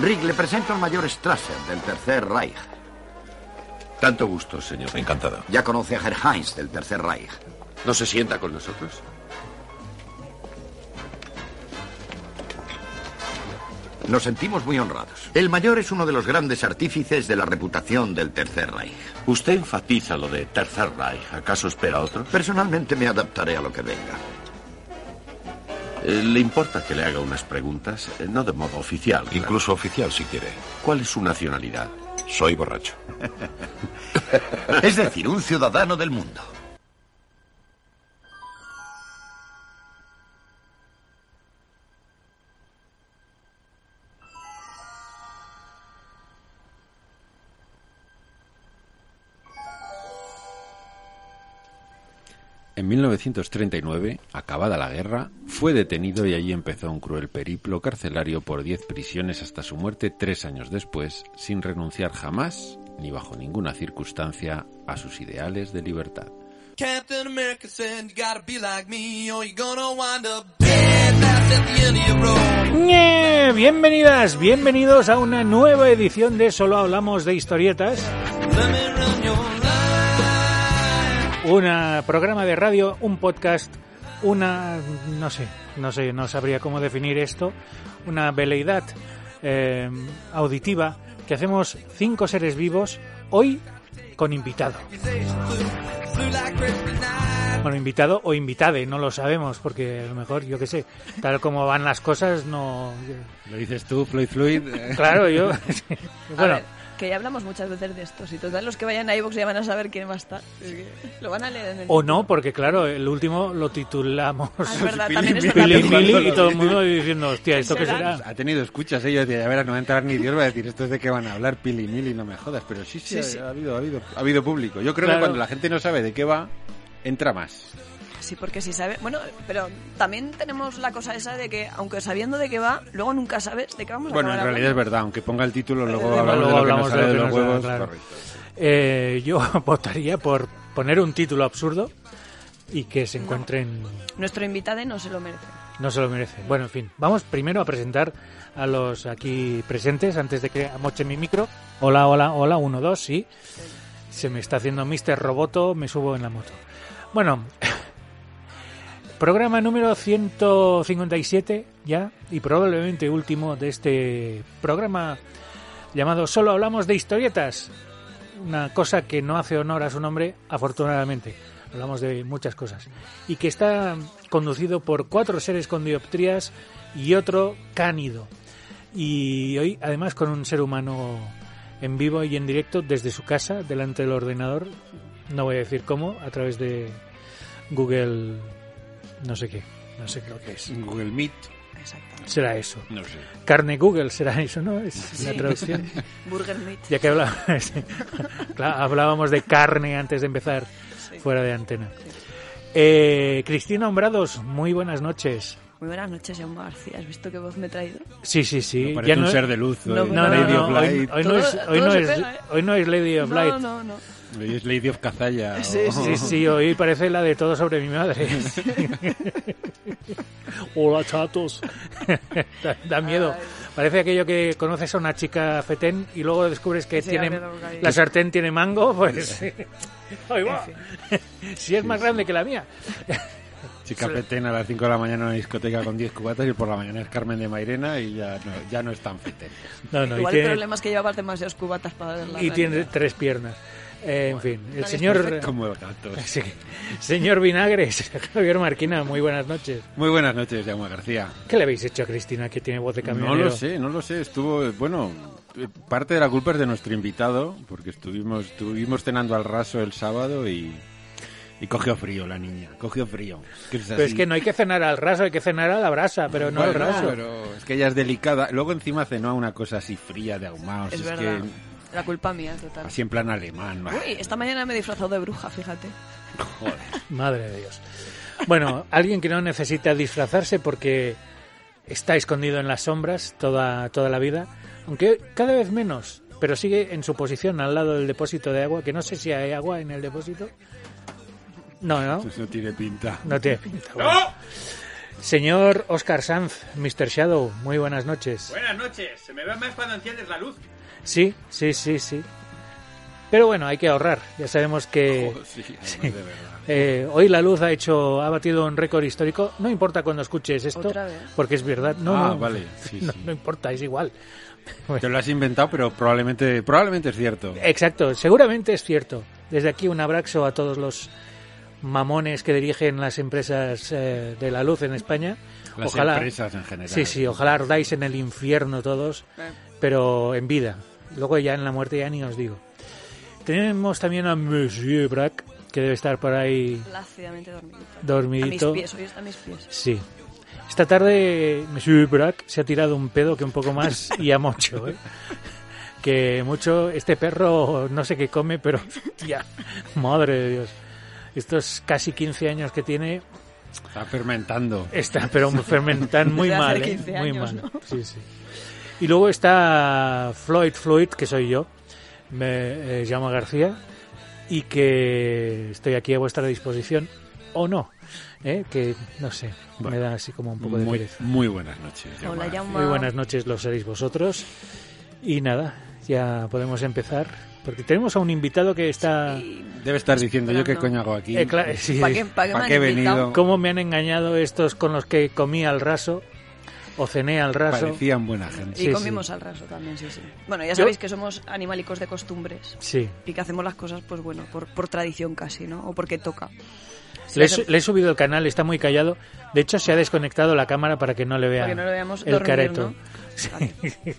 Rick, le presento al mayor Strasser del Tercer Reich. Tanto gusto, señor. Encantado. Ya conoce a Herr Heinz del Tercer Reich. ¿No se sienta con nosotros? Nos sentimos muy honrados. El mayor es uno de los grandes artífices de la reputación del Tercer Reich. Usted enfatiza lo de Tercer Reich. ¿Acaso espera otro? Personalmente me adaptaré a lo que venga. Eh, ¿Le importa que le haga unas preguntas? Eh, no de modo oficial. claro. Incluso oficial, si quiere. ¿Cuál es su nacionalidad? Soy borracho. Es decir, un ciudadano del mundo. 1939, acabada la guerra, fue detenido y allí empezó un cruel periplo carcelario por diez prisiones hasta su muerte tres años después, sin renunciar jamás, ni bajo ninguna circunstancia, a sus ideales de libertad. Captain America said you gotta be like me or you're gonna wind up dead fast at the end of your road. ¡Ñe! Bienvenidas, bienvenidos a una nueva edición de Solo Hablamos de Historietas. Un programa de radio, un podcast, una... no sé, no sé, no sabría cómo definir esto. Una veleidad eh, auditiva que hacemos cinco seres vivos hoy con invitado. Bueno, invitado o invitade, no lo sabemos, porque a lo mejor, yo qué sé, tal como van las cosas, no... Lo dices tú, Floyd Fluid. eh, Claro, yo... A bueno, ver, que ya hablamos muchas veces de estos y total los que vayan a iVoox ya van a saber quién va a estar. Lo van a leer en el o no, porque claro, el último lo titulamos Ah, es verdad, también es Pili. Mili y todo el mundo diciendo, hostia, ¿esto qué será? Ha tenido escuchas, ellos decía, ya verás, no va a entrar ni Dios, va a decir, esto es de qué van a hablar, pili mili, no me jodas. Pero sí, sí, Sí, ha, sí. ha habido, ha habido, ha habido público. Yo creo Claro. que cuando la gente no sabe de qué va, entra más. Sí, porque si sabe... Bueno, pero también tenemos la cosa esa de que, aunque sabiendo de qué va, luego nunca sabes de qué vamos a Bueno, en realidad es verdad, aunque ponga el título, luego Eh, hablamos luego de lo que hablamos nos de lo sale de que los huevos. claro. correcto. Eh, yo votaría por poner un título absurdo y que se encuentren... Nuestro invitado no se lo merece. No se lo merece. Bueno, en fin, vamos primero a presentar a los aquí presentes antes de que amoche mi micro. Hola, hola, hola, uno, dos, sí. Se me está haciendo Mr. Roboto, me subo en la moto. Bueno, programa número 157 ya y probablemente último de este programa llamado Solo hablamos de historietas. Una cosa que no hace honor a su nombre, afortunadamente. Hablamos de muchas cosas. Y que está conducido por cuatro seres con dioptrías y otro cánido. Y hoy, además, con un ser humano en vivo y en directo desde su casa, delante del ordenador. No voy a decir cómo, a través de Google, no sé qué, no sé lo que es. Google Meet, Exacto. Será eso. no sé. Carne Google será eso, ¿no? Es la Sí. traducción. Burger Meat. Ya que Claro, hablábamos de carne antes de empezar Sí. fuera de antena. Eh, Cristina Hombrados, muy buenas noches. Muy buenas noches, Jaume García. ¿Has visto qué voz me he traído? Sí, sí, sí. Parece un no- ser de luz. No, eh, No, no, Lady no, of hoy, Light. hoy no es, hoy, no es, ¿eh? hoy no es Lady of Light. No, no, no. Es Lady of Cazalla. Sí, o- Sí, sí, hoy parece la de todo sobre mi madre. Hola, chatos. da, da miedo. Ay. Parece aquello que conoces a una chica fetén y luego descubres que Sí, tiene la y- sartén tiene mango, pues... Va. En si es más grande que la mía. Chica fetén a las 5 de la mañana en una discoteca con 10 cubatas y por la mañana es Carmen de Mairena y ya no, ya no es tan fetén. No, no, y Igual el tiene, problema es que llevabas demasiados cubatas para ver la y tiene tres piernas. Eh, en fin, el señor... Como el gato. Sí. Señor Vinagres, Javier Marquina, muy buenas noches. Muy buenas noches, Jaume García. ¿Qué le habéis hecho a Cristina que tiene voz de camionero? No lo sé, no lo sé. Estuvo, bueno, parte de la culpa es de nuestro invitado, porque estuvimos, estuvimos cenando al raso el sábado y, y cogió frío la niña, cogió frío. Es Pero es que no hay que cenar al raso, hay que cenar a la brasa, pero no al raso. pero es que ella es delicada. Luego encima cenó a una cosa así fría de ahumados. Es Es, verdad. que La culpa mía, total. así en plan alemán. Uy, esta mañana me he disfrazado de bruja, fíjate. joder. Madre de Dios. Bueno, alguien que no necesita disfrazarse porque está escondido en las sombras toda, toda la vida, aunque cada vez menos, pero sigue en su posición al lado del depósito de agua, que no sé si hay agua en el depósito. No, no, Eso no tiene pinta. no tiene pinta. bueno. Señor Oscar Sanz, Mr. Shadow, muy buenas noches. Buenas noches. Se me ve más cuando enciendes la luz. Sí, sí, sí, sí. Pero bueno, hay que ahorrar. Ya sabemos que Oh, sí, de verdad. eh, hoy la luz ha hecho, ha batido un récord histórico. No importa cuando escuches esto, Otra vez. porque es verdad. No, Ah, no, vale, sí, no, sí. no importa, es igual. Te lo has inventado, pero probablemente, probablemente es cierto. Exacto, seguramente es cierto. Desde aquí un abrazo a todos los mamones que dirigen las empresas eh, de la luz en España. Las ojalá, empresas en general. Sí, sí, ojalá ardáis en el infierno todos, pero en vida. Luego ya en la muerte ya ni os digo. Tenemos también a Monsieur Brack, que debe estar por ahí Plácidamente dormidito. dormidito. A mis pies, hoy está a mis pies. Sí. Esta tarde Monsieur Brack se ha tirado un pedo que un poco más y a mucho, ¿eh? Que mucho, este perro no sé qué come, pero ya, madre de Dios. Estos casi 15 años que tiene, Está fermentando. está, pero fermentan muy mal, ¿eh? 15 Muy mal. ¿no? Sí, sí. Y luego está Floyd Floyd, que soy yo, me eh, llamo García, y que estoy aquí a vuestra disposición, o no, ¿eh? que no sé, me da así como un poco de Muy, pereza. muy buenas noches. Hola. Muy buenas noches, lo seréis vosotros. Y nada, ya podemos empezar, porque tenemos a un invitado que está... Debe estar diciendo yo qué coño hago aquí. Eh, sí, ¿Para qué, pa' qué ¿Para me qué han he invitado? venido? ¿Cómo me han engañado estos con los que comí al raso? O cené al raso. Parecían buena gente. Y Sí, comimos sí. al raso también, sí, sí. Bueno, ya Yo- sabéis que somos animalicos de costumbres Sí. y que hacemos las cosas, pues bueno, por, por tradición casi, ¿no? O porque toca. Le he, le he subido el canal, está muy callado. De hecho, se ha desconectado la cámara para que no le vea no lo veamos el dormir, careto. ¿no? Sí.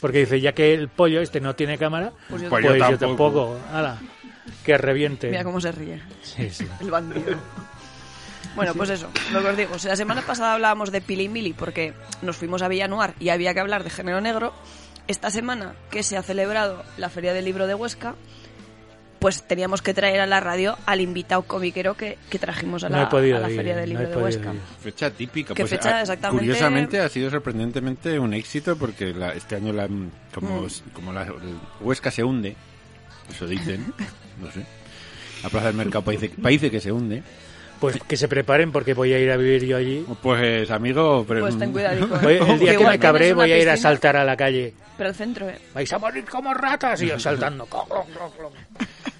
Porque dice, ya que el pollo este no tiene cámara, Pues yo pues, yo yo tampoco. tampoco. Hala, que reviente. Mira cómo se ríe. Sí, sí. El bandido. Bueno, pues eso, lo que os digo. Si la semana pasada hablábamos de Pili Mili porque nos fuimos a Villanuar y había que hablar de género negro, esta semana que se ha celebrado la Feria del Libro de Huesca, pues teníamos que traer a la radio al invitado comiquero que, que trajimos a la, he podido a la ir, Feria del no Libro de Huesca. ir. Fecha típica. ¿Qué pues, fecha ah, exactamente? Curiosamente ha sido sorprendentemente un éxito porque la- este año la, como, Mm. como la Huesca se hunde, eso dicen, no sé. La Plaza del Mercado parece, parece que se hunde. Pues que se preparen porque voy a ir a vivir yo allí. Pues amigo, pero, Pues ten cuidado. Voy- el día que igual me cabré voy a ir a saltar a la calle. Pero el centro, ¿eh? Vais a morir como ratas y yo saltando.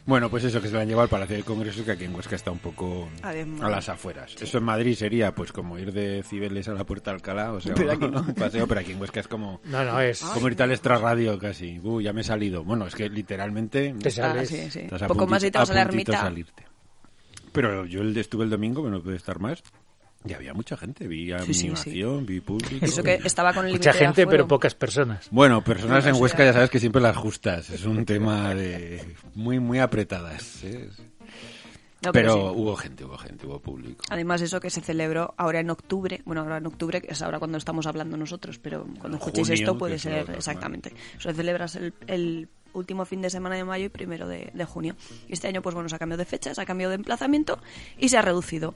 Bueno, pues eso, que se la han llevado al Palacio de Congresos, que aquí en Huesca está un poco Además. a las afueras. Eso en Madrid sería pues como ir de Cibeles a la Puerta de Alcalá, o sea, Pero aquí no. un paseo, pero aquí en Huesca es como... No, no, es... Como irte al extrarradio casi. Uh, ya me he salido. Bueno, es que literalmente... Te Ah, sales. sí, sí. estás a Poco más y puntito- te vas a la puntito ermita. salirte. Pero yo el, estuve el domingo, que no pude estar más, y había mucha gente. Vi Sí, sí, animación, vi público. Eso que estaba con el Mucha gente, pero pocas personas. Bueno, personas en sí, Huesca ya. sabes que siempre las justas. Es un tema de muy, muy apretadas. ¿eh? No, pero sí. hubo gente, hubo gente, hubo público. Además, eso que se celebró ahora en octubre, bueno, ahora en octubre, que es ahora cuando estamos hablando nosotros, pero cuando escuchéis esto puede ser exactamente. Se celebra el, el último fin de semana de mayo y primero de, junio. Este año, pues bueno, se ha cambiado de fecha, se ha cambiado de emplazamiento y se ha reducido.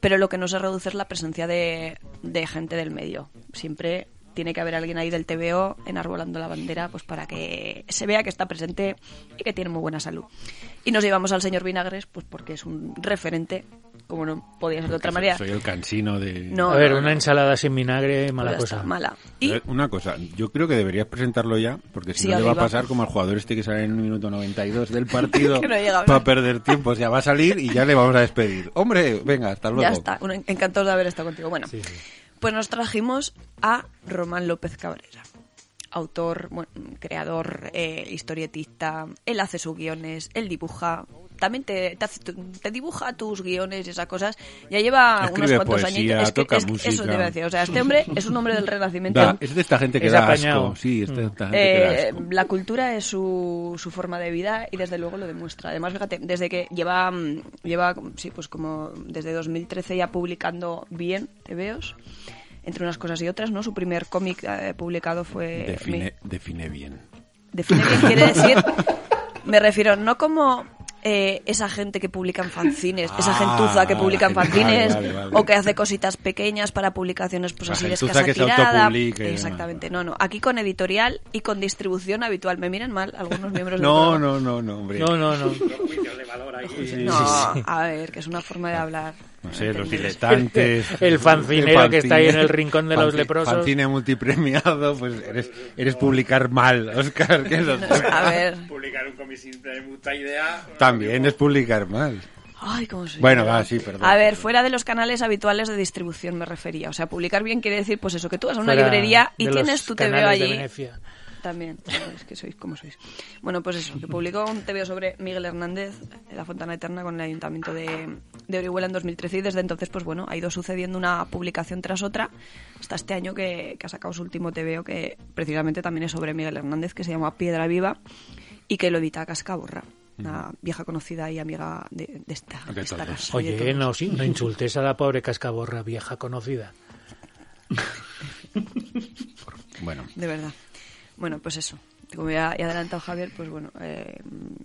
Pero lo que no se reduce es la presencia de, de gente del medio. Siempre tiene que haber alguien ahí del TVO enarbolando la bandera pues para que se vea que está presente y que tiene muy buena salud. Y nos llevamos al señor Vinagres pues porque es un referente, como no podía ser de otra manera. Soy el cansino de... No, a ver, no, una ensalada sin vinagre, mala Pues está, cosa. mala. Y Una cosa, yo creo que deberías presentarlo ya, porque si Sí, no le va a pasar como al jugador este que sale en un minuto 92 del partido no para perder tiempo. O sea, va a salir y ya le vamos a despedir. Hombre, venga, hasta luego. ya está. Encantados de haber estado contigo. Bueno, Sí, sí. Pues nos trajimos a Román López Cabrera. Autor, bueno, creador, eh, historietista. Él hace sus guiones, él dibuja. También te, te, hace te dibuja tus guiones y esas cosas. Ya lleva Escribe unos cuantos poesía, años. Es que, toca es que eso música. te iba a decir. O sea, este hombre es un hombre del renacimiento. Da, es de esta gente que Es da apañado. asco. Sí, es de esta gente que da Eh, asco. la cultura es su, su forma de vida y desde luego lo demuestra. Además, fíjate, desde que lleva, mm, lleva sí, pues como desde 2013 ya publicando bien TVOs, entre unas cosas y otras, ¿no? Su primer cómic eh, publicado fue... Define, define bien. define bien quiere decir... Me refiero no como eh, esa gente que publica en fanzines, esa Ah, gentuza que publica en fanzines vale, vale. o que hace cositas pequeñas para publicaciones pues La así de escasa que tirada. Exactamente, no, no. Aquí con editorial y con distribución habitual. Me miran mal algunos miembros del No, no, no, no, hombre. No, no, no. No, a ver, que es una forma de hablar. No sé, los diletantes. El fancinero que está ahí en el rincón de los leprosos. Fanzine multipremiado, pues eres, eres publicar mal, Oscar. Que es lo- A ver. Publicar un cómic sin puta idea. También es publicar mal. Ay, cómo soy. Bueno, va, sí, perdón. A ver, fuera de los canales habituales de distribución me refería. O sea, publicar bien quiere decir, pues eso, que tú vas a una Fuera librería y de tienes tu TVO de allí. Venecia. También, es que sois como sois. Bueno, pues eso, que publicó un TVO sobre Miguel Hernández, La Fontana Eterna, con el Ayuntamiento de, de Orihuela en 2013 y desde entonces, pues bueno, ha ido sucediendo una publicación tras otra hasta este año que, que ha sacado su último TVO que precisamente también es sobre Miguel Hernández, que se llama Piedra Viva y que lo edita Cascaborra, una vieja conocida y amiga de, de esta, De esta casa de Oye, no, sí, no insultes a la pobre cascaborra vieja conocida. Bueno, De verdad. Bueno, pues eso. Como ya ha adelantado Javier, pues bueno, eh,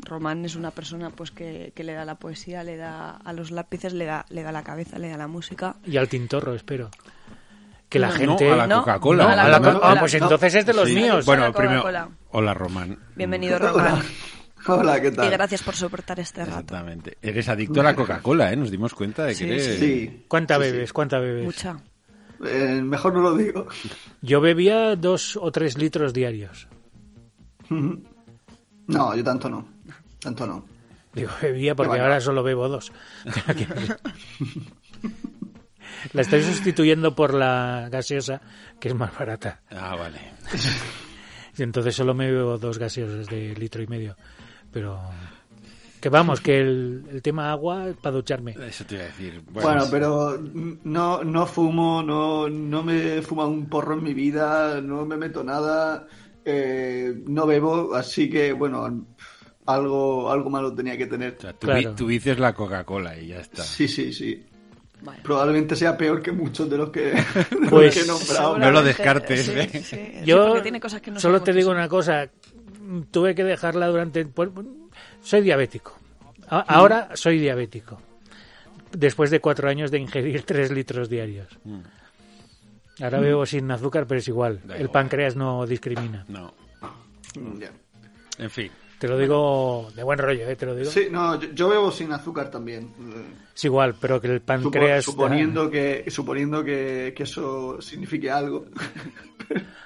Román es una persona pues que, que le da la poesía, le da a los lápices, le da, le da la cabeza, le da la música. Y al tintorro, espero. Que la No, gente... no, a la Coca-Cola. No, a la a la co- Coca-Cola. ah, pues entonces es de los Sí. míos. Bueno, primero, Coca-Cola. hola Román. Bienvenido, Román. Hola, ¿qué Y tal? gracias por soportar este rato. Exactamente. Eres adicto a la Coca-Cola, ¿eh? Nos dimos cuenta de que Sí, eres... Sí. ¿Cuánta sí, bebes? ¿Cuánta bebes? Mucha. Eh, mejor no lo digo. Yo bebía dos o tres litros diarios. No, yo tanto no. Tanto no. Digo, bebía porque ahora solo bebo dos. la estoy sustituyendo por la gaseosa, que es más barata. Ah, vale. Y entonces solo me bebo dos gaseosas de litro y medio. Pero que vamos, que el, el tema agua es para ducharme. Eso te iba a decir. Bueno, pero no, no fumo, no, no me he fumado un porro en mi vida, no me meto nada, eh, no bebo, así que bueno, algo, algo malo tenía que tener. O sea, tu, Claro. vi- tu vicio es la Coca-Cola y ya está. Sí, sí, sí. Vale. Probablemente sea peor que muchos de los que, de los Pues- que he nombrado. No lo descartes, sí, ¿eh? sí, sí, Yo tiene cosas que no solo te digo una cosa. Tuve que dejarla durante... pues, soy diabético. A- Ahora soy diabético. Después de cuatro años de ingerir tres litros diarios. Ahora bebo sin azúcar, pero es igual. El páncreas no discrimina. No. Mm, ya. En fin. Te lo digo de buen rollo, ¿eh? Te lo digo. Sí, no, yo, yo bebo sin azúcar también. Es igual, pero que el supo- páncreas... suponiendo que, suponiendo que, que eso signifique algo.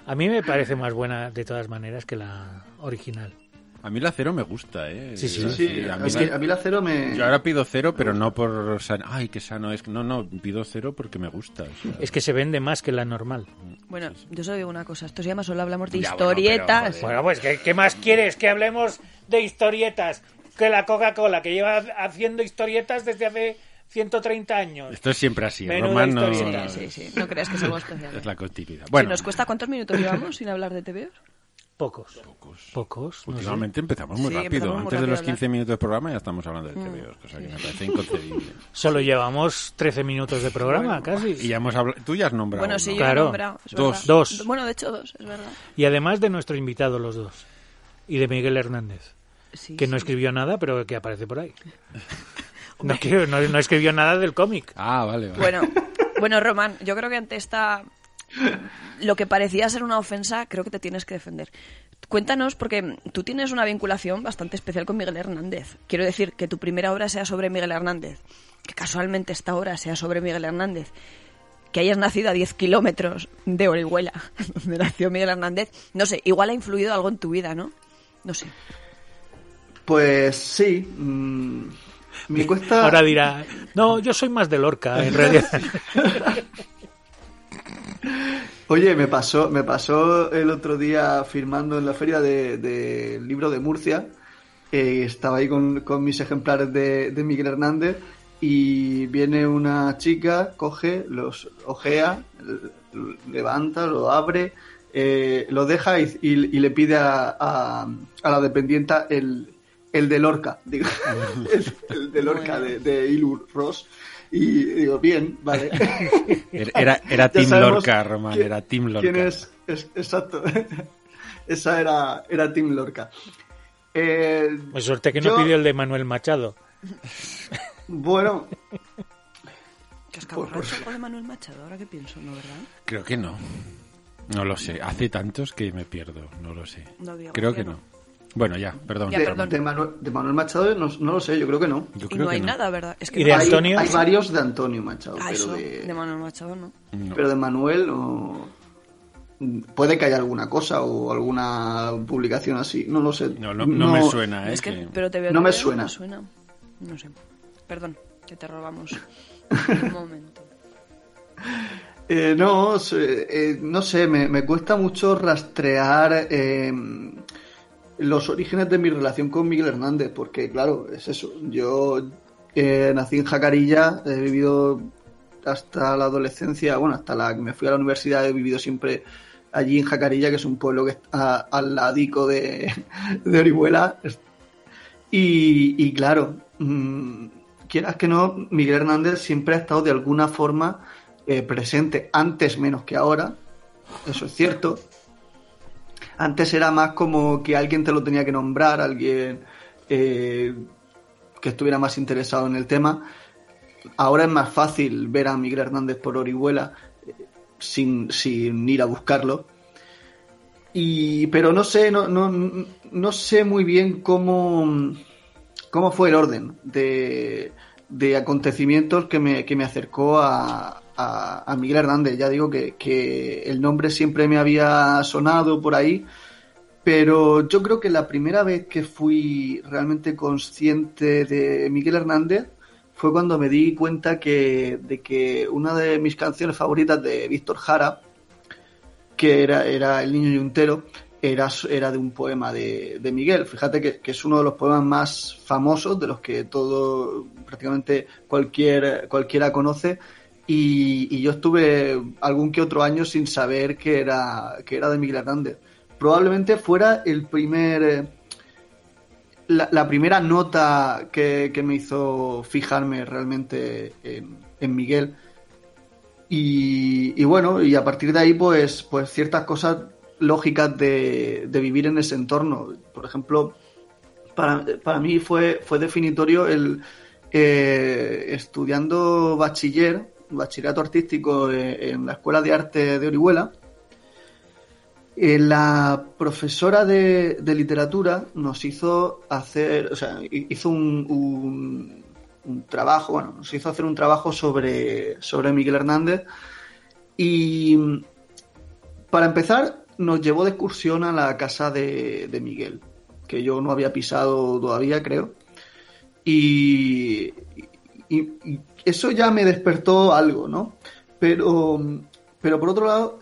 A mí me parece más buena de todas maneras que la original. A mí la cero me gusta, ¿eh? Sí, sí. Yo- Sí, a mí mí, la- a mí la cero me... Yo ahora pido cero, pero no por... san- Ay, qué sano es. No, no, pido cero porque me gusta. o sea. Es que se vende más que la normal. Bueno, yo solo digo una cosa. Esto se llama solo hablamos de Ya, bueno, pero, historietas. joder. Bueno, pues, ¿qué, qué más quieres? Que hablemos de historietas. Que la Coca-Cola, que lleva haciendo historietas desde hace 130 años. Esto es siempre así. Román no... Sí, sí, sí. No creas que es algo especial. Es la continuidad. Si Bueno, nos cuesta cuántos minutos llevamos sin hablar de TVO? Pocos. Pocos. no sé. últimamente empezamos muy Sí, rápido. empezamos muy Antes de rápido los a hablar. 15 minutos de programa ya estamos hablando de TVOs, cosa que me parece inconcebible. Solo llevamos 13 minutos de programa, casi. Y ya hemos hablado... Tú ya has nombrado Bueno, sí, uno. yo Claro. he nombrado. Dos. Dos. Bueno, de hecho dos, es verdad. Y además de nuestro invitado, los dos. Y de Miguel Hernández, Sí, que no sí. escribió nada, pero que aparece por ahí. No, escribió- no- no escribió nada del cómic. Ah, vale, vale. Bueno, bueno, Román, yo creo que ante esta lo que parecía ser una ofensa, creo que te tienes que defender. Cuéntanos, porque tú tienes una vinculación bastante especial con Miguel Hernández. Quiero decir, que tu primera obra sea sobre Miguel Hernández, que casualmente esta obra sea sobre Miguel Hernández, que hayas nacido a 10 kilómetros de Orihuela, donde nació Miguel Hernández. No sé, igual ha influido algo en tu vida, ¿no? No sé. Pues sí. mm, me cuesta... Ahora dirá, no, yo soy más de Lorca, en realidad. Oye, me pasó, me pasó el otro día firmando en la feria del de libro de Murcia. eh, estaba ahí con, con mis ejemplares de, de Miguel Hernández y viene una chica, coge, los ojea, levanta, lo abre, eh, lo deja y, y- y le pide a, a- a la dependienta el, el de Lorca, digo, el, el de Lorca de, de Ilur Ross. Y digo, bien, vale. Era, era, sabemos Lorca, Román, quién- era Team Lorca. ¿Quién es? Es- exacto. Esa era, era Team Lorca. Eh, Pues suerte que no pidió el de Manuel Machado. Bueno, Cascaborracho con Manuel Machado, ahora que pienso, ¿no, verdad? Creo que no. No lo sé. Hace tantos que me pierdo. No lo sé. No, Creo que no. Bueno, ya, perdón. Ya, de, perdón. de Manuel, de Manuel Machado no, no lo sé, yo creo que no. Yo Y creo no que hay nada, ¿verdad? Es que ¿Y de no hay, Antonio? hay varios de Antonio Machado, Ah, pero, eso, de, de Manuel Machado no. No. pero de Manuel no... Puede que haya alguna cosa o alguna publicación así, no lo sé. No, no, no me suena, ¿eh? Es que, que- pero te veo, no me suena. No suena. No sé. Perdón, que te robamos. Un momento. Eh, no, se- eh, no sé, me, me cuesta mucho rastrear eh, los orígenes de mi relación con Miguel Hernández, porque claro, es eso. Yo eh, nací en Jacarilla, he vivido hasta la adolescencia, bueno, hasta la que me fui a la universidad, he vivido siempre allí en Jacarilla, que es un pueblo que está al ladico de, de Orihuela. Y, y claro, mm, quieras que no, Miguel Hernández siempre ha estado de alguna forma eh, presente, antes menos que ahora, eso es cierto. Antes era más como que alguien te lo tenía que nombrar, alguien eh, que estuviera más interesado en el tema. Ahora es más fácil ver a Miguel Hernández por Orihuela eh, sin, sin ir a buscarlo. Y, pero no sé, no, no, no sé muy bien cómo, cómo fue el orden de, de acontecimientos que me, que me acercó a, a, Miguel Hernández. Ya digo que, el nombre siempre me había sonado por ahí, pero yo creo que la primera vez que fui realmente consciente de Miguel Hernández fue cuando me di cuenta que, de que una de mis canciones favoritas de Víctor Jara, que era, era El Niño Yuntero, era, era de un poema de, de Miguel. Fíjate que, que, es uno de los poemas más famosos, de los que todo, prácticamente cualquier, cualquiera conoce. Y, yo estuve algún que otro año sin saber que era, que era de Miguel Hernández. Probablemente fuera el primer. eh, La, la primera nota que, que, me hizo fijarme realmente en, en Miguel. Y, y, bueno, y a partir de ahí, pues, pues ciertas cosas lógicas de, de vivir en ese entorno. Por ejemplo, para, para mí fue, fue definitorio el eh, estudiando bachiller, bachillerato artístico en la Escuela de Arte de Orihuela. Eh, la profesora de, literatura nos hizo hacer, o sea, hizo un, trabajo, bueno, nos hizo hacer un trabajo sobre, sobre Miguel Hernández y para empezar nos llevó de excursión a la casa de, Miguel, que yo no había pisado todavía, creo. Y, y, eso ya me despertó algo, ¿no? Pero, pero por otro lado,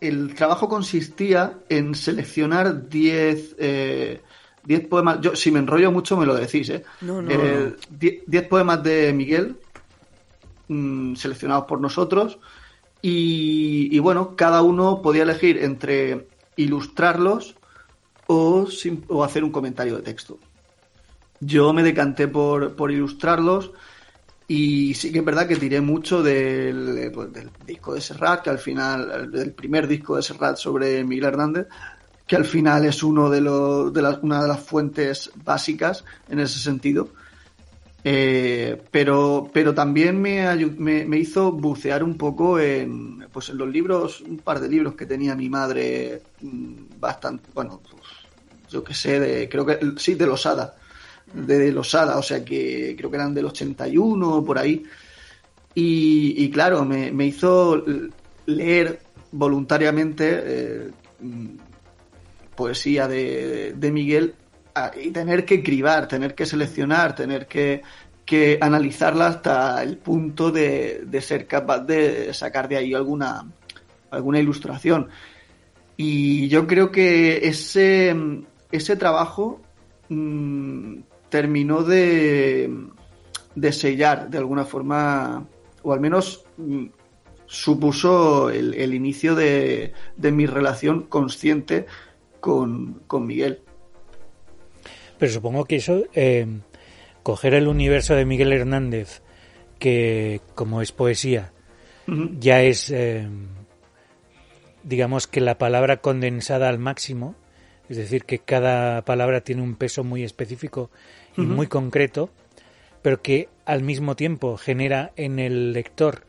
el trabajo consistía en seleccionar 10 eh, poemas. Yo, si me enrollo mucho, me lo decís, ¿eh? 10 no, no, no. poemas de Miguel, mmm, seleccionados por nosotros. Y, y, bueno, cada uno podía elegir entre ilustrarlos o, sin, o, hacer un comentario de texto. Yo me decanté por, por, ilustrarlos y sí que es verdad que tiré mucho del, pues, del, disco de Serrat, que al final, del primer disco de Serrat sobre Miguel Hernández, que al final es uno de, los, de las, una de las fuentes básicas en ese sentido. Eh, pero, pero también me, me, me, hizo bucear un poco en, pues en los libros, un par de libros que tenía mi madre, mm, bastante, bueno, pues, yo que sé, de, creo que sí, de Losada, de Losada, o sea que creo que eran del 81 por ahí. Y, claro, me, me, hizo leer voluntariamente eh, poesía de, de Miguel y tener que cribar, tener que seleccionar, tener que, que analizarla hasta el punto de, de, ser capaz de sacar de ahí alguna, alguna ilustración. Y yo creo que ese, ese trabajo mmm, terminó de, de, sellar de alguna forma, o al menos mmm, supuso el, el inicio de, de, mi relación consciente con, con Miguel. Pero supongo que eso, eh, coger el universo de Miguel Hernández, que como es poesía, uh -huh. ya es, eh, digamos que la palabra condensada al máximo, es decir, que cada palabra tiene un peso muy específico y uh -huh. muy concreto, pero que al mismo tiempo genera en el lector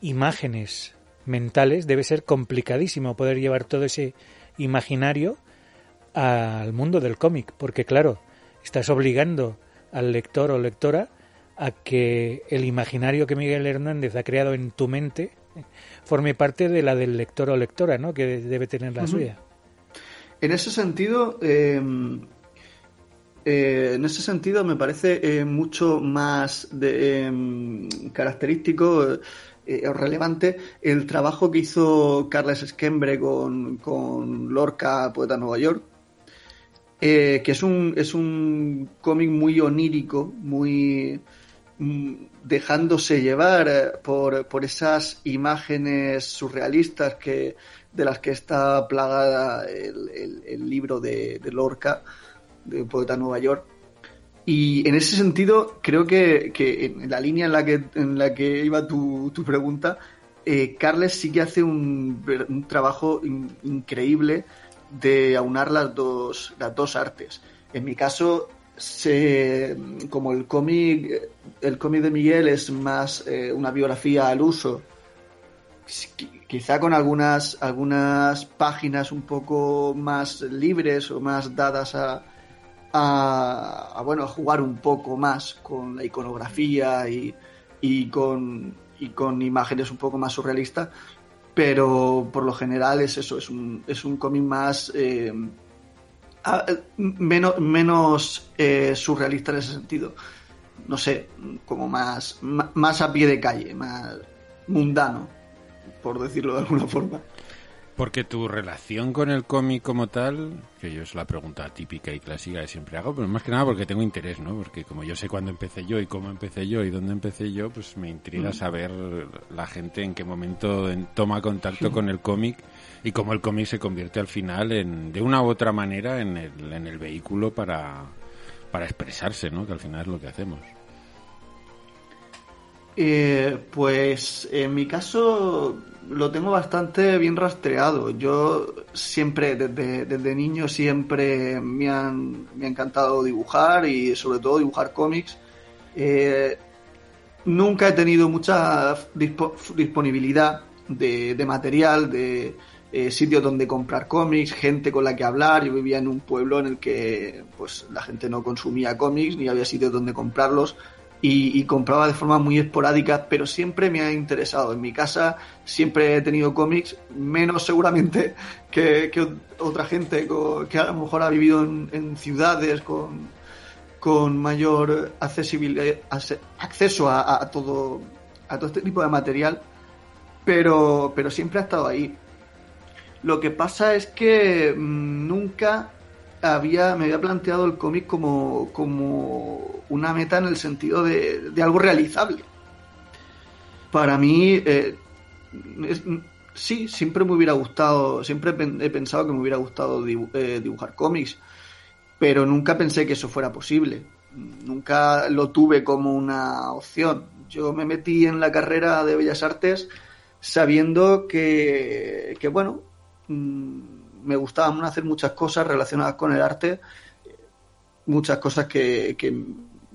imágenes mentales, debe ser complicadísimo poder llevar todo ese imaginario al mundo del cómic, porque claro, estás obligando al lector o lectora a que el imaginario que Miguel Hernández ha creado en tu mente forme parte de la del lector o lectora, ¿no? Que debe tener la suya. En ese sentido, eh, eh, en ese sentido me parece eh, mucho más de, característico o relevante el trabajo que hizo Carles Skembre con, con Lorca, Poeta Nueva York, que es un, es un cómic muy onírico, muy mm, dejándose llevar por, por esas imágenes surrealistas que de las que está plagada el, libro de, Lorca, de Poeta Nueva York. Y en ese sentido, creo que, en la línea en la que, en la que iba tu, pregunta, eh, Carles sí que hace un, trabajo increíble de aunar las dos, las dos artes. En mi caso, se, como el cómic el cómic de Miguel es más eh, una biografía al uso quizá con algunas, algunas páginas un poco más libres o más dadas a, a, bueno, a jugar un poco más con la iconografía y, y, con, y con imágenes un poco más surrealistas, pero por lo general es eso, es un, es un cómic más... Eh, menos, menos eh, surrealista en ese sentido. No sé, como más, más a pie de calle, más mundano por decirlo de alguna forma. Porque tu relación con el cómic como tal, que yo es la pregunta típica y clásica que siempre hago, pero más que nada porque tengo interés, ¿no? Porque como yo sé cuándo empecé yo y cómo empecé yo y dónde empecé yo, pues me intriga mm. saber la gente en qué momento toma contacto con el cómic y cómo el cómic se convierte al final en, de una u otra manera en el, en el vehículo para, para expresarse, ¿no? Que al final es lo que hacemos. Eh, pues en mi caso lo tengo bastante bien rastreado. Yo siempre, desde, desde niño, siempre me, han, me ha encantado dibujar y sobre todo dibujar cómics. Eh, nunca he tenido mucha disponibilidad de, de, material, de eh, sitios donde comprar cómics, gente con la que hablar. Yo vivía en un pueblo en el que pues la gente no consumía cómics ni había sitios donde comprarlos y, compraba de forma muy esporádica, pero siempre me ha interesado. En mi casa siempre he tenido cómics, menos seguramente que, otra gente que a lo mejor ha vivido en, ciudades con, con mayor accesibilidad, acceso a, todo, a todo este tipo de material, pero, pero siempre ha estado ahí. Lo que pasa es que mm, nunca había, me había planteado el cómic como, como una meta en el sentido de, algo realizable. Para mí, eh, sí, siempre me hubiera gustado, siempre he pensado que me hubiera gustado eh, dibujar cómics, pero nunca pensé que eso fuera posible. Nunca lo tuve como una opción. Yo me metí en la carrera de Bellas Artes sabiendo que, que bueno, mm, me gustaban hacer muchas cosas relacionadas con el arte, muchas cosas que,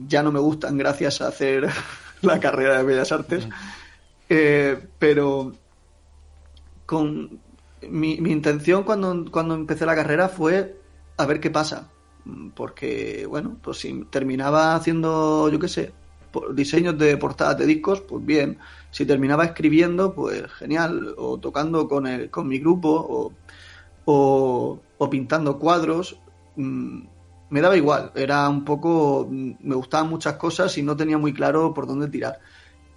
ya no me gustan gracias a hacer la carrera de Bellas Artes, eh, pero con mi, intención cuando, cuando empecé la carrera fue a ver qué pasa, porque bueno, pues si terminaba haciendo, yo qué sé, diseños de portadas de discos, pues bien, si terminaba escribiendo, pues genial, o tocando con, el, con mi grupo, o o, pintando cuadros, mm, me daba igual, era un poco, mm, me gustaban muchas cosas y no tenía muy claro por dónde tirar.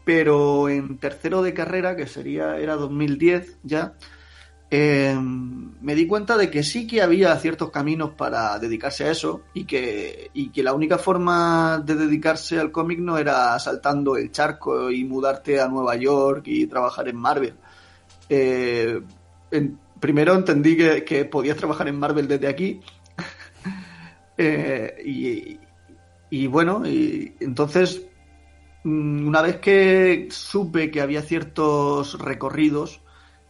Pero en tercero de carrera, que sería, era 2010 ya, em, me di cuenta de que sí que había ciertos caminos para dedicarse a eso y que, y que la única forma de dedicarse al cómic no era saltando el charco y mudarte a Nueva York y trabajar en Marvel. Eh, primero entendí que, podías trabajar en Marvel desde aquí. Eh, y, bueno, y entonces, mm, una vez que supe que había ciertos recorridos,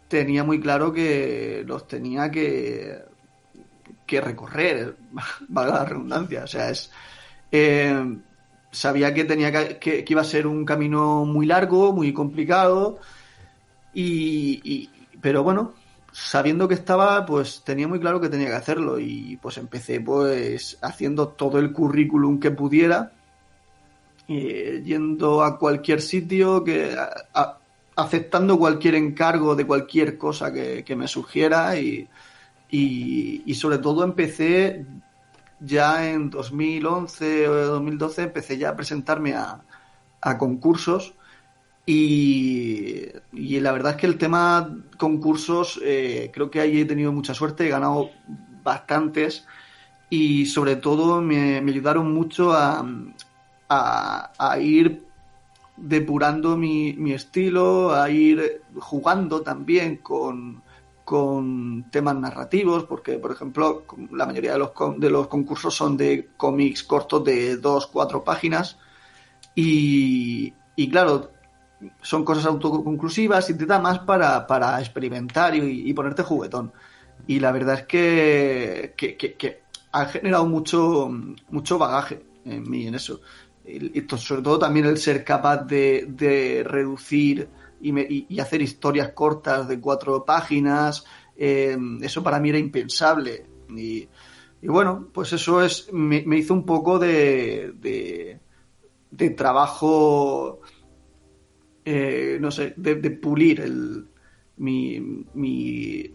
tenía muy claro que los tenía que, que recorrer, valga la redundancia. O sea, es. Eh, sabía que tenía que, que, iba a ser un camino muy largo, muy complicado. y pero bueno, sabiendo que estaba, pues tenía muy claro que tenía que hacerlo y pues empecé pues haciendo todo el currículum que pudiera, eh, yendo a cualquier sitio, que aceptando cualquier encargo de cualquier cosa que, que me surgiera y, y, y sobre todo empecé ya en 2011 o 2012 empecé ya a presentarme a, a concursos y, la verdad es que el tema concursos eh, creo que ahí he tenido mucha suerte, he ganado bastantes y sobre todo me, me ayudaron mucho a, a, a ir depurando mi, mi estilo, a ir jugando también con, con temas narrativos, porque por ejemplo la mayoría de los, de los concursos son de cómics cortos de dos, cuatro páginas. Y, y claro, son cosas autoconclusivas y te da más para, para experimentar y, ponerte juguetón. Y la verdad es que, que, que- ha generado mucho, mucho bagaje en mí en eso. Y, sobre todo también el ser capaz de, de reducir y, hacer historias cortas de cuatro páginas. eh, eso para mí era impensable. Y, y bueno, pues eso es me, me hizo un poco de, de, de trabajo eh, no sé, de, de pulir el, mi, mi,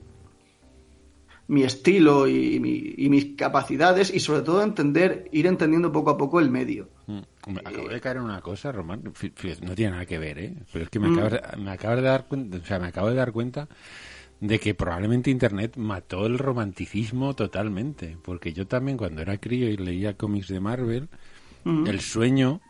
mi estilo y, mi- y mis capacidades y sobre todo entender, ir entendiendo poco a poco el medio. Mm. Me acabo de caer en una cosa, Román. No tiene nada que ver, ¿eh? Pero es que me Mm. acabas, me acabas de dar cuenta, o sea, me acabo de dar cuenta de que probablemente Internet mató el romanticismo totalmente. Porque yo también cuando era crío y leía cómics de Marvel, Mm. el sueño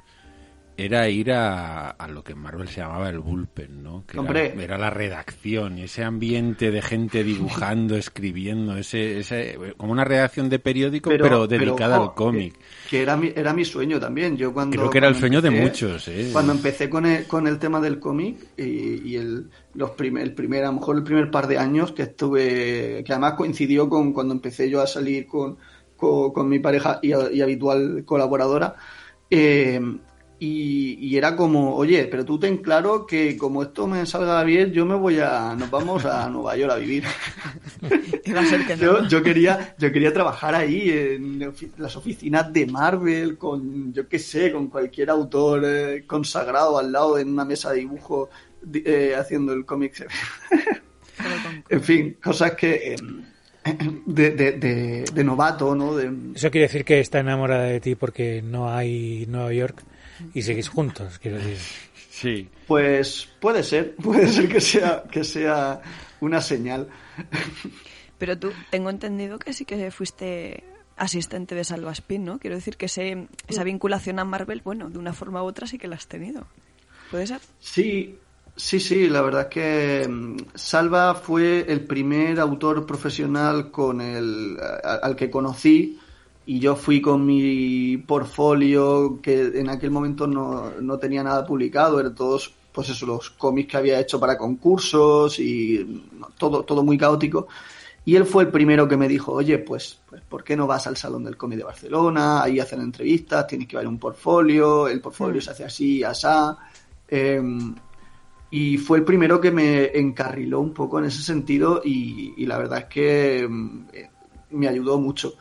era ir a, a lo que en Marvel se llamaba el bullpen, ¿no? Que Hombre. Era, la redacción, ese ambiente de gente dibujando, escribiendo, ese, ese, como una redacción de periódico, pero, dedicada al cómic. Que, que era, mi, era mi sueño también. Yo cuando, Creo que era el sueño de muchos, ¿eh? Cuando empecé con el, con el tema del cómic y, y el, los primer, el primer, a lo mejor el primer par de años que estuve, que además coincidió con cuando empecé yo a salir con, con, con mi pareja y, y habitual colaboradora, eh, y, y era como, oye, pero tú ten claro que como esto me salga bien, yo me voy a, nos vamos a Nueva York a vivir. Iba a ser que no. Yo, yo quería, yo quería trabajar ahí en las oficinas de Marvel con, yo qué sé, con cualquier autor eh, consagrado al lado en una mesa de dibujo di- eh, haciendo el cómic. en fin, cosas que eh, de, de, de, de novato, ¿no? De, Eso quiere decir que está enamorada de ti porque no hay Nueva York y seguís juntos, quiero decir. Sí. pues puede ser, puede ser que sea, que sea una señal. Pero tú, tengo entendido que sí que fuiste asistente de Salva Spin, ¿no? Quiero decir que ese, esa vinculación a Marvel, bueno, de una forma u otra sí que la has tenido. ¿Puede ser? Sí, sí, sí, la verdad es que mm, Salva fue el primer autor profesional con el, al que conocí y yo fui con mi portfolio que en aquel momento no, no tenía nada publicado, eran todos pues eso, los cómics que había hecho para concursos y todo, todo muy caótico. Y él fue el primero que me dijo, oye, pues, pues ¿por qué no vas al Salón del Cómic de Barcelona? Ahí hacen entrevistas, tienes que ver un portfolio, el portfolio se hace así, asá. Em, y fue el primero que me encarriló un poco en ese sentido y, y la verdad es que em, eh, me ayudó mucho.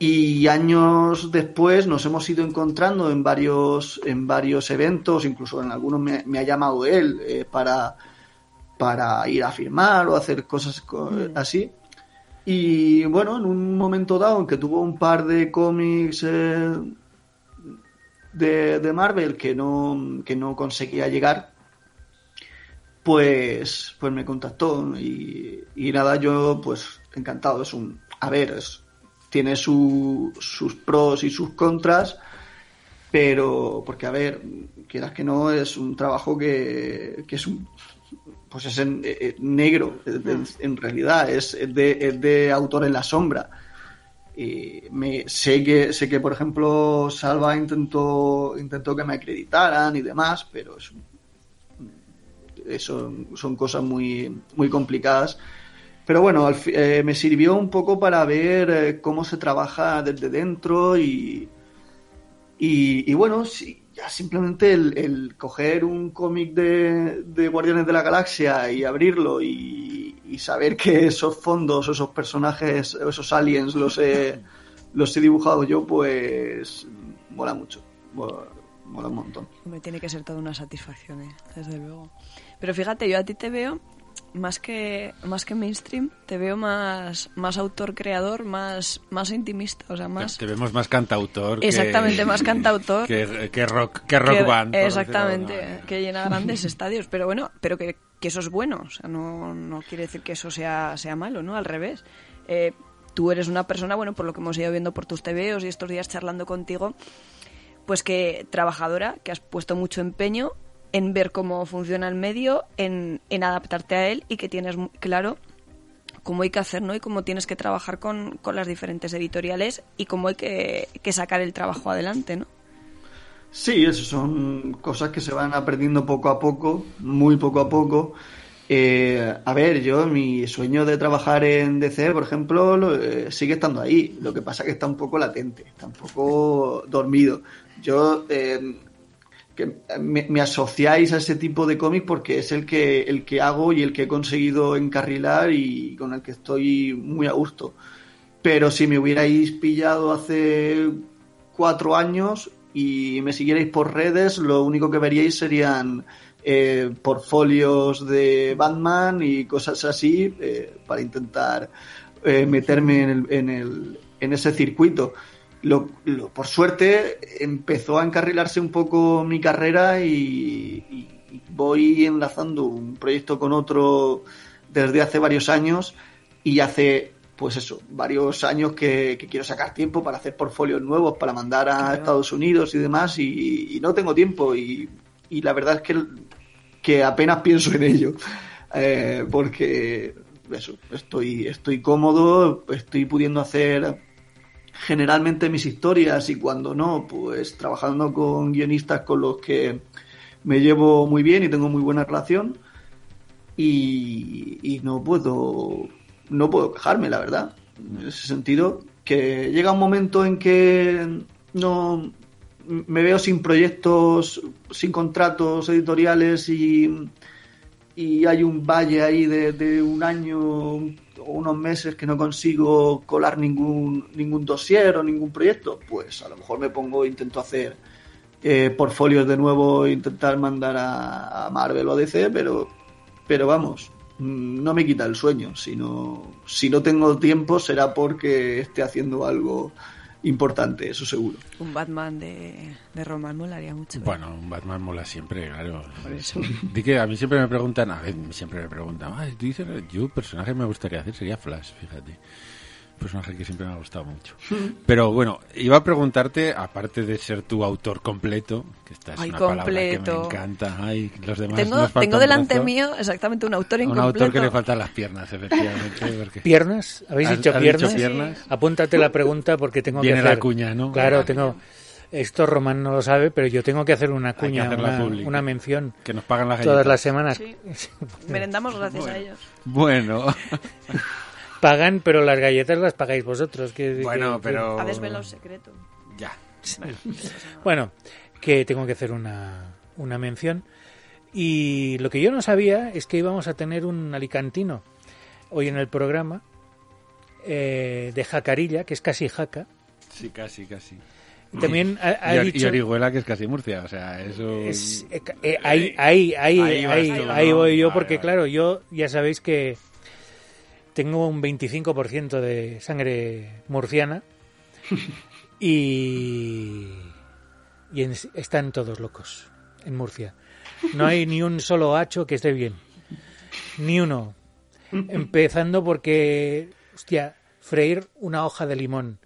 Y años después nos hemos ido encontrando en varios, en varios eventos, incluso en algunos me, me ha llamado él eh, para, para ir a firmar o hacer cosas co- así. Y bueno, en un momento dado en que tuvo un par de cómics eh, de, de Marvel que no, que no conseguía llegar, pues, pues me contactó y, y nada, yo pues encantado. Es un, a ver, es, tiene su- sus pros y sus contras, pero porque a ver, quieras que no, es un trabajo que, que es un pues es en, eh, negro, en, en realidad, es, de, es de autor en la sombra. Y me, sé que sé que por ejemplo Salva intentó intentó que me acreditaran y demás, pero es eso son cosas muy muy complicadas. Pero bueno, al fi- eh, me sirvió un poco para ver eh, cómo se trabaja desde dentro y, y, y bueno, sí, ya simplemente el, el coger un cómic de, de Guardianes de la Galaxia y abrirlo y, y saber que esos fondos, esos personajes, esos aliens los he, los he dibujado yo, pues mola mucho. Mola, mola un montón. Me tiene que ser toda una satisfacción, ¿eh? desde luego. Pero fíjate, yo a ti te veo más que más que mainstream, te veo más más autor creador, más más intimista, o sea, más Te vemos más cantautor. que- Exactamente, más cantautor. Que, que rock, que rock que- band. Exactamente, que llena grandes estadios. Pero bueno, pero que, que eso es bueno. O sea, no, no quiere decir que eso sea, sea malo, ¿no? Al revés. Eh, tú eres una persona, bueno, por lo que hemos ido viendo por tus TVOs y estos días charlando contigo, pues que trabajadora, que has puesto mucho empeño en ver cómo funciona el medio, en, en adaptarte a él y que tienes claro cómo hay que hacer, ¿no? Y cómo tienes que trabajar con, con las diferentes editoriales y cómo hay que, que sacar el trabajo adelante, ¿no? Sí, eso son cosas que se van aprendiendo poco a poco, muy poco a poco. Eh, a ver, yo mi sueño de trabajar en DC, por ejemplo, lo- eh, sigue estando ahí. Lo que pasa es que está un poco latente, está un poco dormido. Yo eh, que me, asociáis a ese tipo de cómic porque es el que el que hago y el que he conseguido encarrilar y con el que estoy muy a gusto. Pero si me hubierais pillado hace cuatro años y me siguierais por redes, lo único que veríais serían eh, portfolios de Batman y cosas así eh, para intentar eh, meterme en, el, en, el, en ese circuito. Lo, lo- por suerte empezó a encarrilarse un poco mi carrera y, voy enlazando un proyecto con otro desde hace varios años y hace pues eso, varios años que, que quiero sacar tiempo para hacer portfolios nuevos, para mandar a Estados Unidos y demás, y, y no tengo tiempo, y, y la verdad es que, que apenas pienso en ello, Eh, porque eso, estoy, estoy cómodo, estoy pudiendo hacer generalmente mis historias y cuando no, pues trabajando con guionistas con los que me llevo muy bien y tengo muy buena relación y, y no puedo no puedo quejarme la verdad. En ese sentido que llega un momento en que no me veo sin proyectos sin contratos editoriales y, y hay un valle ahí de, un año unos meses que no consigo colar ningún ningún dossier o ningún proyecto pues a lo mejor me pongo intento hacer eh, portfolios de nuevo e intentar mandar a, a Marvel o a DC pero pero vamos, mm, no me quita el sueño. Si no, si no tengo tiempo será porque esté haciendo algo importante, eso seguro. Un Batman de, de Roman molaría mucho. ¿eh? Bueno, un Batman mola siempre, claro. Por eso. Di que a mí siempre me preguntan, a ver, siempre me preguntan, "Ay, tú dices, yo personaje me gustaría hacer sería Flash, fíjate. Personaje que siempre me ha gustado mucho. Pero bueno, iba a preguntarte, aparte de ser tu autor completo, que esta es Ay, una palabra que me completo. encanta, ay, los demás Tengo, nos falta tengo un delante brazo. mío exactamente un autor un incompleto. autor que le faltan las piernas, efectivamente. porque- ¿Piernas? ¿Habéis ¿Has- dicho has piernas? piernas? Apúntate la pregunta porque tengo Viene que la hacer... cuña, ¿no? Claro, La tengo... Esto Román no lo sabe, pero yo tengo que hacer una cuña, una, mención. Que nos pagan las Todas galletas. las semanas. Sí. Merendamos gracias a ellos. Bueno, Pagan, pero las galletas las pagáis vosotros. que- bueno, que- pero... Ha desvelado secreto. Ya. Bueno, que tengo que hacer una, una mención. Y lo que yo no sabía es que íbamos a tener un alicantino hoy en el programa eh, de Jacarilla, que es casi Jaca. Sí, casi, casi. Y También ha, ha y, Or- y dicho... Orihuela, que es casi Murcia, o sea, eso... es- eh, eh, ahí, ahí, ahí, Ahí vas ahí, tú, ahí ¿no? voy yo, Vale, porque vale. claro, yo ya sabéis que tengo un 25% de sangre murciana y, y en- están todos locos en Murcia. No hay ni un solo hacho que esté bien. Ni uno. Empezando porque, hostia, freír una hoja de limón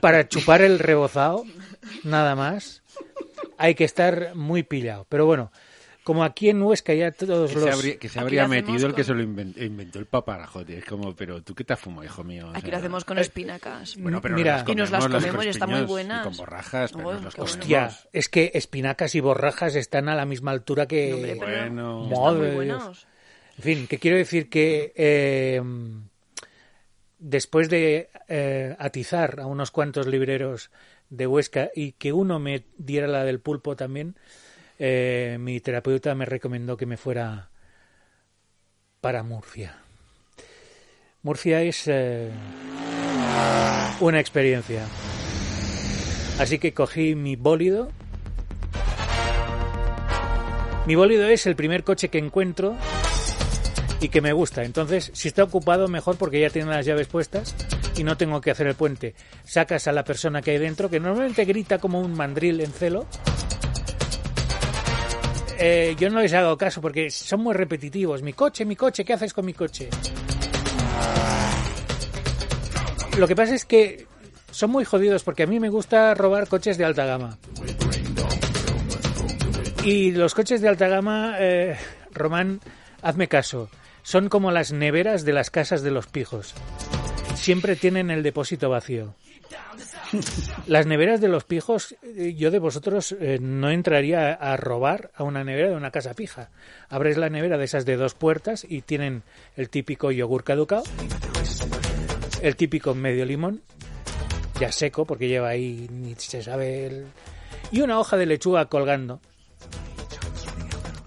para chupar el rebozado, nada más, hay que estar muy pillado. Pero bueno, como aquí en Huesca ya todos Que los... se habría, que se Aquí habría lo hacemos metido el que con- se lo inventó, inventó el paparajote. Es como, pero tú qué te has fumado, hijo mío. O Aquí sea, lo hacemos con espinacas. Bueno, pero Mira. Y nos las comemos, comemos y están muy buenas. Y con borrajas, pero Oh, nos las. Hostia, comemos. es que espinacas y borrajas están a la misma altura que... No, hombre, Bueno. están muy buenos. En fin, que quiero decir que eh, después de eh, atizar a unos cuantos libreros de Huesca y que uno me diera la del pulpo también, eh, mi terapeuta me recomendó que me fuera para Murcia. Murcia es eh, una experiencia. Así que cogí mi bólido. Mi bólido es el primer coche que encuentro y que me gusta. Entonces, si está ocupado, mejor porque ya tiene las llaves puestas y no tengo que hacer el puente. Sacas a la persona que hay dentro, que normalmente grita como un mandril en celo. Eh, yo no les hago caso porque son muy repetitivos. Mi coche, mi coche, ¿qué haces con mi coche? Lo que pasa es que son muy jodidos porque a mí me gusta robar coches de alta gama. Y los coches de alta gama, eh, Román, hazme caso, son como las neveras de las casas de los pijos. Siempre tienen el depósito vacío. Las neveras de los pijos, eh, yo de vosotros eh, no entraría a robar a una nevera de una casa pija. Abres la nevera de esas de dos puertas y tienen el típico yogur caducado, el típico medio limón, ya seco porque lleva ahí ni se sabe el... y una hoja de lechuga colgando.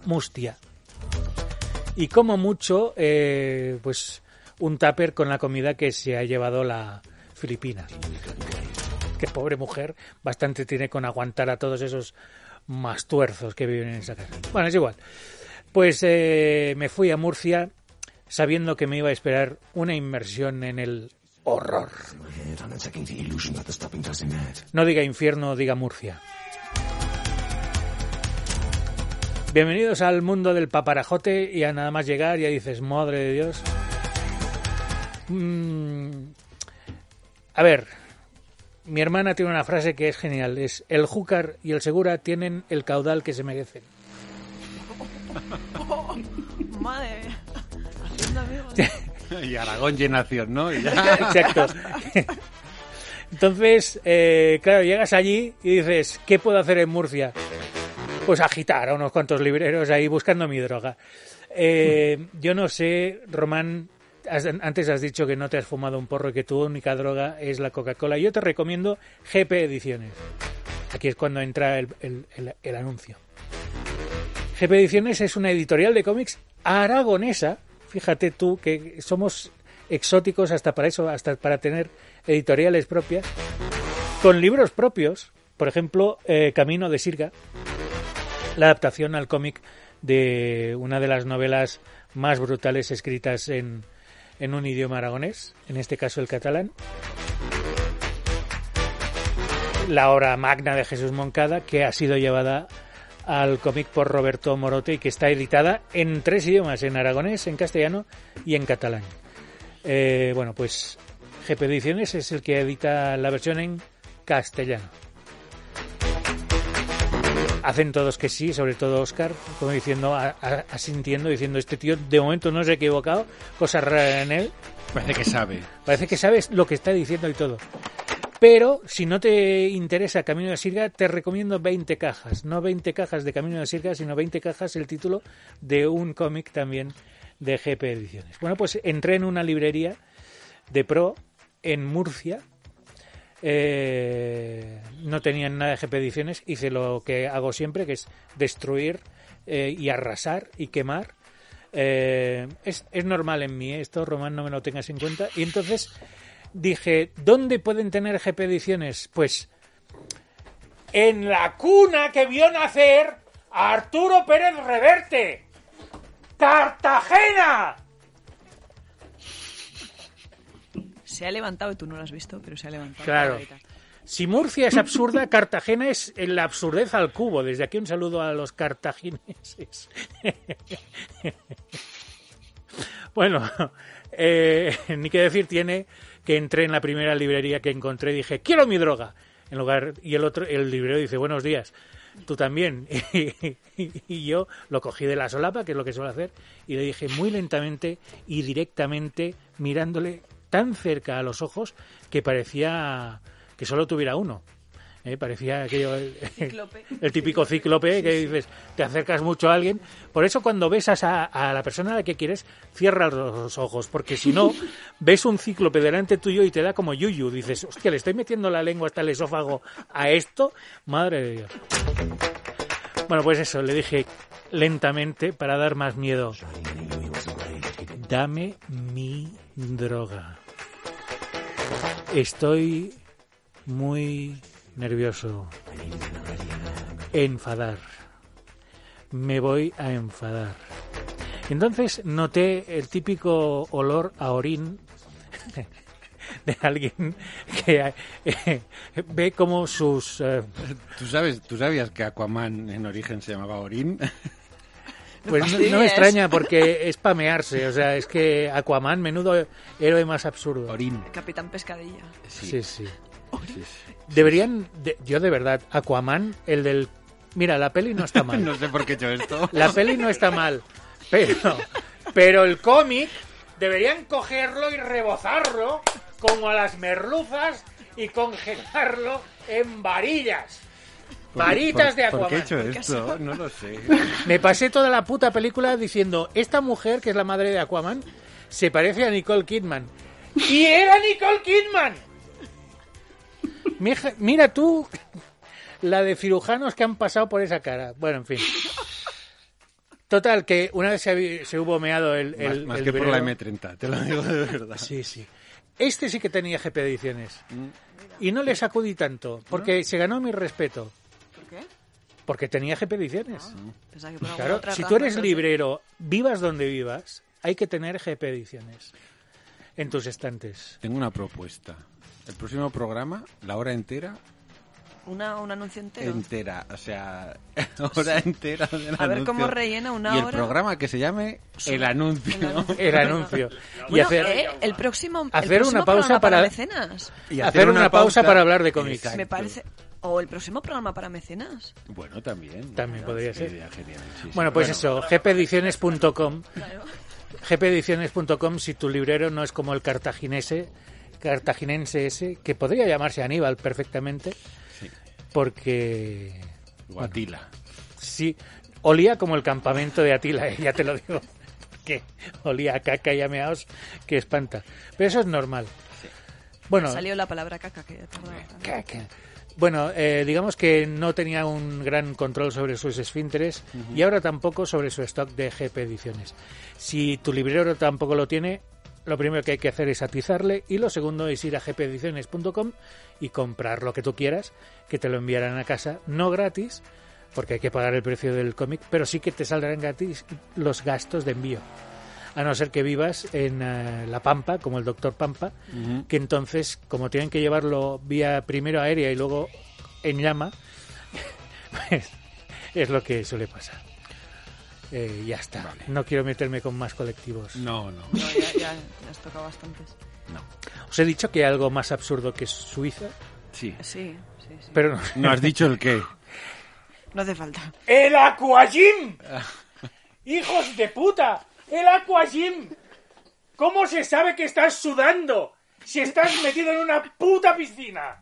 Mustia. Y como mucho, eh, pues un tupper con la comida que se ha llevado la Filipina. Que pobre mujer, bastante tiene con aguantar a todos esos mastuerzos que viven en esa casa. Bueno, es igual. Pues eh, me fui a Murcia sabiendo que me iba a esperar una inmersión en el horror. No diga infierno, diga Murcia. Bienvenidos al mundo del paparajote y a nada más llegar ya dices, madre de Dios. Mm, a ver, mi hermana tiene una frase que es genial, es el Júcar y el Segura tienen el caudal que se merecen. Madre mía. Haciendo amigos. Y Aragón llenación, ¿no? Y ya. Exacto. Entonces, eh, claro, llegas allí y dices, ¿qué puedo hacer en Murcia? Pues agitar a unos cuantos libreros ahí buscando mi droga. Eh, yo no sé, Román, antes has dicho que no te has fumado un porro y que tu única droga es la Coca-Cola. Yo te recomiendo GP Ediciones. Aquí es cuando entra el- el anuncio. GP Ediciones es una editorial de cómics aragonesa. Fíjate tú que somos exóticos hasta para eso, hasta para tener editoriales propias, con libros propios. Por ejemplo, eh, Camino de Sirga, la adaptación al cómic de una de las novelas más brutales escritas en, en un idioma aragonés, en este caso el catalán. La obra magna de Jesús Moncada, que ha sido llevada al cómic por Roberto Morote y que está editada en tres idiomas, en aragonés, en castellano y en catalán. Eh, bueno, pues GP Ediciones es el que edita la versión en castellano. Hacen todos que sí, sobre todo Oscar, como diciendo, asintiendo, diciendo, este tío de momento no se ha equivocado, cosa rara en él, Parece que sabe. Parece que sabes lo que está diciendo y todo. Pero si no te interesa Camino de Sirga, te recomiendo 20 cajas. No 20 cajas de Camino de Sirga, sino 20 cajas el título de un cómic también de GP Ediciones. Bueno, pues entré en una librería de Pro en Murcia. Eh, no tenían nada de GP Ediciones. Hice lo que hago siempre, que es destruir eh, y arrasar y quemar. Eh, es, normal en mí, esto, Román, no me lo tengas en cuenta. Y entonces dije, ¿dónde pueden tener GP Ediciones? Pues en la cuna que vio nacer a Arturo Pérez Reverte. ¡Cartagena! Se ha levantado y tú no lo has visto, pero se ha levantado. Claro. Si Murcia es absurda, Cartagena es la absurdez al cubo. Desde aquí un saludo a los cartagineses. bueno, eh, ni que decir tiene que entré en la primera librería que encontré y dije, quiero mi droga. En lugar, y el otro, el librero dice, buenos días. Tú también. y yo lo cogí de la solapa, que es lo que suelo hacer, y le dije muy lentamente y directamente, mirándole tan cerca a los ojos que parecía que solo tuviera uno. ¿eh? Parecía aquello, el, típico cíclope que dices, te acercas mucho a alguien. Por eso cuando besas a, a la persona a la que quieres, cierra los ojos, porque si no, ves un cíclope delante tuyo y te da como yuyu. Dices, hostia, le estoy metiendo la lengua hasta el esófago a esto. Madre de Dios. Bueno, pues eso, le dije lentamente para dar más miedo. Dame mi droga. Estoy muy nervioso. Enfadar. Me voy a enfadar. Entonces noté el típico olor a orín de alguien que eh, ve como sus... eh, ¿Tú, sabes, ¿Tú sabías que Aquaman en origen se llamaba Orin? Pues no, Sí, no me extraña porque es pamearse, o sea, es que Aquaman, menudo héroe más absurdo. Orin. Capitán Pescadilla. Sí, sí. Deberían, de- yo de verdad, Aquaman, el del... Mira, la peli no está mal. No sé por qué he hecho esto. La peli no está mal, pero, pero el cómic deberían cogerlo y rebozarlo como a las merluzas y congelarlo en varillas. Varitas de ¿Por qué he Aquaman. hecho esto? No lo sé. Me pasé toda la puta película diciendo, esta mujer, que es la madre de Aquaman, se parece a Nicole Kidman. ¡Y era Nicole Kidman! Mija- Mira tú la de cirujanos que han pasado por esa cara. Bueno, en fin. Total, que una vez se, se hubo meado el... Más, el- más el que por la librero- M30, te lo digo de verdad. Sí, sí. Este sí que tenía GP Ediciones. Y no le sacudí tanto, porque se ganó mi respeto. Porque tenía GP Ediciones. Pensaba que por alguna Claro, si tú eres librero, vivas donde vivas, hay que tener GP Ediciones en tus estantes. Tengo una propuesta. El próximo programa, la hora entera, Una, un anuncio entero. entera, o sea, hora entera del A ver anuncio. cómo rellena una y el hora. programa que se llame El Anuncio. El anuncio. El anuncio. Y Bueno, hacer, eh, el próximo, el hacer próximo una pausa para, para- mecenas. Y hacer una, pausa, para hablar de cómics. Me parece. O el próximo programa para mecenas. Bueno, también. También podría ser. Sería genial, sí, sí. Bueno, pues eso, gpediciones.com. gpediciones.com si tu librero no es como el cartaginese, cartaginense ese, que podría llamarse Aníbal perfectamente, Sí. porque Guatila. sí, olía como el campamento de Atila, eh, ya te lo digo, que olía a caca y a meaos que espanta. Pero eso es normal. Bueno, Salió la palabra caca que ya te. Bueno, eh, digamos que no tenía un gran control sobre sus esfínteres y ahora tampoco sobre su stock de GP Ediciones. Si tu librero tampoco lo tiene, lo primero que hay que hacer es atizarle y lo segundo es ir a gpediciones.com y comprar lo que tú quieras, que te lo enviarán a casa, no gratis, porque hay que pagar el precio del cómic, pero sí que te saldrán gratis los gastos de envío. A no ser que vivas en eh, La Pampa, como el doctor Pampa, que entonces, como tienen que llevarlo vía primero aérea y luego en llama, pues es lo que suele pasar. Eh, ya está. No quiero meterme con más colectivos. No, no. No, ya, ya, ya has tocado bastantes. Os he dicho que hay algo más absurdo que Suiza, Sí. Sí, sí, sí. pero no. No has dicho el qué. No hace falta. ¡El Aquagym! ¡Hijos de puta! ¡El Aquagym! ¿Cómo se sabe que estás sudando si estás metido en una puta piscina?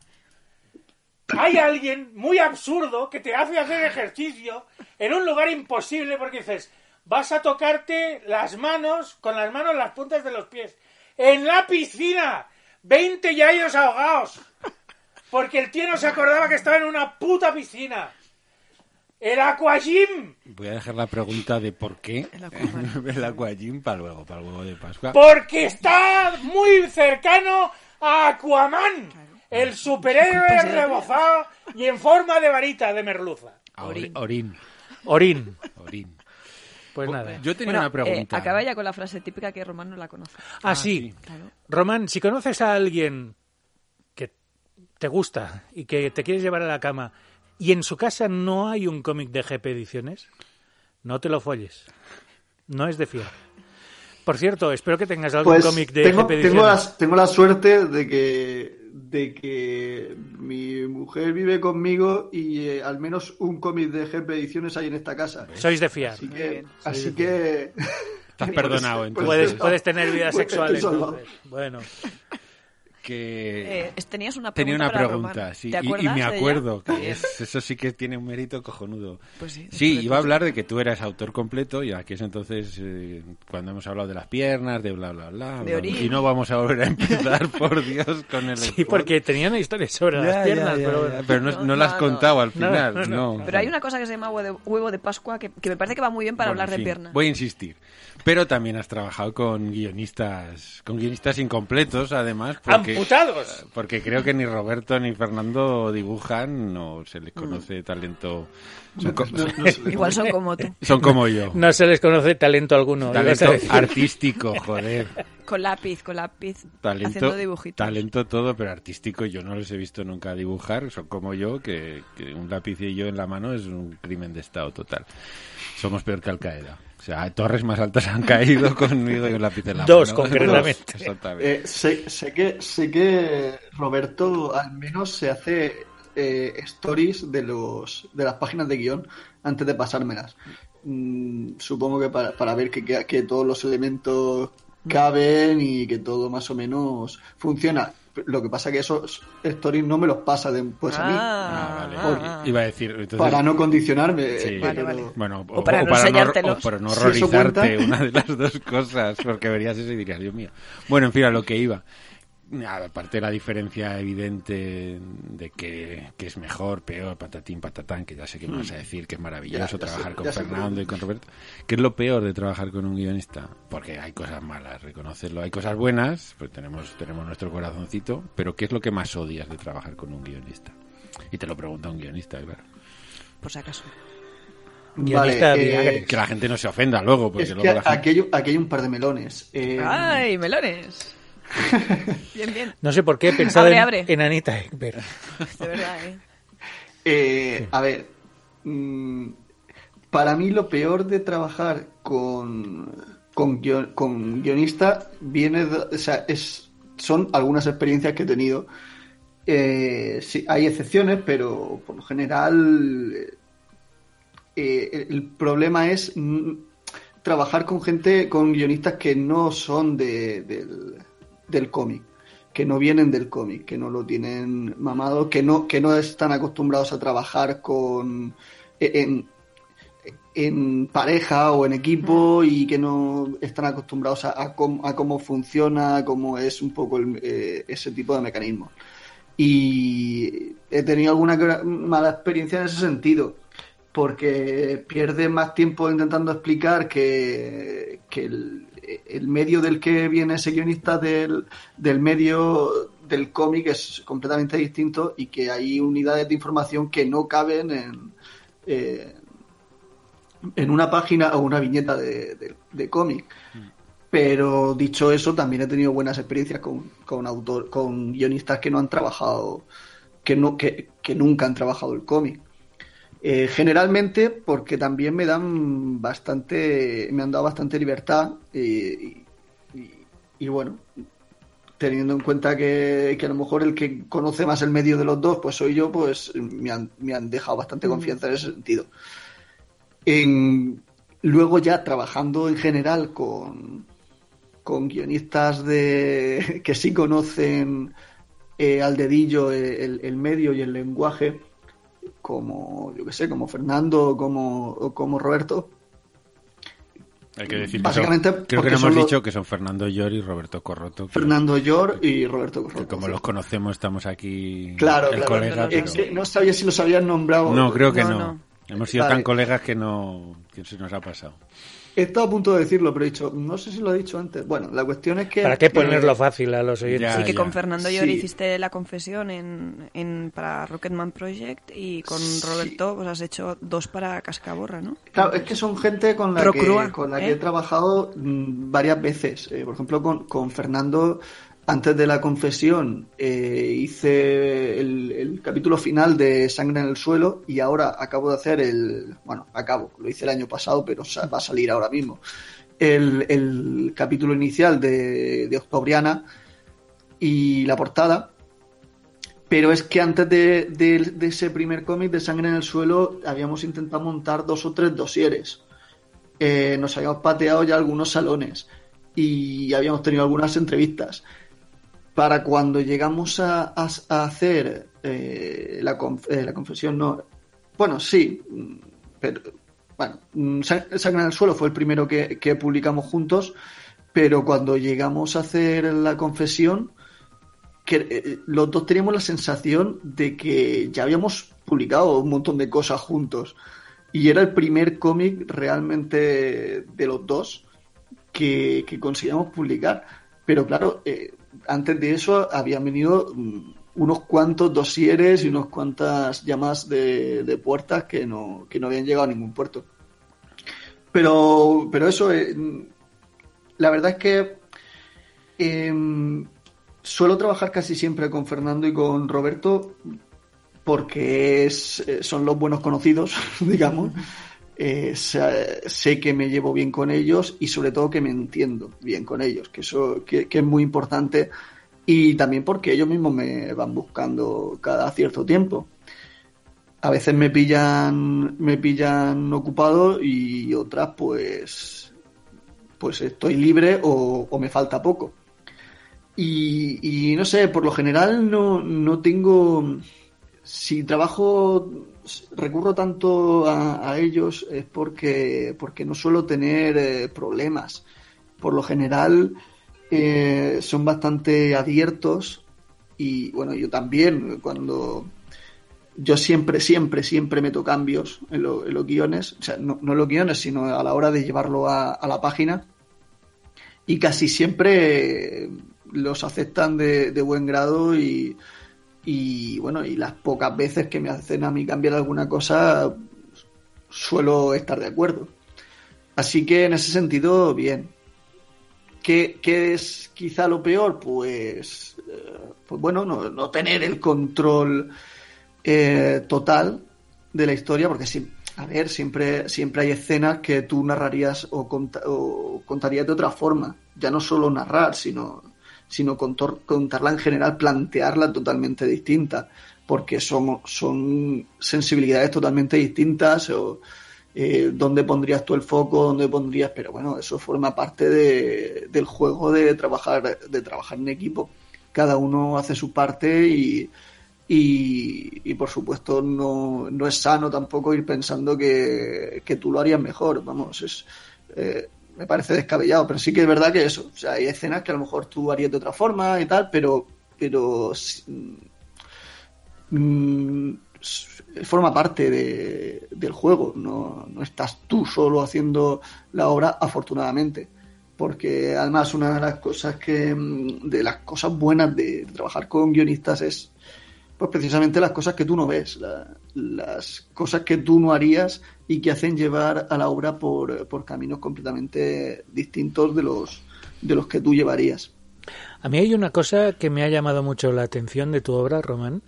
Hay alguien muy absurdo que te hace hacer ejercicio en un lugar imposible porque dices, vas a tocarte las manos, con las manos las puntas de los pies. ¡En la piscina! ¡20 yayos ahogados! Porque el tío no se acordaba que estaba en una puta piscina. ¡El Aquagym! Voy a dejar la pregunta de por qué El Aquaman. el para luego, para el huevo de Pascua. Porque está muy cercano a Aquaman, el superhéroe será rebozado y en forma de varita de merluza. Ah, Ori- Orín. Orín. Orín. Pues nada. Yo tenía Bueno, una pregunta. eh, acaba ya con la frase típica que Román no la conoce. Ah, sí. Claro. Román, si conoces a alguien que te gusta y que te quieres llevar a la cama y en su casa no hay un cómic de GP Ediciones, no te lo folles. No es de fiar. Por cierto, espero que tengas algún Pues cómic de tengo, GP Ediciones. tengo, la, tengo la suerte de que, de que mi mujer vive conmigo y eh, al menos un cómic de GP Ediciones hay en esta casa. Sois de fiar. Así que, así que Estás perdonado, entonces. Puedes, puedes tener vida Pues sexual entonces. Bueno. Que Eh, tenías una pregunta tenía una para pregunta, Román. sí, ¿Te y- me acuerdo que es- eso sí que tiene un mérito cojonudo. Pues sí, sí, iba a hablar de que tú eras autor completo y aquí es entonces eh, cuando hemos hablado de las piernas, de bla bla bla, De bla, orín. y no vamos a volver a empezar, por Dios, con el Sí, porque tenían historias sobre Ya, las piernas, ya, pero ya, bueno. pero no, No, no las contado al No, final, no, no. no. Pero hay una cosa que se llama huevo de, huevo de Pascua que, que me parece que va muy bien para Bueno, hablar en fin, de piernas. Voy a insistir. Pero también has trabajado con guionistas, con guionistas incompletos, además, porque, ¡Amputados! porque creo que ni Roberto ni Fernando dibujan, no se les conoce talento. Son, co- No, no sé. Igual son como tú, son como yo. No se les conoce talento alguno. Talento artístico, joder. con lápiz, con lápiz, Talento, haciendo dibujitos. talento todo, pero artístico yo no les he visto nunca dibujar. Son como yo, que, que un lápiz y yo en la mano es un crimen de estado total. Somos peor que Al Qaeda. O sea, torres más altas han caído conmigo y un lápiz en la Dos, mano. concretamente. Dos, exactamente. Eh, sé, sé que sé que Roberto al menos se hace eh, stories de los de las páginas de guion antes de pasármelas. Mm, supongo que para, para ver que, que, que todos los elementos caben y que todo más o menos funciona. Lo que pasa que esos stories no me los pasa después a mí. Ah, vale. ah. Iba a decir, entonces, Para no condicionarme. Sí. eh, Vale, vale. Bueno, O para no hor- enseñártelos. o para no horrorizarte, cuenta. una de las dos cosas, porque verías eso y dirías, Dios mío. Bueno, en fin, a lo que iba. Aparte de la diferencia evidente de que, que es mejor, peor, patatín, patatán, que ya sé que me vas a decir que es maravilloso Ya, ya trabajar sé, con sé Fernando por- y con Roberto. ¿Qué es lo peor de trabajar con un guionista? Porque hay cosas malas, reconocerlo. Hay cosas buenas, pues tenemos, tenemos nuestro corazoncito, pero ¿qué es lo que más odias de trabajar con un guionista? Y te lo pregunta un guionista, claro. Por si acaso. Guionista Vale, eh. Que la gente no se ofenda luego, porque es luego que la gente... aquí hay, aquí hay un par de melones. Eh, ¡Ay, melones! bien, bien. No sé por qué he pensado Abre, en, abre. en Anita Ekberg. De verdad, ¿eh? Eh, A ver, mm, para mí lo peor de trabajar con, con, guion- con guionista viene, de- o sea, es, son algunas experiencias que he tenido. Eh, sí, hay excepciones, pero por lo general eh, el, el problema es mm, trabajar con gente, con guionistas que no son de, del, del cómic, que no vienen del cómic, que no lo tienen mamado, que no, que no están acostumbrados a trabajar con en, en pareja o en equipo y que no están acostumbrados a, a cómo, a cómo funciona, a cómo es un poco el- eh, ese tipo de mecanismo. Y he tenido alguna mala experiencia en ese sentido, porque pierde más tiempo intentando explicar que, que el, el medio del que viene ese guionista del, del medio del cómic es completamente distinto y que hay unidades de información que no caben en, eh, en una página o una viñeta de, de- de cómic. Pero dicho eso, también he tenido buenas experiencias con, con autor, con guionistas que no han trabajado, que no, que, que nunca han trabajado el cómic. Eh, generalmente porque también me dan bastante, me han dado bastante libertad y, y- y- y bueno, teniendo en cuenta que, que a lo mejor el que conoce más el medio de los dos, pues soy yo, pues me han, me han dejado bastante confianza en ese sentido. En- luego ya trabajando en general con, con guionistas de que sí conocen eh, al dedillo el, el medio y el lenguaje, como yo que sé, como Fernando o como, o como Roberto, Hay que decir que Básicamente son- creo que porque no hemos los- dicho que son Fernando Llor y Roberto Corroto. que- Fernando Llor y Roberto que Corroto. como los conocemos, estamos aquí. Claro, el claro. colega, Es que no sabía si los habían nombrado. No, creo que No, no. no. Hemos sido Vale. tan colegas que no. que se nos ha pasado. He estado a punto de decirlo, pero he dicho, no sé si lo he dicho antes. Bueno, la cuestión es que. ¿Para qué eh, ponerlo fácil a los oyentes? Ya, Sí, que ya. con Fernando Llor Sí. hiciste la confesión en, en, para Rocketman Project y con Roberto pues has hecho dos para Cascaborra, ¿no? Claro, es que son gente con la, Procrua, que, con la ¿eh? que he trabajado mm, varias veces. Eh, por ejemplo, con, con Fernando, antes de la confesión, eh, hice el, capítulo final de Sangre en el Suelo y ahora acabo de hacer el. Bueno, acabo, lo hice el año pasado, pero va a salir ahora mismo. El, el capítulo inicial de, de Octobriana y la portada. Pero es que antes de, de- de ese primer cómic de Sangre en el Suelo habíamos intentado montar dos o tres dosieres. Eh, nos habíamos pateado ya algunos salones y habíamos tenido algunas entrevistas. Para cuando llegamos a, hacer eh, eh, la confesión, no. Bueno, sí, pero. Bueno, mm, Sa- Sangre en el Suelo fue el primero que, publicamos juntos, pero cuando llegamos a hacer la confesión, eh, los dos teníamos la sensación de que ya habíamos publicado un montón de cosas juntos. Y era el primer cómic realmente de los dos que, que conseguíamos publicar. Pero claro, eh, antes de eso habían venido mm, unos cuantos dosieres y unas cuantas llamadas de, de puertas que no, que no habían llegado a ningún puerto. Pero, pero eso, eh, la verdad es que em, suelo trabajar casi siempre con Fernando y con Roberto porque es, eh, son los buenos conocidos, digamos. Eh, sé, que me llevo bien con ellos y sobre todo que me entiendo bien con ellos, que eso que, es muy importante y también porque ellos mismos me van buscando cada cierto tiempo. A veces me pillan me pillan ocupado y otras pues pues estoy libre o, o me falta poco. Y, y no sé, por lo general no, no tengo si trabajo, recurro tanto a, ellos es porque, porque no suelo tener eh, problemas. Por lo general eh, son bastante abiertos y bueno, yo también cuando yo siempre, siempre, siempre meto cambios en, lo- en los guiones, o sea, no, no en los guiones, sino a la hora de llevarlo a, la página y casi siempre los aceptan de, de buen grado y, y bueno, y las pocas veces que me hacen a mí cambiar alguna cosa, suelo estar de acuerdo. Así que en ese sentido, bien. ¿Qué, qué es quizá lo peor? Pues, eh, pues bueno, no, no tener el control eh, total de la historia, porque sí, a ver, siempre, siempre hay escenas que tú narrarías o, o contarías de otra forma. Ya no solo narrar, sino sino contarla en general, plantearla totalmente distinta, porque son, son sensibilidades totalmente distintas, o eh, dónde pondrías tú el foco, dónde pondrías, pero bueno, eso forma parte de- del juego de trabajar, de trabajar en equipo. Cada uno hace su parte y, y, y, por supuesto no, no es sano tampoco ir pensando que, que tú lo harías mejor, vamos, es... eh, me parece descabellado, pero sí que es verdad que eso, o sea, hay escenas que a lo mejor tú harías de otra forma y tal, pero, pero mm, s- forma parte de- del juego, no, no estás tú solo haciendo la obra, afortunadamente, porque además una de las cosas que, mm, de las cosas buenas de trabajar con guionistas es, pues precisamente las cosas que tú no ves, la- las cosas que tú no harías y que hacen llevar a la obra por, por caminos completamente distintos de los, de los que tú llevarías. A mí hay una cosa que me ha llamado mucho la atención de tu obra, Román,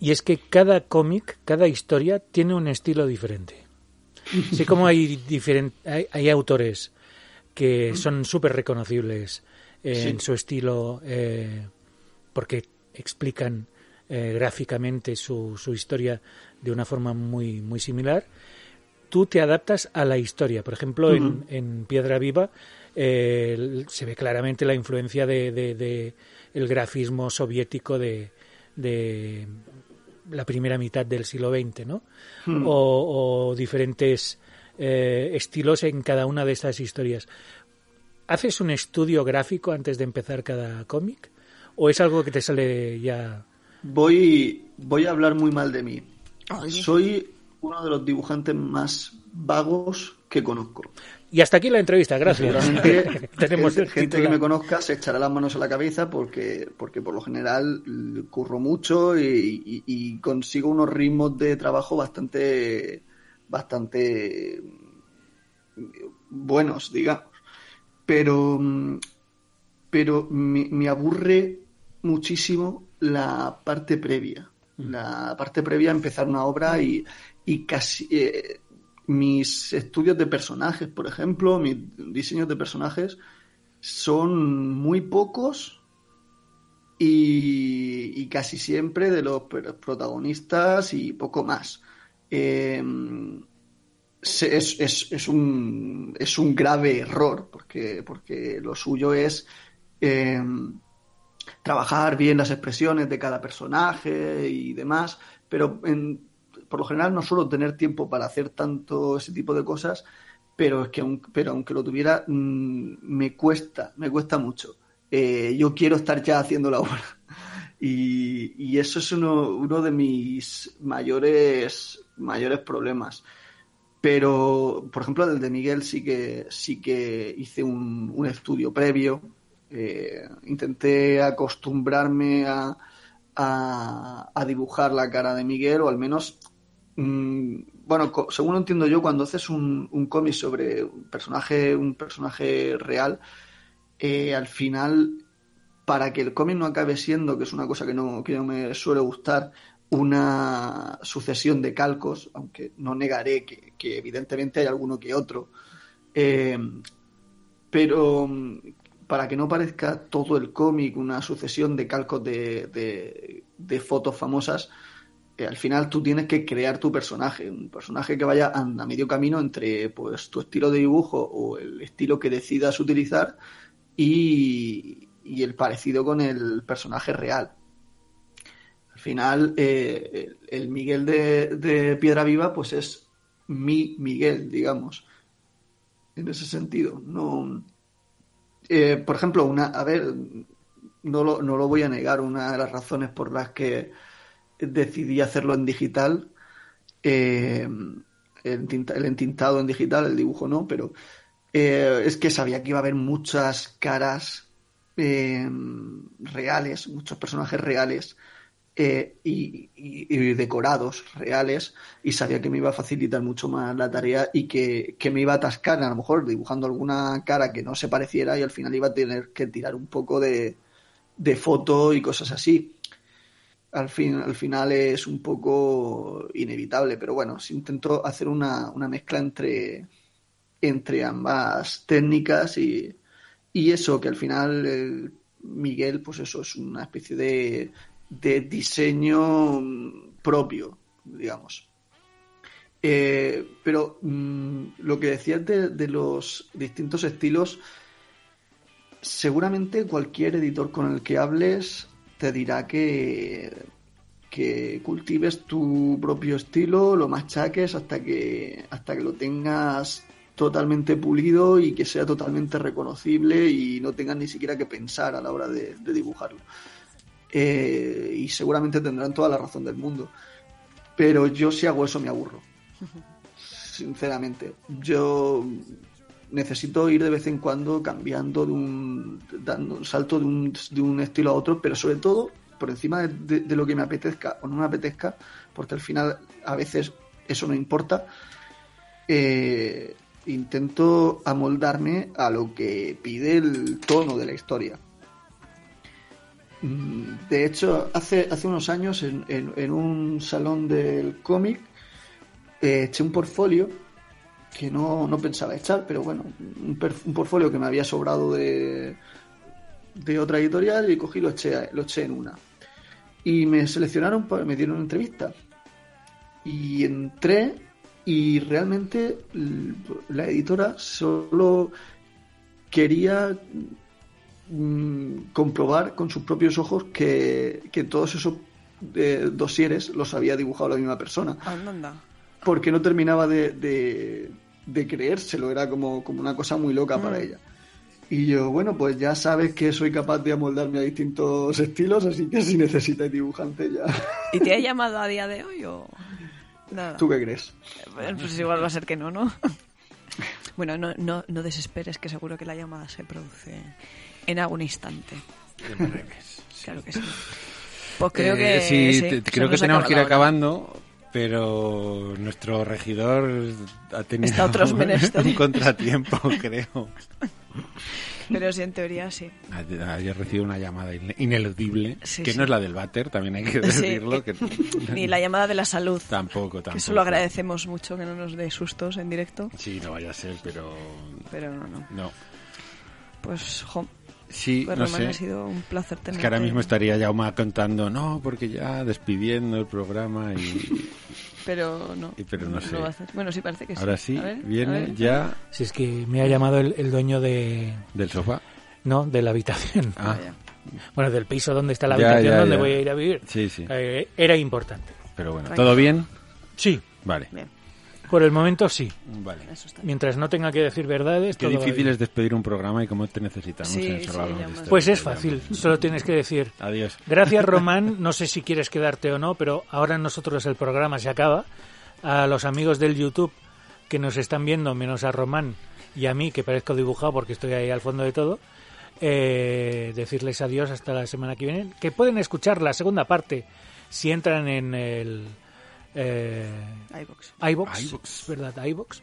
y es que cada cómic, cada historia tiene un estilo diferente. Así como hay, hay, hay autores que son súper reconocibles eh, en Sí. su estilo eh, porque explican eh, gráficamente su, su historia de una forma muy, muy similar, tú te adaptas a la historia. Por ejemplo, en, en Piedra Viva eh, se ve claramente la influencia de, de- de el grafismo soviético de, de la primera mitad del siglo XX, ¿no? Hmm. O, o diferentes eh, estilos en cada una de estas historias. ¿Haces un estudio gráfico antes de empezar cada cómic? ¿O es algo que te sale ya...? Voy, voy a hablar muy mal de mí. Soy uno de los dibujantes más vagos que conozco. Y hasta aquí la entrevista, gracias. Seguramente Tenemos gente, el gente que me conozca se echará las manos a la cabeza porque, porque por lo general curro mucho y, y- y consigo unos ritmos de trabajo bastante, bastante buenos, digamos. Pero, pero me, me aburre muchísimo la parte previa. La parte previa a empezar una obra y, y casi eh, mis estudios de personajes, por ejemplo, mis diseños de personajes son muy pocos y, y casi siempre de los protagonistas y poco más. Eh, se- es, es- es un, es un grave error porque, porque lo suyo es eh, trabajar bien las expresiones de cada personaje y demás, pero en- por lo general no suelo tener tiempo para hacer tanto ese tipo de cosas, pero es que aunque lo tuviera, mm, me cuesta, me cuesta mucho. Eh, yo quiero estar ya haciendo la obra. Y, eso es uno, de mis mayores, mayores problemas. Pero, por ejemplo, del de Miguel sí que, sí que hice un estudio previo. Eh, intenté acostumbrarme a, a, dibujar la cara de Miguel, o al menos, mm, bueno, según lo entiendo yo, cuando haces un, un cómic sobre un personaje, un personaje real, eh, al final, para que el cómic no acabe siendo, que es una cosa que no, que no me suele gustar, una sucesión de calcos, aunque no negaré que, que evidentemente hay alguno que otro, eh, pero para que no parezca todo el cómic una sucesión de calcos de, de- de fotos famosas, eh, al final tú tienes que crear tu personaje, un personaje que vaya a, a medio camino entre pues tu estilo de dibujo o el estilo que decidas utilizar y, y el parecido con el personaje real. Al final, eh, el, el Miguel de, de Piedra Viva, pues es mi Miguel, digamos. En ese sentido. No. Eh, por ejemplo, una, a ver, no lo, no lo voy a negar, una de las razones por las que decidí hacerlo en digital, eh, el, tinta- el entintado en digital, el dibujo no, pero eh, es que sabía que iba a haber muchas caras eh, reales, muchos personajes reales eh, y, decorados reales y sabía que me iba a facilitar mucho más la tarea y que, que me iba a atascar a lo mejor dibujando alguna cara que no se pareciera y al final iba a tener que tirar un poco de, de foto y cosas así. Al, fin, al final es un poco inevitable, pero bueno, si intento hacer una, una mezcla entre, entre ambas técnicas y, y eso, que al final Miguel, pues eso es una especie de, de diseño mm, propio, digamos. Eh, pero mm, lo que decías de, de los distintos estilos, seguramente cualquier editor con el que hables te dirá que, que cultives tu propio estilo, lo machaques hasta que, hasta que lo tengas totalmente pulido y que sea totalmente reconocible y no tengas ni siquiera que pensar a la hora de, de dibujarlo. Eh, y seguramente tendrán toda la razón del mundo. Pero yo si hago eso me aburro. Sinceramente. Yo necesito ir de vez en cuando cambiando de un dando un salto de un, de un estilo a otro, pero sobre todo por encima de, de- de lo que me apetezca o no me apetezca, porque al final a veces eso no importa. eh, intento amoldarme a lo que pide el tono de la historia. Mm, De hecho, hace, hace unos años en, en- un salón del cómic eh, eché un portfolio que no, no pensaba echar, pero bueno, un, un portfolio que me había sobrado de, de otra editorial y cogí lo eché, lo eché en una. Y me seleccionaron, me dieron una entrevista. Y entré y realmente la editora solo quería mm, comprobar con sus propios ojos que, que todos esos eh, dosieres los había dibujado la misma persona Anda, anda. porque no terminaba de, de, de creérselo, era como, como una cosa muy loca para Mm. ella. Y yo, bueno, pues ya sabes que soy capaz de amoldarme a distintos estilos, así que si necesitas dibujante ya. ¿Y te ha llamado a día de hoy o nada? ¿Tú qué crees? Eh, Pues igual va a ser que no, ¿no? Bueno, no, no, no desesperes, que seguro que la llamada se produce en algún instante. Claro que sí. Pues creo Eh, que. sí, creo que tenemos que ir acabando, pero nuestro regidor ha tenido Está otros un, contratiempo, creo. Pero sí, en teoría sí. Había recibido una llamada ine- ineludible, Sí, que sí. no es la del váter, también hay que decirlo. que- que- Ni la llamada de la salud. Tampoco, tampoco. Que eso lo agradecemos mucho, que no nos dé sustos en directo. Sí, no vaya a ser, pero... Pero no, no. No. Pues, jo, Sí, pues no Román, sé. ha sido un placer Es que ahora mismo estaría Jauma contando, no, porque ya despidiendo el programa y... Pero no. Y pero no sé. lo va a hacer. Bueno, sí, parece que sí. Ahora sí, A ver, viene a ver. ya Si es que me ha llamado el, el dueño de... del sofá. No, de la habitación. Ah, Vaya. Bueno, del piso donde está la Ya, habitación ya, donde ya. voy a ir a vivir. Sí, sí. Eh, era importante. Pero bueno, Tranquilo. ¿todo bien? Sí, Vale. Bien, por el momento sí. Vale. Mientras no tenga que decir verdades, Qué todo va difícil bien. es despedir un programa y cómo te necesitamos Sí, en sí. Pues es fácil, solo tienes que decir Adiós. Gracias, Román. No sé si quieres quedarte o no, pero ahora nosotros el programa se acaba. A los amigos del YouTube que nos están viendo, menos a Román y a mí, que parezco dibujado porque estoy ahí al fondo de todo, eh, decirles adiós hasta la semana que viene. Que pueden escuchar la segunda parte si entran en el eh, iVoox, iVoox. ¿verdad? iVoox.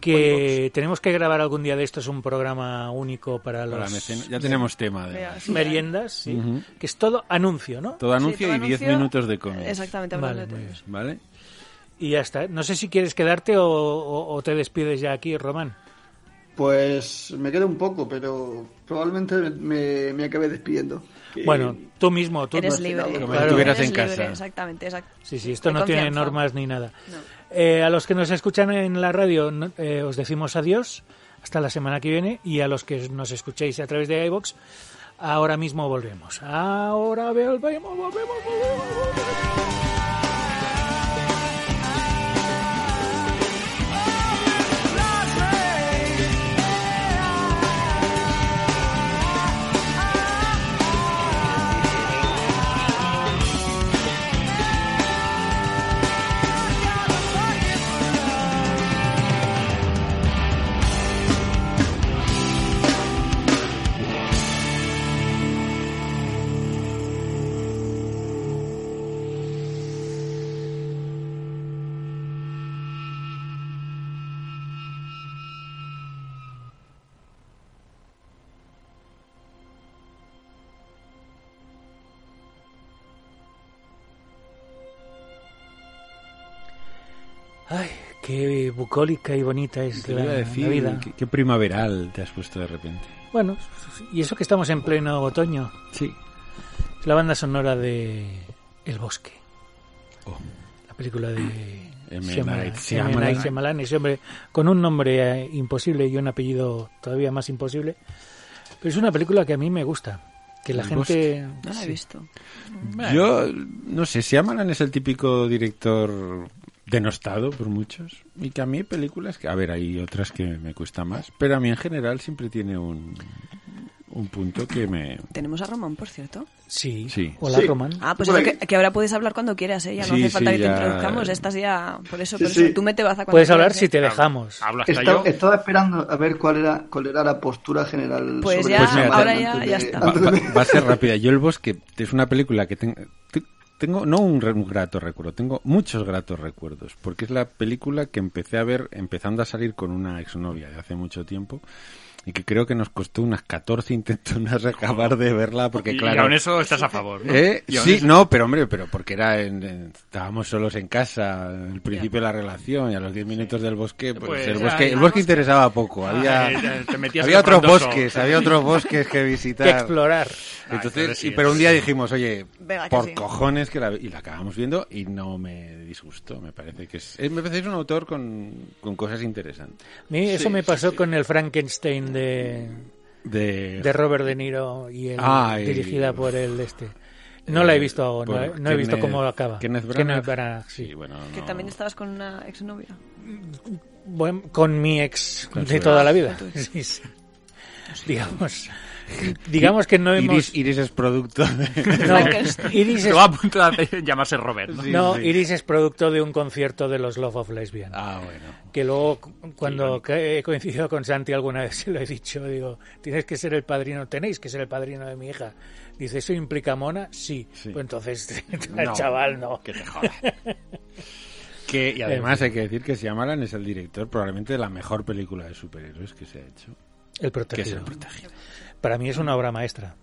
Que tenemos que grabar algún día de esto, es un programa único para Para los. Ya tenemos tema de sí, meriendas, que es todo anuncio, ¿no? todo anuncio todo y 10 anuncio. minutos de cómics. Exactamente, Vale. ¿Vale? Y ya está. No sé si quieres quedarte o, o- o te despides ya aquí, Román. Pues me queda un poco, pero probablemente me, me acabe despidiendo. Que- Bueno, tú mismo, tú Eres no- libre. Como Claro. estuvieras Eres en libre, casa. Exactamente, exacto. Sí, sí, esto De no tiene normas ni nada. No. Eh, a los que nos escuchan en la radio eh, os decimos adiós hasta la semana que viene y a los que nos escuchéis a través de iVoox, ahora mismo volvemos. Ahora volvemos, volvemos, volvemos. Ay, qué bucólica y bonita es Te la, iba a la decir, vida. qué, qué primaveral te has puesto de repente. Bueno, y eso que estamos en pleno otoño. Sí. Es la banda sonora de El Bosque. Oh. La película de. Shyamalan. Shyamalan. Ese hombre con un nombre eh, imposible y un apellido todavía más imposible. Pero es una película que a mí me gusta. Que la El gente... No la he sí. visto. Yo, no sé, Shyamalan es el típico director denostado por muchos y que a mí hay películas que, a ver, hay otras que me cuesta más, pero a mí en general siempre tiene un, un punto que me... Tenemos a Román, por cierto. Sí. Sí. Hola, Sí. Román. Ah, pues eso que, que ahora puedes hablar cuando quieras, ¿eh? Ya no Sí, hace falta sí, que ya- te introduzcamos. Estás ya... Por eso, Sí, por sí. eso. Tú mete baza cuando Puedes hablar quieras, si ¿eh? te dejamos. Hablo hasta Estaba, yo. estaba esperando a ver cuál era cuál era la postura general. Pues sobre ya, el tema ahora ya- de- ya está. Va, a ser rápida. Yo El Bosque es una película que tengo... Tengo no un, un grato recuerdo, tengo muchos gratos recuerdos, porque es la película que empecé a ver empezando a salir con una exnovia de hace mucho tiempo y que creo que nos costó unas 14 intentos acabar de verla, porque y, claro... y aún eso estás a favor, ¿no? ¿Eh? Sí, eso- no, pero hombre, pero porque era en- en- estábamos solos en casa, el principio de la relación y a los 10 minutos del bosque, pues, Pues, el bosque, el bosque interesaba poco, había, Ah, eh, te había en lo otros bosques, había otros bosques que visitar. Que explorar. Entonces, entonces sí, y- pero un día dijimos, oye, Venga, que por sí. cojones que la, y la acabamos viendo y no me disgustó, me parece que es, es- me parece que es un autor con, con cosas interesantes. A mí eso Sí, me pasó con el Frankenstein de, De, de Robert De Niro y el, Ah, y- dirigida por el este. No la he visto aún, no, he- visto Kenneth- cómo acaba. Kenneth Branagh. Branagh, sí. Sí, bueno, Que también estabas con una exnovia. Bueno, con mi ex Con de toda ex. la vida. Sí, sí. Digamos, digamos que no hemos... Iris, Iris es producto de... No. Iris es, a punto de llamarse Robert, ¿no? Sí, no, sí. Iris es producto de un concierto de los Love of Lesbian. Ah, bueno. Que luego, cu- cuando he coincidido con Santi alguna vez, se lo he dicho, digo, tienes que ser el padrino, tenéis que ser el padrino de mi hija. Dice, ¿eso implica mona? Sí. Sí. Pues entonces, No, chaval, no. Que te jodas. que, y además hay que decir que Shyamalan es el director probablemente de la mejor película de superhéroes que se ha hecho. El Que es protegido. El Protegido. Para mí es una obra maestra.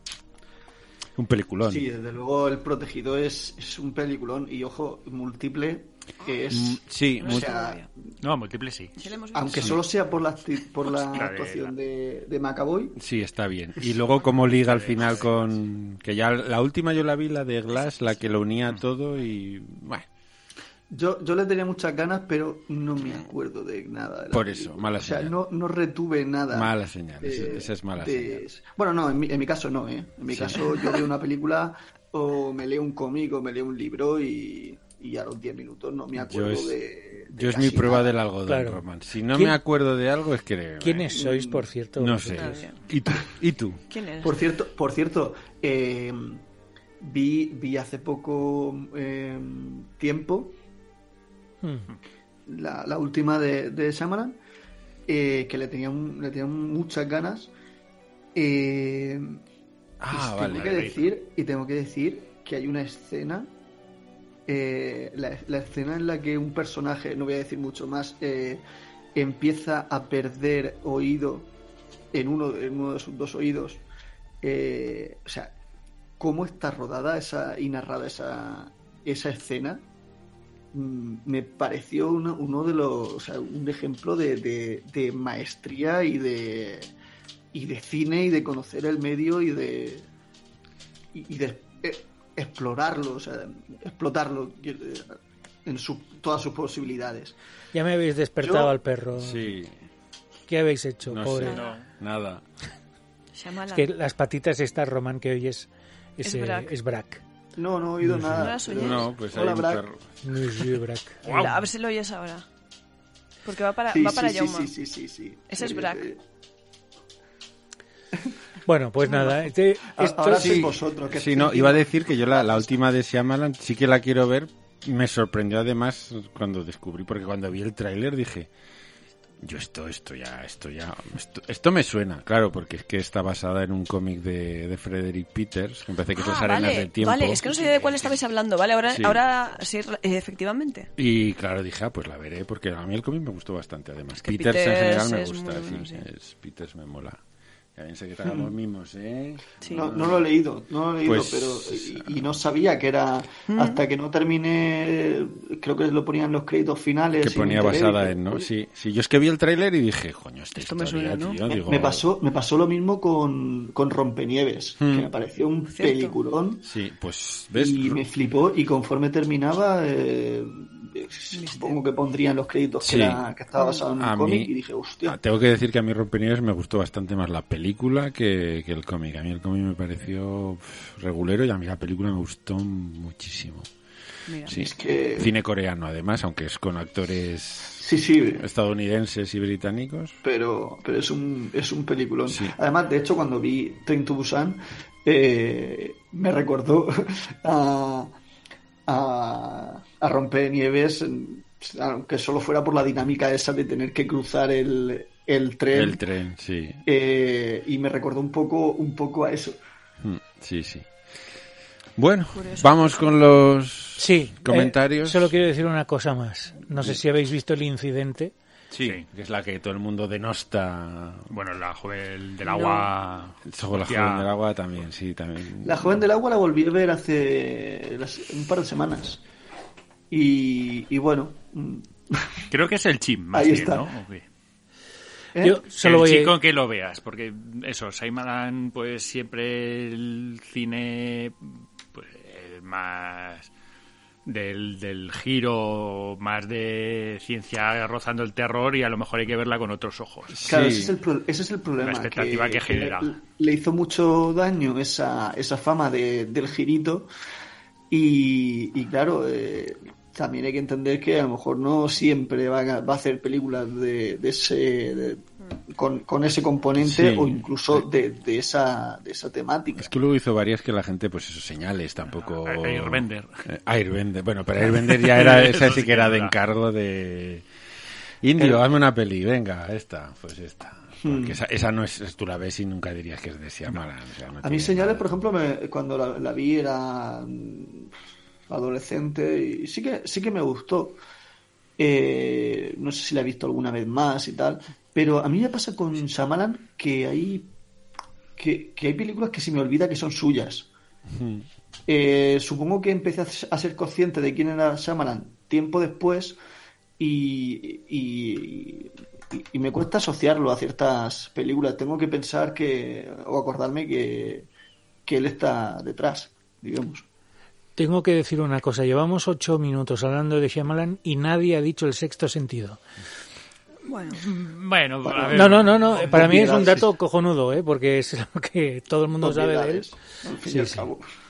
Un peliculón. Sí, desde luego El Protegido es, es un peliculón y ojo, múltiple que es... Mm, Sí, sea, todavía. No, múltiple sí. Aunque solo sea por la, por la actuación la- de, de Macaboy, sí, está bien. Y luego como liga al final con... Que ya la última yo la vi, la de Glass, la que lo unía todo y... Bueno, Yo, yo le tenía muchas ganas, pero no me acuerdo de nada. De la Por película. eso, mala O sea, señal. no, no retuve nada. Mala señal, esa- de- esa es mala de- señal. Bueno, no, en mi, en mi caso no, ¿eh? En mi Sí. caso yo veo una película o me leo un cómic o me leo un libro y, y a los 10 minutos no me Yo acuerdo es, de, de yo es mi prueba nada. del algodón, Claro. Román. Si no ¿Quién- me acuerdo de algo es que... ¿Quiénes sois, por cierto? No sé. ¿Y tú? ¿Y tú? ¿Quién es? Por cierto, por cierto eh, vi, vi hace poco eh, tiempo Hmm. la, la última de, de Shyamalan, eh, que le tenían, le tenían muchas ganas. Eh, Ah, y vale. Tengo que decir, y tengo que decir que hay una escena, eh, la, la escena en la que un personaje, no voy a decir mucho más, eh, empieza a perder oído en uno, en uno de sus dos oídos. O sea, cómo está rodada esa y narrada esa, esa escena me pareció uno, uno de los o sea, un ejemplo de, de- de maestría y de y de cine y de conocer el medio y de y, y de eh, explorarlo o sea explotarlo eh, en su, todas sus posibilidades Ya me habéis despertado Yo- al perro. Sí, ¿Qué habéis hecho, no pobre? sé. Nada. Es que las patitas estas, Román, que oyes, es, Es eh, es Brack. No no he oído No sé. ¿No nada las oyes? No, pues hay Hola, un Brack. perro. No es Brack. A ver si lo oyes ahora. Porque va para, Sí, va sí, para sí, Jaume. sí, sí, sí, sí. Ese es Sí, Brack. eh, Bueno, pues nada. este- esto ahora sí- sois vosotros que Sí, no, iba a decir que yo la, la última de Shyamalan sí que la quiero ver. Me sorprendió además cuando descubrí, porque cuando vi el tráiler dije, yo esto, esto ya, esto ya, esto, esto me suena, claro, porque es que está basada en un cómic de, de Frederick Peters, que me parece que es Ah, Las Arenas del Tiempo. vale, es que no sabía de cuál estabais hablando, ¿vale? Ahora, Sí. ahora sí, eh, efectivamente. Y claro, dije, ah, pues la veré, porque a mí el cómic me gustó bastante, además. que Peters, en general me gusta, muy sí, sí. es- Peters me mola. Que tragamos mimos, ¿eh? Sí. No, no lo he leído, no lo he leído, Pues- pero y, y no sabía que era hasta que no terminé, creo que lo ponían en los créditos finales. Que ponía basada en, ¿no? Sí, sí, yo es que vi el tráiler y dije, coño, esta Esto me suena, ¿no? tío, Me, digo, me pasó, me pasó lo mismo con, con Rompenieves, Hmm. que me pareció un Cierto. peliculón Sí, pues, ¿ves? y me flipó y conforme terminaba, eh, supongo que pondrían los créditos Sí. que, era- que estaba basado en A un cómic y dije, Ah, hostia. Tengo que decir que a mí Rompenieves me gustó bastante más la película que, que el cómic. A mí el cómic me pareció regulero y a mí la película me gustó muchísimo. Mira. Sí. Es que- Cine coreano, además, aunque es con actores Sí, sí, estadounidenses y británicos. pero, pero es un, es un peliculón. Sí. Además, de hecho, cuando vi Train to Busan, eh, me recordó a, a, a Rompenieves, aunque solo fuera por la dinámica esa de tener que cruzar el, el tren. El tren, sí. eh, y me recordó un poco, un poco a eso. Mm, Sí, sí. Bueno, Curioso. vamos con los Sí, comentarios. eh, solo quiero decir una cosa más. No sé si habéis visto el incidente. Sí, que es la que todo el mundo denosta. Bueno, la joven del agua. Sobre la joven del agua también, sí, también. La joven del agua la volví a ver hace un par de semanas. Y, y bueno, mm, Creo que es el chip, más Ahí bien, está. ¿no? ¿eh? Yo solo el voy chico a... que lo veas, porque eso, Shyamalan, pues siempre el cine pues, eh, más del, del giro, más de ciencia rozando el terror y a lo mejor hay que verla con otros ojos. Claro, Sí. ese, es el, pro- ese es el problema. La expectativa que genera. Le, le hizo mucho daño esa, esa fama de- del girito. Y, y claro, eh, también hay que entender que a lo mejor no siempre va a, va a hacer películas de, de ese de- con, con ese componente Sí. o incluso de, de esa de esa temática. Es que luego hizo varias que la gente, pues eso, señales, tampoco... A- Airbender. Eh, Airbender. Bueno, pero Airbender ya era, esa sí que era de encargo de... Indio, hazme una peli, venga, esta, pues esta. Porque esa, esa no es, tú la ves y nunca dirías que es de Shyamalan. o sea, no A mí señales, nada. por ejemplo, me- cuando la, la vi era mm, adolescente y sí que sí que me gustó. Eh, no sé si la he visto alguna vez más y tal, pero a mí me pasa con Shyamalan que hay que, que hay películas que se me olvida que son suyas. Eh, supongo que empecé a ser consciente de quién era Shyamalan tiempo después y, y, y- y me cuesta asociarlo a ciertas películas. Tengo que pensar que o acordarme que, que él está detrás, digamos. tengo que decir una cosa. Llevamos ocho minutos hablando de Shyamalan y nadie ha dicho el sexto sentido. Bueno, Bueno, a ver. No, no, no, no. Para mí es un dato cojonudo, ¿eh? porque es lo que todo el mundo sabe de él. Sí, sí.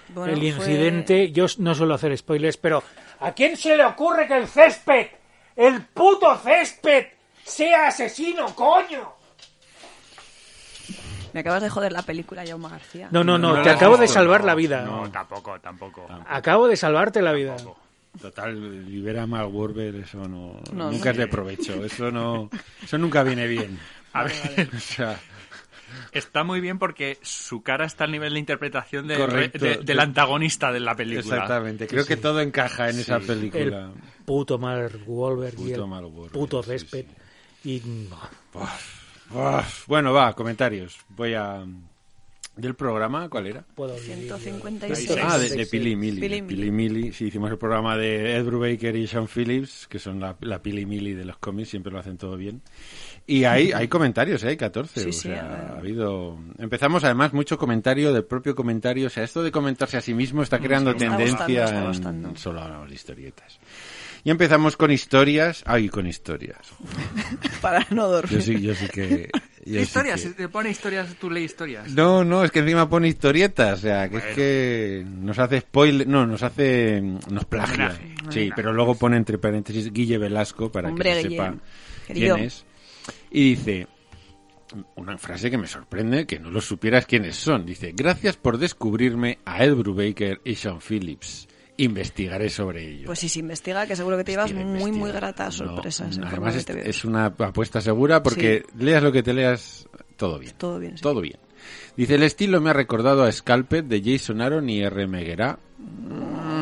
bueno, el fue- incidente, yo no suelo hacer spoilers, pero ¿a quién se le ocurre que el césped, el puto césped, sea asesino, coño? Me acabas de joder la película, Jaume García. No, no, no, No te acabo de salvar no, la vida. No, tampoco, tampoco. Acabo de salvarte la vida. Total, libera mal Warber, eso no, No, nunca no. es de provecho, eso no, eso nunca viene bien. A ver, O sea, está muy bien porque su cara está al nivel de interpretación de- Correcto. de- del antagonista de la película. exactamente, creo que todo encaja en esa El película. puto Mark Wahlberg y Puto el Mark Wahlberg, puto sí, césped. Y Uf, bueno, va, comentarios. Voy a del programa, ¿cuál era? puedo vivir. 156. Ah, de, de Pili Mili. Pili Mili. Pili Mili. Sí, hicimos el programa de Ed Brubaker y Sean Phillips, que son la, la Pili Mili de los cómics, siempre lo hacen todo bien. Y hay, hay comentarios, ¿eh? hay 14. Sí, o sí, sea, a- ha habido... Empezamos además mucho comentario del propio comentario. O sea, esto de comentarse a sí mismo está creando está tendencia gustando, está en- gustando. Solo hablamos de historietas. Y empezamos con historias. Ay, con historias. Para no dormir. Yo sí, yo sí que... yo sí historias, que- te pone historias, tú lees historias. no, no, es que encima pone historietas, o sea, que es que nos hace spoiler, no, nos hace, nos plagia. Homenaje, sí, homenaje. pero luego pone entre paréntesis Guille Velasco para Hombre, que se sepa querido. quién es. Y dice, una frase que me sorprende, que no lo supieras quiénes son. Dice, gracias por descubrirme a Ed Brubaker y Sean Phillips. Investigaré sobre ello. Pues si se investiga, que seguro que te llevas Investiga, muy, muy gratas No, sorpresas. en además, es, es una apuesta segura porque leas lo que te leas, todo bien. Todo bien, sí. Todo bien. Dice, el estilo me ha recordado a Scalped de Jason Aaron y R. Meguera. Mm.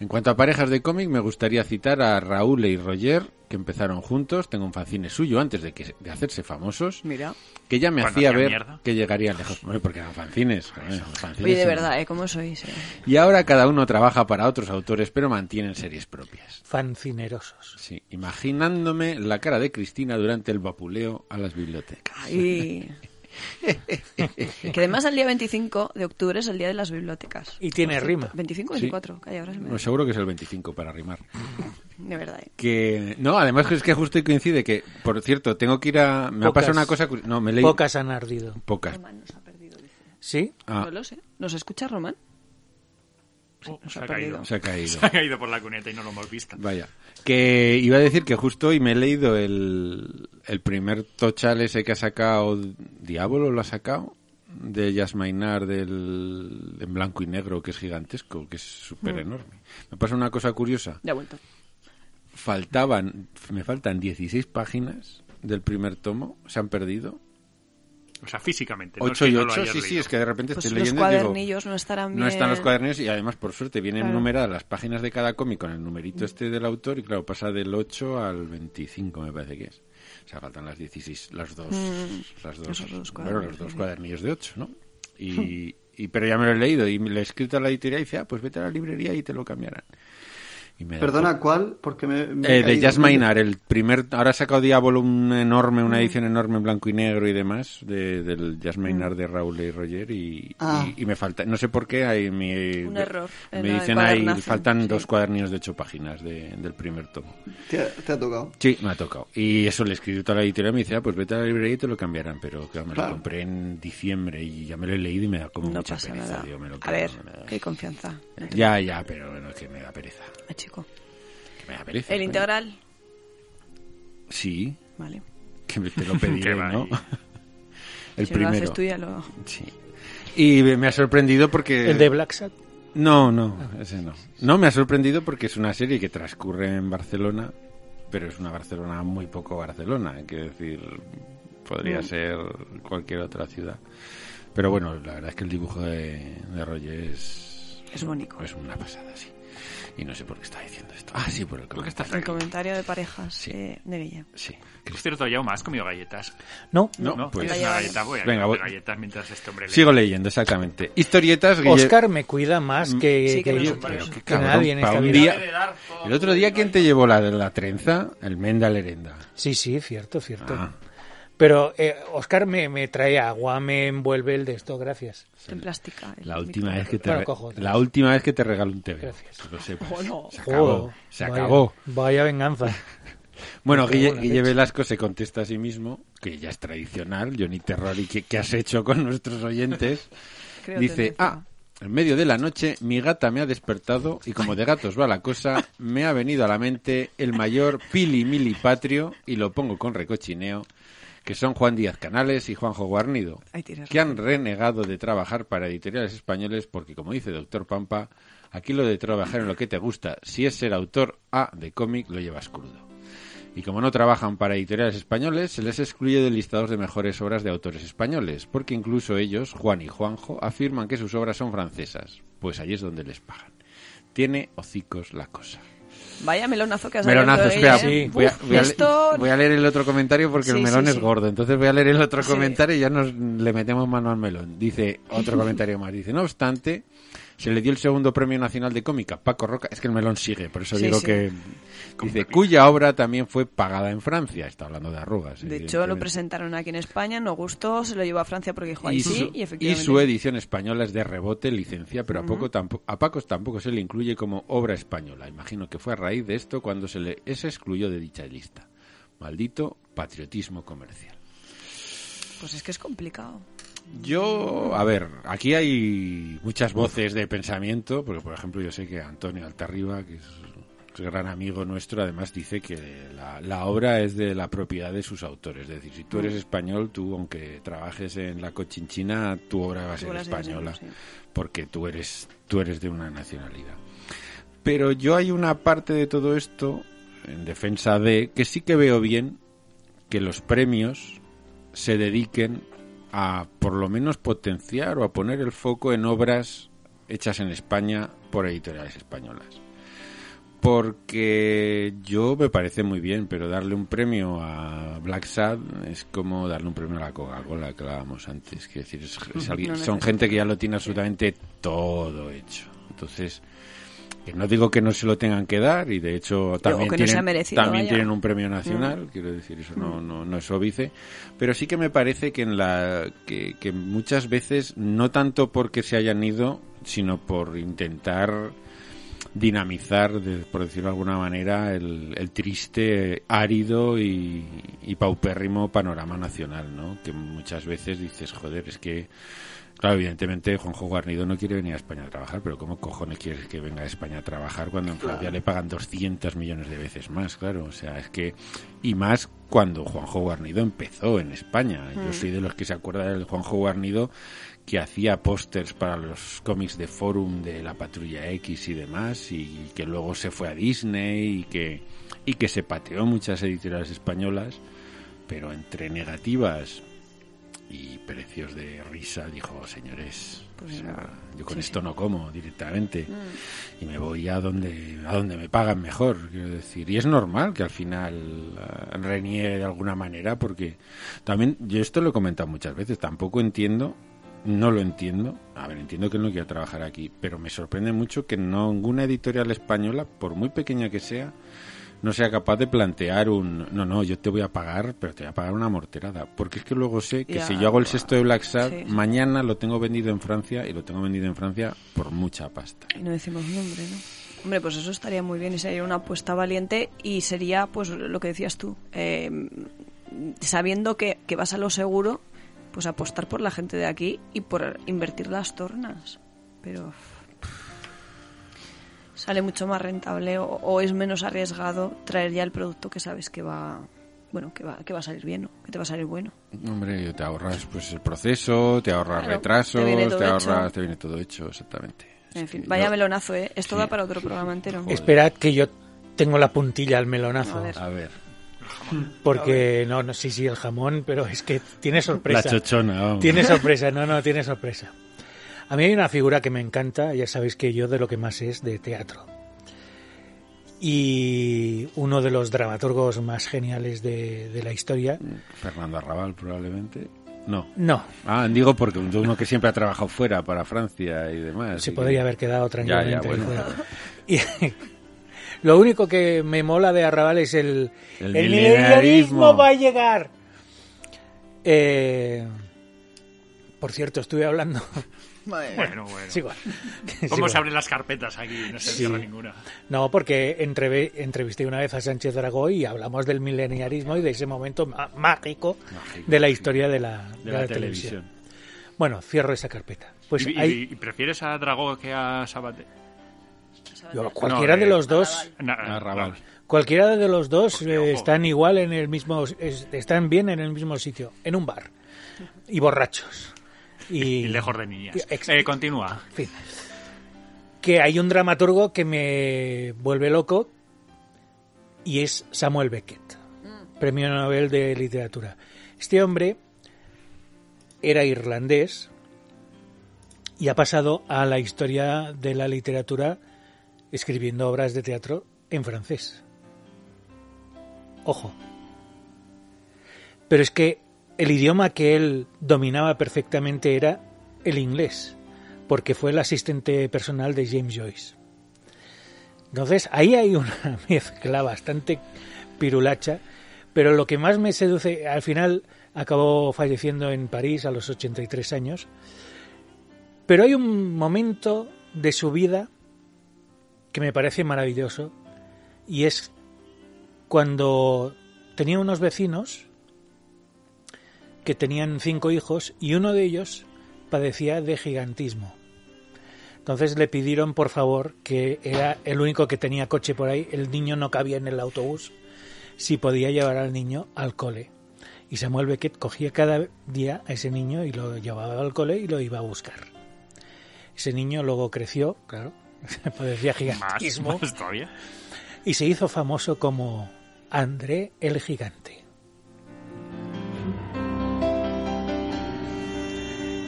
En cuanto a parejas de cómic, me gustaría citar a Raúl y Roger, que empezaron juntos. Tengo un fanzine suyo antes de, que, de hacerse famosos, Mira. que ya me hacía ver mierda. que llegarían lejos. Bueno, porque eran fanzines. los fanzines Oye, de verdad, ¿eh? ¿Cómo sois? eh? Y ahora cada uno trabaja para otros autores, pero mantienen series propias. Fancinerosos. Sí, imaginándome la cara de Cristina durante el vapuleo a las bibliotecas. Ay. que además el día 25 de octubre es el día de las bibliotecas. Y tiene Por rima. cierto. 25 Sí. 24, calla, ahora se me... No, seguro que es el 25 para rimar. De verdad, ¿eh? Que no, además es que justo coincide que, por cierto, tengo que ir a. Me ha Pocas- pasado una cosa. No, me leí. Pocas han ardido. Pocas. Román nos ha perdido, dice. ¿Sí? Ah, No lo sé. ¿Nos escucha Román? Sí, Oh, se ha caído. se ha caído. Se ha caído por la cuneta y no lo hemos visto. Vaya. Que iba a decir que justo hoy me he leído el, el primer tochal ese que ha sacado. Diablo lo ha sacado. De Yasmainar del, en blanco y negro, que es gigantesco, que es súper enorme. Me pasa una cosa curiosa. Ya ha vuelto. faltaban, me faltan 16 páginas del primer tomo, se han perdido. O sea, físicamente. no es 8 que y no lo 8, hayas sí, sí, leído. es que de repente Pues estoy los leyendo y digo, cuadernillos no estarán bien. no están los cuadernillos y además por suerte vienen Claro. numeradas las páginas de cada cómic con el numerito este del autor y claro, pasa del 8 al 25 me parece que es. O sea, faltan las 16, las dos, Mm, las dos, esos dos bueno, cuadernillos, los dos sí. cuadernillos de 8, ¿no? Y, y pero ya me lo he leído y me lo he escrito a la editorial y dice, ah, pues vete a la librería y te lo cambiarán. Y me da Perdona, ¿cuál? Porque me. eh, de. Jazz Maynard, el primer, ahora ha sacado Diablo un enorme, una edición enorme en blanco y negro y demás, de, del Jazz Maynard de Raúl y Roger y, Ah. y, y me falta, no sé por qué, hay mi, Un error me dicen ahí, faltan sí. dos cuadernillos de ocho páginas de- del primer tomo. Te, ha- te ha tocado. Sí, me ha tocado. Y eso le he escrito a la editorial y me dice, ah, pues vete a la librería y te lo cambiarán, pero claro, me Claro. lo compré en diciembre y ya me lo he leído y me da como No mucha pasa pereza. nada. digo, me lo A ver, me da- qué confianza. Ya, ya, pero bueno, es que me da pereza. Ah, chico. Que me da pereza. El integral. Sí, Vale. que te lo pediré, ¿no? El si no primero. lo haces tú ya lo... Sí. Y me ha sorprendido porque... El de Black Sat. No, no, ese no. No, me ha sorprendido porque es una serie que transcurre en Barcelona, pero es una Barcelona muy poco Barcelona, hay que decir, podría Mm. ser cualquier otra ciudad. Pero bueno, la verdad es que el dibujo de, de Roger es... Es bonito. Es una pasada, sí. Y no sé por qué está diciendo esto. Ah, sí, por el comentario. El comentario de parejas Sí. eh, de Guille. Sí. Por cierto, ya has comido galletas. No, No, ¿No? pues... ¿Quieres una galleta? Voy a Venga, voy- galletas mientras este hombre lee. Sigo leyendo, exactamente. Historietas, Guille- Oscar me cuida más que, Sí, que que- que Pero que cabrón, nadie en esta un vida. día- El otro día, ¿quién te llevó la, la trenza? El Menda Lerenda. Sí, sí, cierto, cierto. Ah. Pero eh, Oscar me, me trae agua, me envuelve el de esto, gracias. En plástica. La última vez que te Bueno, cojo la última vez que te regalo un TV. Gracias. que lo sepas. Bueno. Se acabó. Joder, Se vaya- acabó. Vaya venganza. Bueno, Guille. Velasco se contesta a sí mismo, que ya es tradicional, Johnny Terror, y ¿qué, qué has hecho con nuestros oyentes? Creo Dice, ah, en medio de la noche mi gata me ha despertado y como de gatos va la cosa, me ha venido a la mente el mayor pili mili patrio, y lo pongo con recochineo, que son Juan Díaz Canales y Juanjo Guarnido, Ahí que han renegado de trabajar para editoriales españoles porque, como dice Doctor Pampa, aquí lo de trabajar en lo que te gusta, si es ser autor A de cómic, lo llevas crudo. Y como no trabajan para editoriales españoles, se les excluye del listado de mejores obras de autores españoles, porque incluso ellos, Juan y Juanjo, afirman que sus obras son francesas, pues allí es donde les pagan. Tiene hocicos la cosa. Vaya melonazo que has Melonazo, espera, Guille, ¿eh? voy, a, voy a le- esto- voy a leer el otro comentario porque Sí, el melón sí, es gordo. Entonces voy a leer el otro comentario y ya nos le metemos mano al melón. Dice otro comentario más. Dice, no obstante, se le dio el segundo premio nacional de cómica, Paco Roca. Es que el melón sigue, por eso Sí, digo sí. que... Dice, cuya obra también fue pagada en Francia. Está hablando de arrugas. De hecho, lo presentaron aquí en España, no gustó, se lo llevó a Francia porque dijo, ahí y, sí, su, y y efectivamente. su edición española es de rebote, licencia, pero a, poco tampo- a Pacos tampoco se le incluye como obra española. Imagino que fue a raíz de esto cuando se le se excluyó de dicha lista. Maldito patriotismo comercial. Pues es que es complicado. Yo, a ver, aquí hay muchas voces de pensamiento, porque por ejemplo yo sé que Antonio Altarriba, que es un gran amigo nuestro, además dice que la, la obra es de la propiedad de sus autores. Es decir, si tú eres español, tú aunque trabajes en la cochinchina, tu obra va a ser española, sí. porque tú eres, tú eres de una nacionalidad. Pero yo hay una parte de todo esto, en defensa de, que sí que veo bien que los premios se dediquen a por lo menos potenciar o a poner el foco en obras hechas en España por editoriales españolas. Porque yo me parece muy bien, pero darle un premio a Black Sad es como darle un premio a la Coca-Cola que hablábamos antes. Que decir, es- es son gente que ya lo tiene absolutamente todo hecho. Entonces, que no digo que no se lo tengan que dar y de hecho también, no tienen, merecido, también vaya. Mm. tienen un premio nacional, quiero decir, eso no, no, no es óbice, pero sí que me parece que en la que, que muchas veces no tanto porque se hayan ido, sino por intentar dinamizar, de- por decirlo de alguna manera, el, el triste, árido y, y paupérrimo panorama nacional, ¿no? Que muchas veces dices, joder, es que Claro, evidentemente Juanjo Guarnido no quiere venir a España a trabajar, pero ¿cómo cojones quieres que venga a España a trabajar cuando en Francia le pagan 200 millones de veces más? Claro, o sea, es que... Y más cuando Juanjo Guarnido empezó en España. Yo soy de los que se acuerda del Juanjo Guarnido que hacía pósters para los cómics de Forum de la Patrulla X y demás, y que luego se fue a Disney y que, y que se pateó muchas editoriales españolas, pero entre negativas y precios de risa dijo señores Pues o sea, yo con Sí, esto sí. no como directamente Mm. y me voy a donde a donde me pagan mejor quiero decir y es normal que al final ah, reniegue de alguna manera porque también yo esto lo he comentado muchas veces tampoco entiendo no lo entiendo a ver entiendo que no quiera trabajar aquí pero me sorprende mucho que no ninguna editorial española por muy pequeña que sea no sea capaz de plantear un no, no, yo te voy a pagar, pero te voy a pagar una morterada. Porque es que luego sé que Ya, si yo hago el sexto de Black Sad, sí. mañana lo tengo vendido en Francia y lo tengo vendido en Francia por mucha pasta. Y no decimos nombre, ¿no? Hombre, pues eso estaría muy bien y sería una apuesta valiente y sería, pues, lo que decías tú, eh, sabiendo que, que vas a lo seguro, pues apostar por la gente de aquí y por invertir las tornas. Pero sale mucho más rentable o, o es menos arriesgado traer ya el producto que sabes que va, bueno, que va, que va a salir bien, ¿no? que te va a salir bueno. Hombre, te ahorras pues el proceso, te ahorras Claro, retrasos, te te, ahorras, hecho. te viene todo hecho, exactamente. En Es fin, vaya yo- melonazo, ¿eh? Esto Sí. da para otro programa entero. Esperad que yo tengo la puntilla al melonazo. A ver. A ver, Porque, no, no, sí, sí, el jamón, pero es que tiene la sorpresa. chochona, vamos. Tiene sorpresa, no, no, tiene sorpresa. A mí hay una figura que me encanta, ya sabéis que yo de lo que más es de teatro. Y uno de los dramaturgos más geniales de, de la historia. Fernando Arrabal probablemente. No. No, Ah, digo porque uno que siempre ha trabajado fuera para Francia y demás. se y podría que- haber quedado tranquilamente. Ya, ya, bueno. fuera. Y lo único que me mola de Arrabal es el, El el milenarismo. va a llegar. Eh, por cierto, estuve hablando. Bueno, bueno. Igual. Sí, ¿Cómo se abren las carpetas aquí? No se Sí. cierra ninguna. No, porque entreve- entrevisté una vez a Sánchez Dragó y hablamos del mileniarismo y de ese momento mágico, Mágico, de la sí. historia de la, De la televisión. Bueno, cierro esa carpeta. Pues ¿Y, hay y prefieres a Dragó que a Sabate? yo- cualquiera No, de eh, los dos, Arrabal. cualquiera de los dos eh, están igual en el mismo, es- están bien en el mismo sitio, en un bar y borrachos. Y, Y lejos de niñas. Eh, continúa. en fin. que hay un dramaturgo que me vuelve loco y es Samuel Beckett, premio Nobel de literatura. Este hombre era irlandés y ha pasado a la historia de la literatura escribiendo obras de teatro en francés. Ojo. Pero es que el idioma que él dominaba perfectamente era el inglés, porque fue el asistente personal de James Joyce. Entonces, ahí hay una mezcla bastante pirulacha, pero lo que más me seduce, al final acabó falleciendo en París a los 83 años, pero hay un momento de su vida que me parece maravilloso, y es cuando tenía unos vecinos que tenían cinco hijos y uno de ellos padecía de gigantismo. Entonces le pidieron por favor que era el único que tenía coche por ahí, el niño no cabía en el autobús, si podía llevar al niño al cole. Y Samuel Beckett cogía cada día a ese niño y lo llevaba al cole y lo iba a buscar. Ese niño luego creció, claro, padecía Más, gigantismo más todavía. y se hizo famoso como André el Gigante.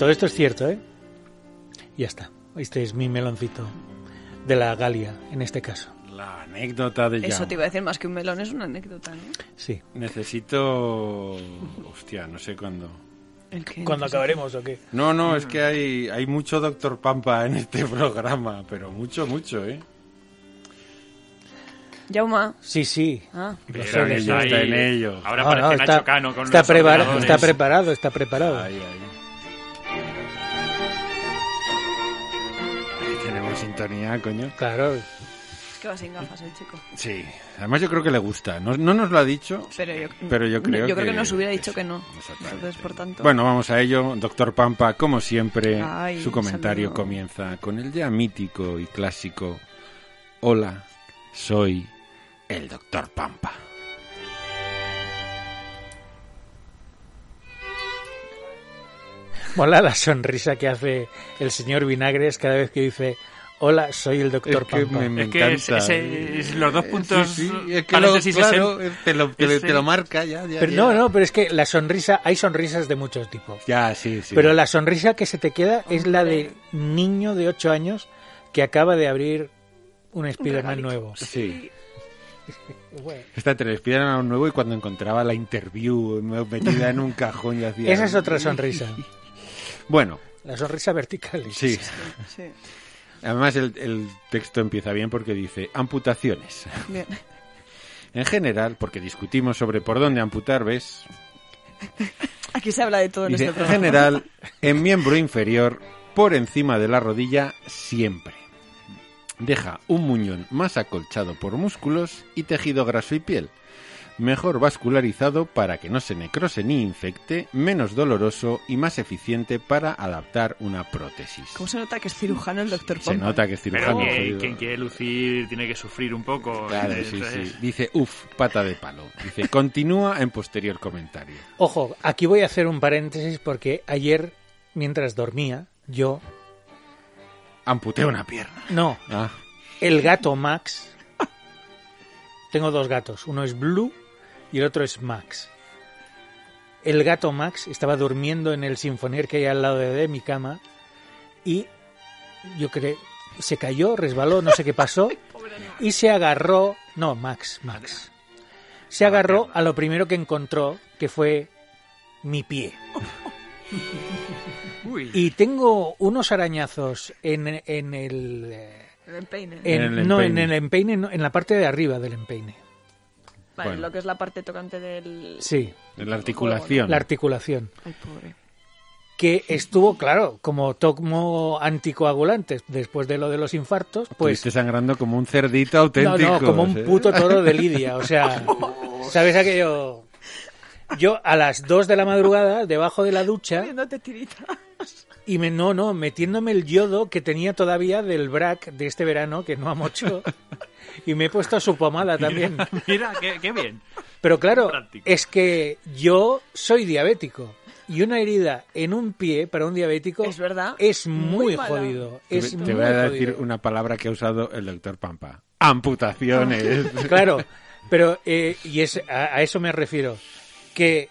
Todo esto es cierto, ¿eh? Y ya está. Este es mi meloncito de la Galia, en este caso. La anécdota de Eso Jaume. te iba a decir más que un melón, es una anécdota, ¿no? Sí. Necesito... Hostia, no sé cuándo. El que ¿Cuándo acabaremos o qué? No, no, es que hay, hay mucho Doctor Pampa en este programa, pero mucho, mucho, ¿eh? Yauma. Sí, sí. Ah. Lo Pero sé, Está en lo ello, sé. ahí- está en ello. Ahora No, parece no, Nacho Cano con está, los prepara- ordenadores. está preparado, está preparado. Ahí. Ahí sintonía, coño. Claro. Es que va sin gafas el chico. Sí, además yo creo que le gusta. No, no nos lo ha dicho, Pero yo, pero yo creo yo creo que... que nos hubiera dicho que no. Exactamente. Entonces, por tanto. Bueno, vamos a ello. Doctor Pampa, como siempre, Ay, su comentario saludo. comienza con el ya mítico y clásico Hola, soy el Doctor Pampa. Mola la sonrisa que hace el señor Vinagres cada vez que dice Hola, soy el doctor Es que Pampa. me- me Es que es- encanta. ese- es los dos puntos. Sí, sí, es que lo, claro, ese- te, lo, te, lo- ese- te lo marca ya. ya, Pero ya. no, no, pero es que la sonrisa, hay sonrisas de muchos tipos. Ya, sí, sí. Pero la sonrisa que se te queda es la de niño de 8 años que acaba de abrir un Spider-Man nuevo. Sí. Bueno, Esta te despiden a un nuevo y cuando encontraba la interview metida en un cajón y hacía... Esa es otra sonrisa. Bueno, La sonrisa vertical. sí. Sí. Además el, el texto empieza bien porque dice amputaciones. Bien. En general, porque discutimos sobre por dónde amputar, ¿ves? Aquí se habla de todo en este en general, en miembro inferior, por encima de la rodilla, siempre. Deja un muñón más acolchado por músculos y tejido graso y piel. Mejor vascularizado para que no se necrose ni infecte, menos doloroso y más eficiente para adaptar una prótesis. ¿Cómo se nota que es cirujano el doctor Se Pompa? nota que es Pero cirujano. que, jodido. quien quiere lucir tiene que sufrir un poco. Claro, sí, sí. Dice, uff, pata de palo. Dice, continúa en posterior comentario. Ojo, aquí voy a hacer un paréntesis porque ayer, mientras dormía, yo... Amputé una pierna. No, Ah, el gato Max... Tengo dos gatos, uno es Blue y el otro es Max. El gato Max estaba durmiendo en el sinfonier que hay al lado de, de mi cama y yo creo se cayó, resbaló, no sé qué pasó y se agarró, no, Max, Max. Se agarró a lo primero que encontró, que fue mi pie. Uy, Y tengo unos arañazos en, en el... eh, El empeine. en- En el no, en empeine. el empeine, no, en la parte de arriba del empeine. Vale, Bueno. lo que es la parte tocante del... Sí, La articulación. la articulación. Ay, pobre. Que estuvo, claro, como tomo anticoagulante después de lo de los infartos, pues Estuviste sangrando como un cerdito No, auténtico. no, como un puto toro de Lidia. O sea, ¿sabes aquello? Yo a las 2 de la madrugada, debajo de la ducha, Haciéndote tiritas. Y me, no, no, metiéndome el yodo que tenía todavía del brac de este verano, que no amochó, y me he puesto su pomada también. Mira, qué, qué bien. Pero claro, es que yo soy diabético. Y una herida en un pie para un diabético Es verdad. es muy, jodido. Te, Es te muy voy a decir jodido. una palabra que ha usado el doctor Pampa. Amputaciones. Claro, pero eh, y es a, a eso me refiero que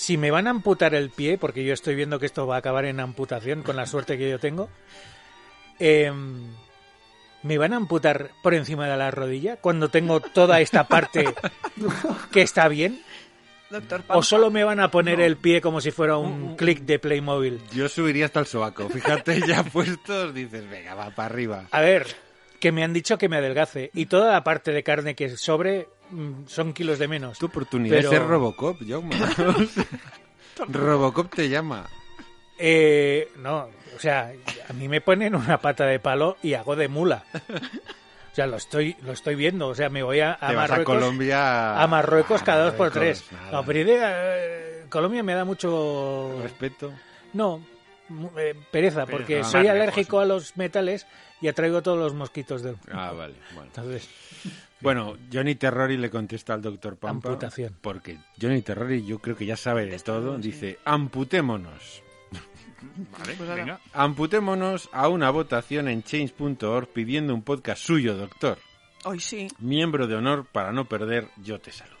si me van a amputar el pie, porque yo estoy viendo que esto va a acabar en amputación con la suerte que yo tengo, em, me van a amputar por encima de la rodilla cuando tengo toda esta parte que está bien, Doctor o solo me van a poner el pie como si fuera un clic de Playmobil. Yo subiría hasta el sobaco. Fíjate, ya puestos, dices, venga, va para arriba. A ver, que me han dicho que me adelgace y toda la parte de carne que sobre son kilos de menos. Tu oportunidad Pero- es ser Robocop, Jaume. Robocop te llama. Eh, no, o sea, a mí me ponen una pata de palo y hago de mula. O sea, lo estoy, lo estoy viendo. O sea, me voy a, a Marruecos. Colombia. a Marruecos cada dos por tres. nada. No, pero idea, eh, Colombia me da mucho... Respeto. No, eh, pereza, porque soy alérgico lejos. a los metales y atraigo todos los mosquitos del... Ah, vale. Bueno. Entonces, Bueno, Johnny Terrori le contesta al doctor Pampa. Amputación. Porque Johnny Terrori yo creo que ya sabe de todo. Dice, amputémonos. Vale, Pues venga. Amputémonos a una votación en change.org pidiendo un podcast suyo, doctor. Hoy sí. Miembro de honor para no perder, yo te saludo.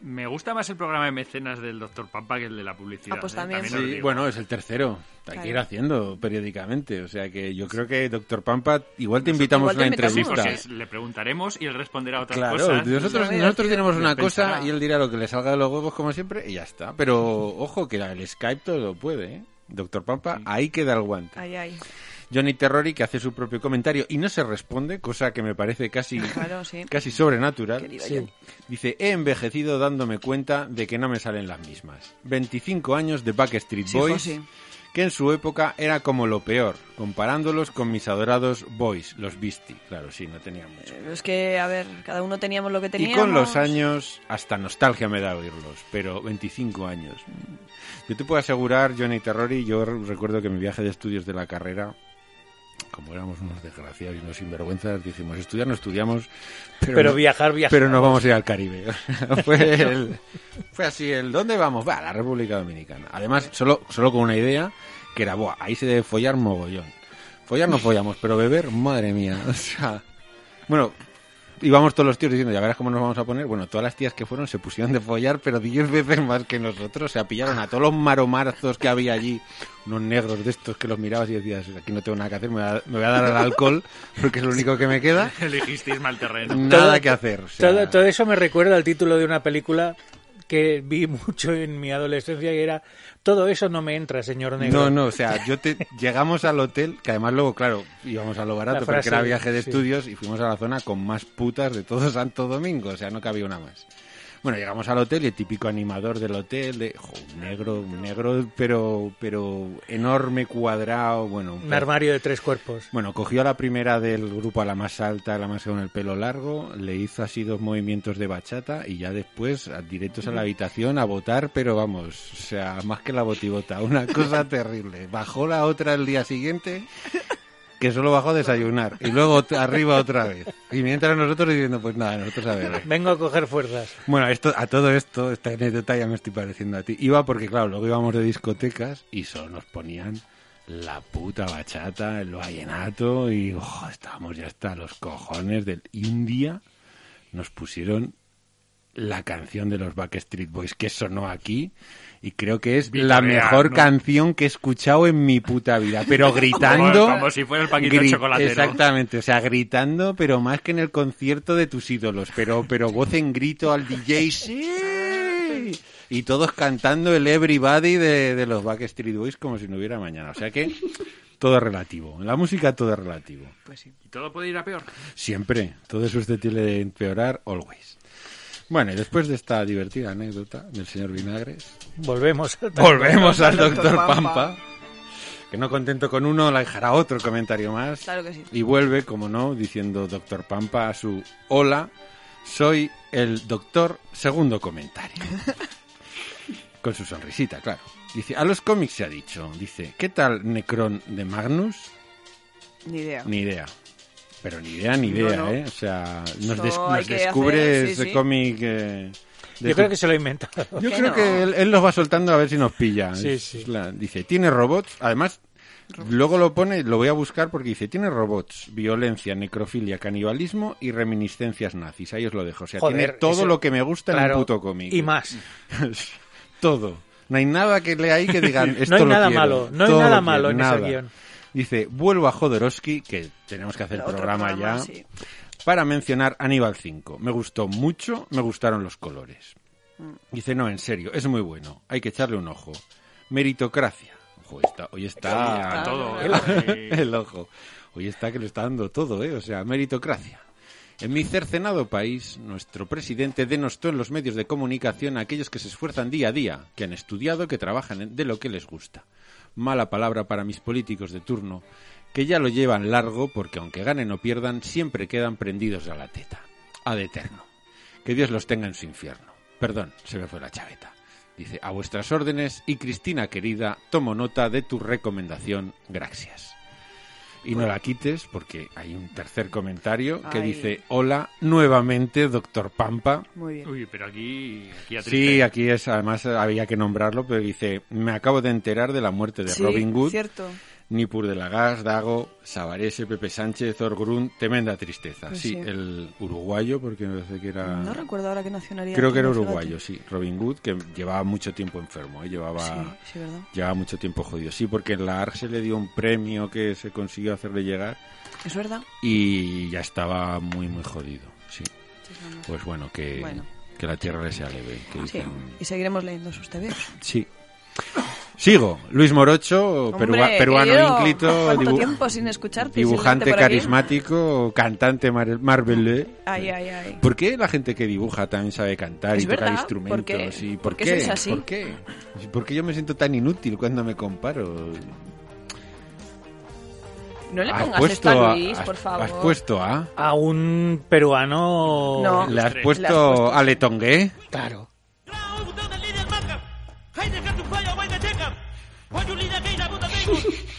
Me gusta más el programa de mecenas del Doctor Pampa que el de la publicidad. Ah, pues ¿eh? también. Sí, bueno, es el tercero. Hay Claro. que ir haciendo periódicamente. O sea que yo creo que, doctor Pampa, igual te invitamos igual a una Sí, entrevista. es- le preguntaremos y él responderá otras Claro, cosas. nosotros, nosotros tenemos una cosa y él dirá lo que le salga de los huevos como siempre y ya está. Pero ojo que el Skype todo lo puede, ¿eh? Doctor Pampa, ahí queda el guante. Ay, ay. Johnny Terrori que hace su propio comentario y no se responde, cosa que me parece casi, Claro, sí. casi sobrenatural. Querido sí. Johnny. Dice, he envejecido dándome cuenta de que no me salen las mismas. 25 años de Backstreet Boys, que en su época era como lo peor, comparándolos con mis adorados Boys, los Beastie. Claro, sí, no tenía mucho. Pero es que, a ver, cada uno teníamos lo que Y teníamos. con los años, hasta nostalgia me da oírlos, pero 25 años. Yo te puedo asegurar, Johnny Terrori, yo re- recuerdo que mi viaje de estudios de la carrera, como éramos unos desgraciados y unos sinvergüenzas, dijimos, estudiar no estudiamos, pero, pero no, viajar, viajar. pero no vamos a ir al Caribe. fue, el- fue así el, ¿dónde vamos? Va, a la República Dominicana. Además, solo, solo con una idea, que era, buah, ahí se debe follar mogollón. Follar no follamos, pero beber, madre mía. O sea, bueno, íbamos todos los tíos diciendo, ya verás cómo nos vamos a poner. Bueno, todas las tías que fueron se pusieron de follar, pero 10 veces más que nosotros. O sea, pillaron a todos los maromarzos que había allí, unos negros de estos que los mirabas y decías, aquí no tengo nada que hacer, me voy a, me voy a dar al alcohol, porque es lo único que me queda. Elegisteis mal terreno. Nada Todo- que hacer. o sea, Todo, todo eso me recuerda al título de una película que vi mucho en mi adolescencia y era Todo eso no me entra, señor negro. No, no, o sea, yo te llegamos al hotel, que además luego, claro, íbamos a lo barato porque era viaje de sí. estudios y fuimos a la zona con más putas de todo Santo Domingo, o sea, no cabía una más. Bueno, llegamos al hotel y el típico animador del hotel, de jo, un negro, un negro, pero, pero enorme, cuadrado, bueno. Un armario de tres cuerpos. Bueno, cogió a la primera del grupo, a la más alta, a la más con el pelo largo, le hizo así dos movimientos de bachata y ya después directos a la habitación a votar, pero vamos, o sea, más que la botibota, una cosa terrible. Bajó la otra el día siguiente, que solo bajó a desayunar, y luego arriba otra vez. Y mientras nosotros diciendo, pues nada, nosotros a ver. Vengo a coger fuerzas. Bueno, esto, a todo esto, esta anécdota ya me estoy pareciendo a ti. Iba porque, claro, luego íbamos de discotecas y solo nos ponían la puta bachata, el vallenato y oh, estábamos ya hasta los cojones del... Y un día nos pusieron la canción de los Backstreet Boys que sonó aquí y creo que es la mejor ¿no? canción que he escuchado en mi puta vida, pero gritando... Como, como si fuera el paquito Gri- chocolatero. Exactamente, o sea, gritando, pero más que en el concierto de tus ídolos, pero, pero voz en grito al DJ, sí. Y todos cantando el Everybody de, de los Backstreet Boys como si no hubiera mañana. O sea que todo es relativo. En la música todo es relativo. Pues sí. Y todo puede ir a peor. Siempre. Todo es susceptible de empeorar, always. Bueno, y después de esta divertida anécdota del señor Vinagres, Volvemos. al- volvemos al Doctor doctor Pampa. Pampa, que no contento con uno, le dejará otro comentario más. Claro que sí. Y vuelve, como no, diciendo doctor Pampa a su hola, soy el doctor segundo comentario. Con su sonrisita, claro. Dice, a los cómics se ha dicho, dice, ¿qué tal Necron de Magnus? Ni idea. Ni idea. Pero ni idea, ni idea, no. ¿eh? O sea, nos, des- nos descubre hacer, sí, ese sí. cómic... eh, de Yo creo que se lo he inventado. yo creo no. que él, él los va soltando a ver si nos pilla. Sí, Es sí. la- dice, tiene robots, además, luego lo pone, lo voy a buscar porque dice, tiene robots, violencia, necrofilia, canibalismo y reminiscencias nazis. Ahí os lo dejo. O sea, Joder, tiene todo eso- lo que me gusta en un puto cómic. Y más. todo. No hay nada que lea ahí que digan, esto No hay lo nada quiero, malo, no hay nada lo malo en ese nada. guion. Dice, vuelvo a Jodorowsky, que tenemos que hacer Otro programa, ya, sí. para mencionar Aníbal 5. Me gustó mucho, me gustaron los colores. Mm. Dice, no, en serio, es muy bueno, hay que echarle un ojo. Meritocracia. Ojo, está, hoy está, Está todo. el eh, el ojo. Hoy está que lo está dando todo, ¿eh? O sea, meritocracia. En mi cercenado país, nuestro presidente denostó en los medios de comunicación a aquellos que se esfuerzan día a día, que han estudiado, que trabajan de lo que les gusta. Mala palabra para mis políticos de turno, que ya lo llevan largo porque aunque ganen o pierdan, siempre quedan prendidos a la teta. Ad eterno. Que Dios los tenga en su infierno. Perdón, se me fue la chaveta. Dice, a vuestras órdenes y Cristina querida, tomo nota de tu recomendación, gracias. Y no la quites porque hay un tercer comentario que Ay. dice, hola, nuevamente, doctor Pampa. Muy bien. Uy, pero aquí, aquí a Sí, aquí es, además había que nombrarlo, pero dice, me acabo de enterar de la muerte de Sí, Robin Hood, cierto. Nipur de Lagas, Dago, Sabarese, Pepe Sánchez, Orgrun, tremenda tristeza. Pues sí, sí. el uruguayo, porque me parece que era... No recuerdo ahora qué nacionalidad. Creo que era uruguayo, sí. Robin Hood, que llevaba mucho tiempo enfermo, ¿eh? llevaba, Sí, sí, ¿verdad? llevaba mucho tiempo jodido. Sí, porque en la ARC se le dio un premio que se consiguió hacerle llegar Es verdad. y ya estaba muy, muy jodido. Sí. Pues bueno, que, Bueno. que la tierra le sea leve. que Sí, dicen. y seguiremos leyendo sus. Sí. Sigo. Luis Morocho, perua- peruano querido, ínclito, ¿Cuánto dibu- tiempo sin escucharte? dibujante carismático, cantante mar marvelé. Ay, ay, ay. ¿Por qué la gente que dibuja también sabe cantar Es y tocar instrumentos? ¿por qué? ¿Y por, ¿Por qué así? ¿Por qué? ¿Por qué yo me siento tan inútil cuando me comparo? No le ¿Has pongas esto a Luis, has- por favor. ¿Has puesto a? A un peruano. No. ¿Le has Le has puesto, puesto, a Letongué? Claro.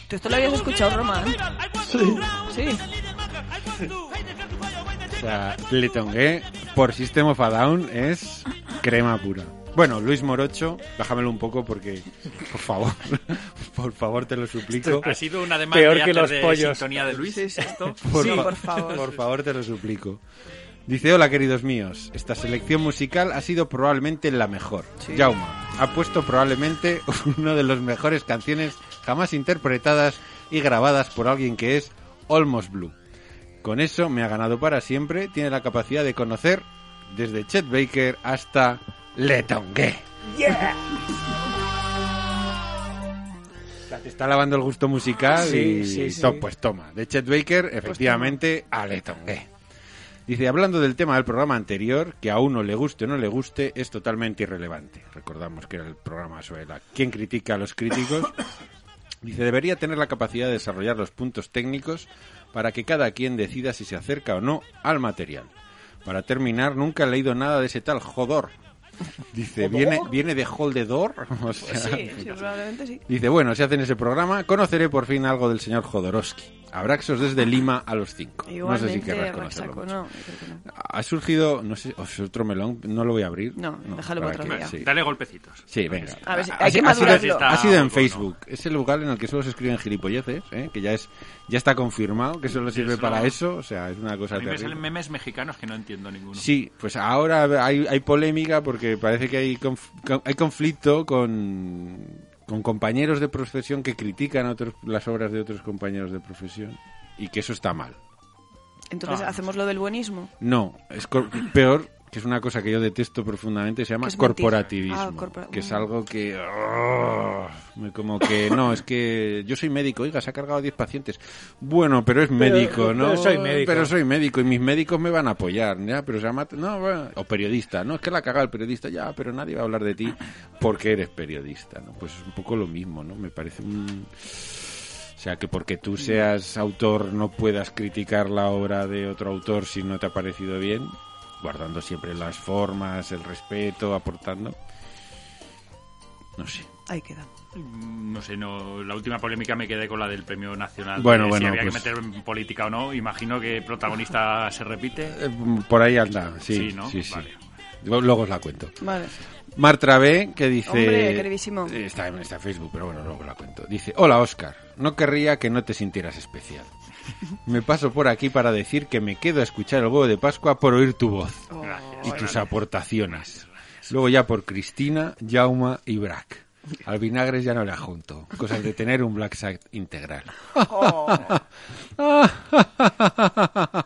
¿Tú esto lo habías escuchado, Román? Sí. O sea, Letongué por System of a Down es crema pura. Bueno, Luis Morocho, bájamelo un poco porque, por favor, por favor te lo suplico. Ha sido una demanda Peor de que los de pollos. sintonía de Luis. esto. Por, Sí, fa- por favor. Por favor, te lo suplico. Dice, hola queridos míos, esta selección musical ha sido probablemente la mejor. Jauma ha puesto probablemente una de las mejores canciones jamás interpretadas y grabadas por alguien que es Almost Blue. Con eso me ha ganado para siempre, tiene la capacidad de conocer desde Chet Baker hasta Letongue. Sea, Te está lavando el gusto musical Sí, y sí, sí. pues toma, de Chet Baker efectivamente a Letongue. Dice, hablando del tema del programa anterior, que a uno le guste o no le guste, es totalmente irrelevante. Recordamos que era el programa sobre la quién critica a los críticos. Dice, debería tener la capacidad de desarrollar los puntos técnicos para que cada quien decida si se acerca o no al material. Para terminar, nunca he leído nada de ese tal Jodor. Dice, ¿viene, viene de Holdedor? O sea, Pues sí, sí, probablemente sí. Dice, bueno, si hacen ese programa, conoceré por fin algo del señor Jodorowsky. Abraxos desde Lima a los cinco. No sé Igualmente, si querrás conocerlo. Raxaco, no, no. Ha surgido, no sé, o es otro melón, no lo voy a abrir. No, déjalo para otro que- día. sí. Dale golpecitos. Sí, venga. A ver si- Ha- hay que ha sido- madurarlo. Ha sido en Facebook. Es el lugar en el que solo se escriben gilipolleces, ¿eh? que ya es ya está confirmado que solo sirve eso- para eso. O sea, es una cosa A mí me terrible. salen memes mexicanos que no entiendo ninguno. Sí, pues ahora hay, hay polémica porque parece que hay, conf- hay conflicto con, con compañeros de profesión que critican otros, las obras de otros compañeros de profesión y que eso está mal. Entonces, Ah. ¿hacemos lo del buenismo? No, es peor que es una cosa que yo detesto profundamente, se llama Que es corporativismo, Ah, corpora- que es algo que... oh, como que no, es que yo soy médico, oiga, se ha cargado 10 pacientes. Bueno, pero es médico, ¿no? pero soy médico. Pero soy médico y mis médicos me van a apoyar, ¿ya? Pero se llama... No, bueno, o periodista, no, es que la ha cagado el periodista, ya, pero nadie va a hablar de ti porque eres periodista, ¿no? Pues es un poco lo mismo, ¿no? Me parece un... O sea, que porque tú seas autor no puedas criticar la obra de otro autor si no te ha parecido bien, guardando siempre las formas, el respeto, aportando. No sé. Ahí queda. Mm, No sé, no, la última polémica me quedé con la del premio nacional. Bueno, de bueno, si había pues- que meter en política o no. Imagino que protagonista se repite. Eh, Por ahí anda, sí, Sí, sí, ¿no? sí. Vale. Luego os la cuento. Vale. Martra B, que dice... Hombre, queridísimo. Está, en- está en Facebook, pero bueno, luego la cuento. Dice, hola Oscar, no querría que no te sintieras especial. Me paso por aquí para decir que me quedo a escuchar el huevo de Pascua por oír tu voz Oh. y tus aportaciones. Luego ya por Cristina, Jauma y Brack. Al vinagre ya no le junto. Cosas de tener un Black Side integral.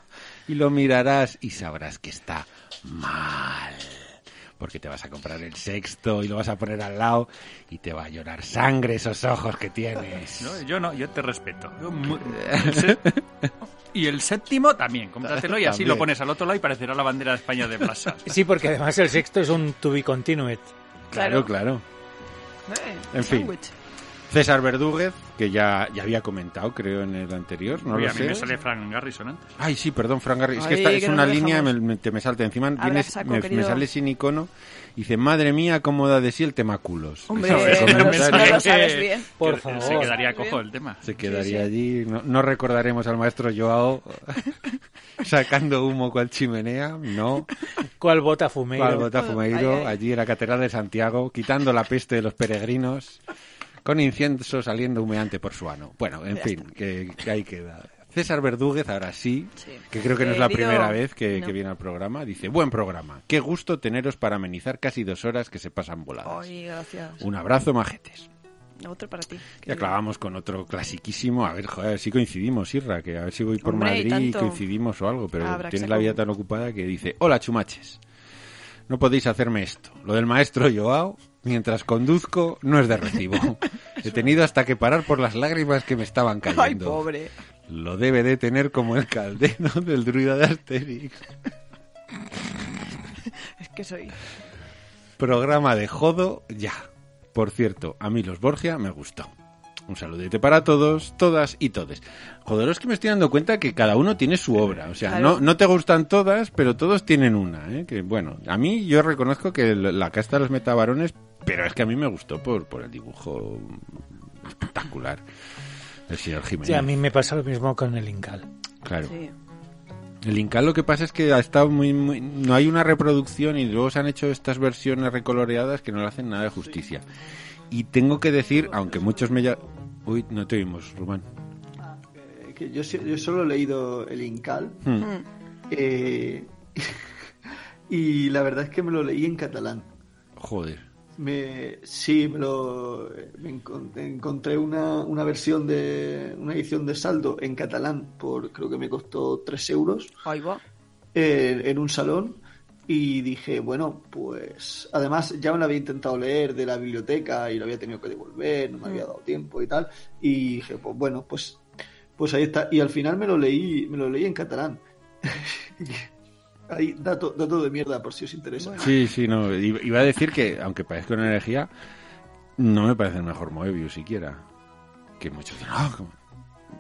y lo mirarás y sabrás que está mal. Porque te vas a comprar el sexto y lo vas a poner al lado y te va a llorar sangre esos ojos que tienes. No, yo no, yo te respeto. Yo mu- el se- y el séptimo también, cómpratelo y así También. lo pones al otro lado y parecerá la bandera de España de Plaza. Sí, porque además el sexto es un to be continued. Claro, claro. Eh, En fin. César Verdúguez, que ya, ya había comentado, creo, en el anterior, no Uy, lo a mí sé. me sale Frank Garrison antes. Ay, sí, perdón, Frank Garri. Es que esta que es no una línea me, me- te me salta encima. Vienes- saco, me, me sale sin icono. Dice, madre mía, cómo da de sí el tema culos. Hombre, no no lo sabes bien. Por favor. Se quedaría cojo el tema. Se quedaría allí. No, no recordaremos al maestro Joao sacando humo cual chimenea. No. ¿Cuál bota fumeiro? Cual Botafumeiro, Ay, ay. allí en la Catedral de Santiago, quitando la peste de los peregrinos, con incienso saliendo humeante por su ano. Bueno, en Ya fin, que, que ahí queda. César Verdúguez, ahora sí, Sí. que creo que no es la Querido, primera vez que, no. que viene al programa, dice, buen programa, qué gusto teneros para amenizar casi dos horas que se pasan voladas. Ay, gracias. Un abrazo, majetes. Otro para ti. Ya clavamos con otro clasiquísimo. A ver, joder, a ver si coincidimos, Irra, que a ver si voy por Hombre, Madrid y coincidimos o algo, pero Habrá tienes la vida tan ocupada que dice, hola chumaches, no podéis hacerme esto. Lo del maestro Joao, mientras conduzco, no es de recibo. He tenido hasta que parar por las lágrimas que me estaban cayendo. Ay, pobre. Lo debe de tener como el caldero del druida de Asterix. Es que soy. Programa de Jodo ya. Por cierto, a mí los Borgia me gustó. Un saludete para todos, todas y todes. Joder, es que me estoy dando cuenta que cada uno tiene su obra. O sea, Claro. no, no te gustan todas, pero todos tienen una. ¿eh? Que bueno, a mí yo reconozco que la casta de los metabarones, pero es que a mí me gustó por, por el dibujo espectacular del señor Jiménez. Sí, a mí me pasa lo mismo con el Incal. Claro. Sí. El Incal lo que pasa es que ha estado muy, muy- no hay una reproducción y luego se han hecho estas versiones recoloreadas que no le hacen nada de justicia. Y tengo que decir, aunque muchos me ya... Uy, no te oímos, Rubén. Eh, que yo, solo he leído el Incal Hmm. eh, y la verdad es que me lo leí en catalán. Joder. Me, sí, me lo me encontré una, una versión de una edición de saldo en catalán por creo que me costó 3 euros Ahí va. en, en un salón y dije, bueno, pues además ya me lo había intentado leer de la biblioteca y lo había tenido que devolver, no me había dado tiempo y tal y dije, pues bueno, pues pues ahí está y al final me lo leí, me lo leí en catalán. Ahí dato dato de mierda por si os interesa. Sí, sí, no. Iba a decir que, aunque parezca una herejía, no me parece el mejor Moebius siquiera. Que muchos dicen, "Ah, ¿cómo?".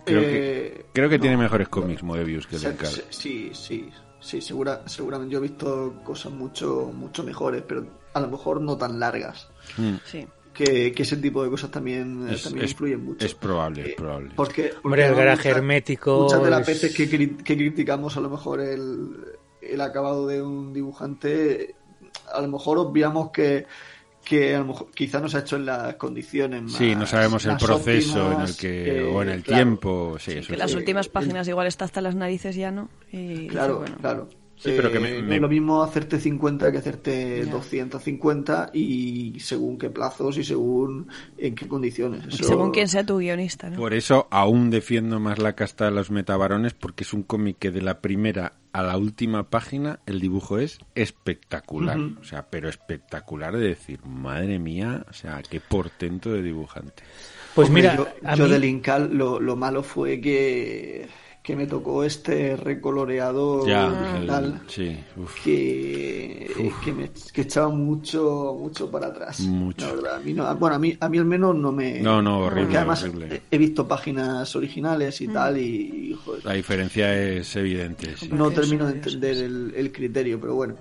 Creo que, Eh, creo que no. tiene mejores cómics Moebius que el se- Sí, sí, sí, segura, seguramente yo he visto cosas mucho, mucho mejores, pero a lo mejor no tan largas. Mm. Sí. Que, que ese tipo de cosas también, eh, Es, también es- influyen mucho. es probable, es Eh, probable. Porque, porque Hombre, el garaje muchas- hermético Muchas de las es- veces que, cri- que criticamos a lo mejor el, el acabado de un dibujante, a lo mejor obviamos que, que a lo mejor quizá no se ha hecho en las condiciones más, Sí, no sabemos el proceso en el que, eh, o en el claro. tiempo. Sí, eso Que es- las últimas páginas igual está hasta las narices ya, ¿no? Y Claro, dices, bueno, claro. Sí, pero que me- Eh, no me- es lo mismo hacerte 50 que hacerte Ya. 250 y según qué plazos y según en qué condiciones. y Eso- Según quién sea tu guionista, ¿no? Por eso aún defiendo más la casta de los metabarones porque es un cómic que de la primera a la última página el dibujo es espectacular. Ujú. O sea, pero espectacular de decir, madre mía, o sea, qué portento de dibujante. Pues Hombre, mira, yo, a yo mí- del Incal lo, lo malo fue que, que me tocó este recoloreado Ya, digital el- sí, uf. que, que, me, que echaba mucho mucho para atrás. Mucho. La verdad, a mí no, bueno, a mí, a mí al menos no me... No, no, horrible, Porque además horrible. he- he visto páginas originales y tal y, y, joder, La diferencia es evidente. sí. no termino de entender el, el criterio, pero bueno.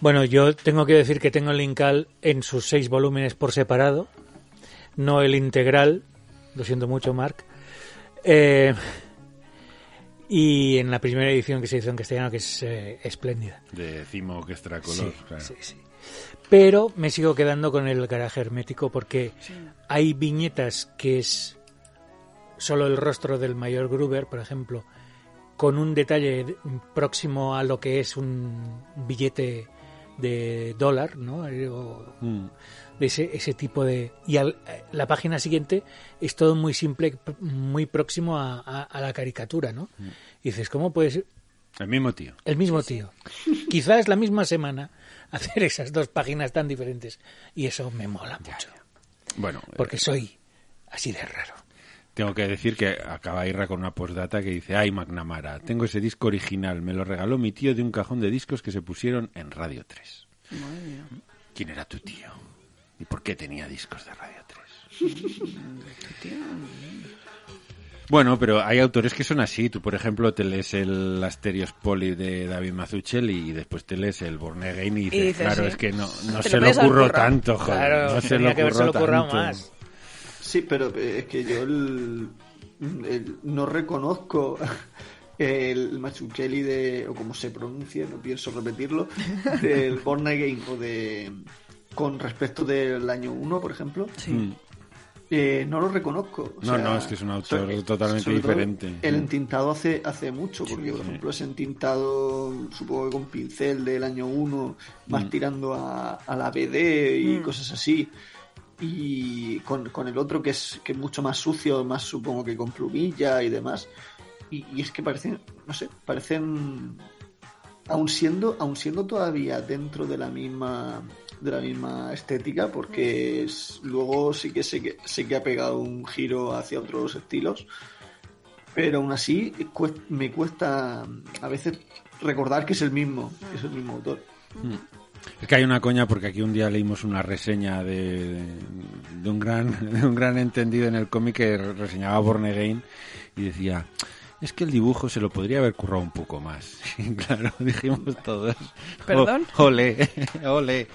Bueno, yo tengo que decir que tengo el Incal en sus seis volúmenes por separado, no el integral, lo siento mucho, Mark. Eh, y en la primera edición que se hizo en castellano, que es eh, espléndida. De Cimo que extra color, Sí, claro. sí, sí. Pero me sigo quedando con el garaje hermético porque hay viñetas que es solo el rostro del mayor Gruber, por ejemplo, con un detalle de- próximo a lo que es un billete de dólar, ¿no? Eh, o Mm. De ese, ese tipo de... Y al- eh, la página siguiente es todo muy simple, muy próximo a, a- a la caricatura, ¿no? Y dices, ¿cómo puede ser El mismo tío. el mismo tío? Quizás la misma semana hacer esas dos páginas tan diferentes. Y eso me mola mucho, Bueno, porque soy así de raro. Tengo que decir que acaba Irra con una postdata que dice, ay McNamara, tengo ese disco original, me lo regaló mi tío de un cajón de discos que se pusieron en Radio 3. ¿Quién era tu tío? ¿Y por qué tenía discos de Radio 3? Bueno, pero hay autores que son así. Tú, por ejemplo, te lees el Asterios Poli de David Mazzucchelli y después te lees el Born Again y dices, Y dices, claro, sí. es que no, no se ocurro currado. tanto, joder. Claro, no se currado tanto. más. Sí, pero es que yo el- el- no reconozco el Machucheli de, o como se pronuncia, no pienso repetirlo, del Born Again o de con respecto del año 1, por ejemplo, Mm. eh, no lo reconozco. O No, sea, no, es que es un autor sobre- totalmente sobre diferente. El Mm. entintado hace, hace mucho, porque por ejemplo ese entintado, supongo que con pincel del año 1, más Mm. tirando a, a la BD y Mm. cosas así. Y con, con el otro que es, que es mucho más sucio, más supongo que con plumilla y demás. Y, y es que parecen, no sé, parecen aún siendo, aún siendo todavía dentro de la misma de la misma estética, porque es- luego sí que sé que sé que ha pegado un giro hacia otros estilos, pero aún así me cuesta a veces recordar que es el mismo, que es el mismo autor. Es que hay una coña porque aquí un día leímos una reseña de, de un gran de un gran entendido en el cómic que reseñaba Born Again y decía es que el dibujo se lo podría haber currado un poco más. Y claro, dijimos todos. ¿Perdón? "Oh, ole, ole.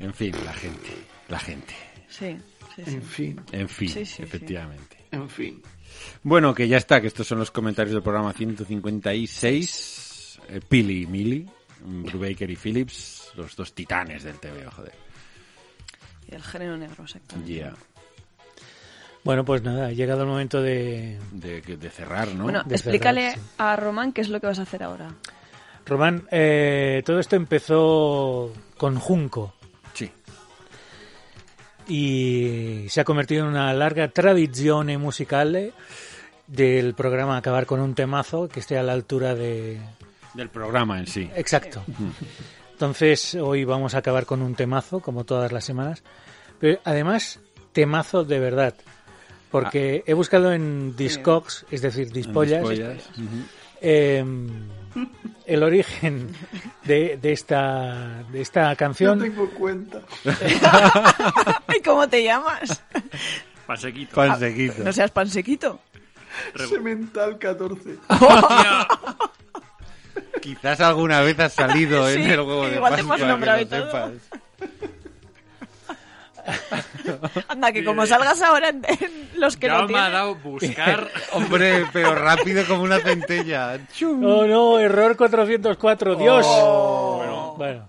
En fin, la gente, la gente. Sí, sí, sí. En fin, En fin, Sí, sí, sí. efectivamente. en fin. Bueno, que ya está, que estos son los comentarios del programa 156. Eh, Pili y Mili, Brubaker y Phillips, los dos titanes del TV, joder. Y el género negro, exactamente. Yeah. Bueno, pues nada, ha llegado el momento de... De, de cerrar, ¿no? Bueno, De explícale cerrar, sí. a Román qué es lo que vas a hacer ahora. Román, eh, todo esto empezó con Junco. Y se ha convertido en una larga tradizione musicale del programa Acabar con un temazo que esté a la altura de... Del programa en sí. Exacto. Entonces, hoy vamos a acabar con un temazo, como todas las semanas. Pero además, temazo de verdad. Porque he buscado en Discogs, es decir, Dispollas, Dispollas. Eh, el origen de, de esta, de esta No canción. tengo cuenta. ¿Y cómo te llamas? Pasequito. Pan sequito. No seas pansequito. Semental 14. Quizás alguna vez has salido en Sí, el huevo de Pascua, que lo sepas. Anda, que como salgas ahora en, en los que Ya no me ha dado buscar. Hombre, pero rápido como una centella. Chum. Oh no, error 404, Dios. Oh. Bueno.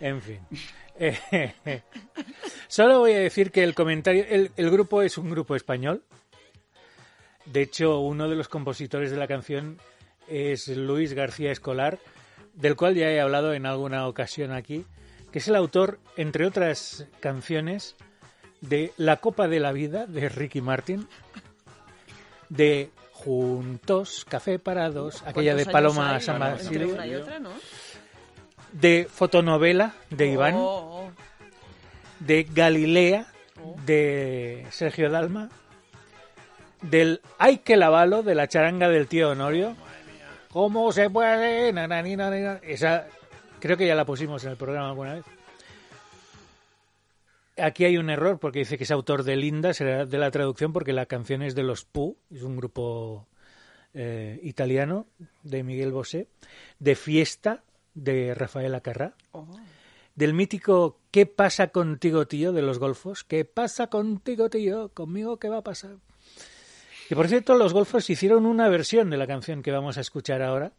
en fin. Solo voy a decir que el comentario, el, el grupo es un grupo español. De hecho, uno de los compositores de la canción es Luis García Escolar, del cual ya he hablado en alguna ocasión aquí, que es el autor, entre otras canciones, de La Copa de la Vida de Ricky Martin, de Juntos, Café para dos, aquella de ¿Cuántos Paloma hay, San no? Basilio, de Fotonovela de Iván, Oh, oh. de Galilea de Sergio Dalma, del Hay que lavalo de la charanga del tío Honorio. ¿Cómo se puede? Na. Esa creo que ya la pusimos en el programa alguna vez. Aquí hay un error porque dice que es autor de Linda, será de la traducción porque la canción es de los Pooh, es un grupo eh, italiano de Miguel Bosé, de Fiesta de Rafael Acarrá, del mítico ¿Qué pasa contigo, tío? de los golfos. ¿Qué pasa contigo, tío? ¿Conmigo qué va a pasar? Y por cierto, los golfos hicieron una versión de la canción que vamos a escuchar ahora,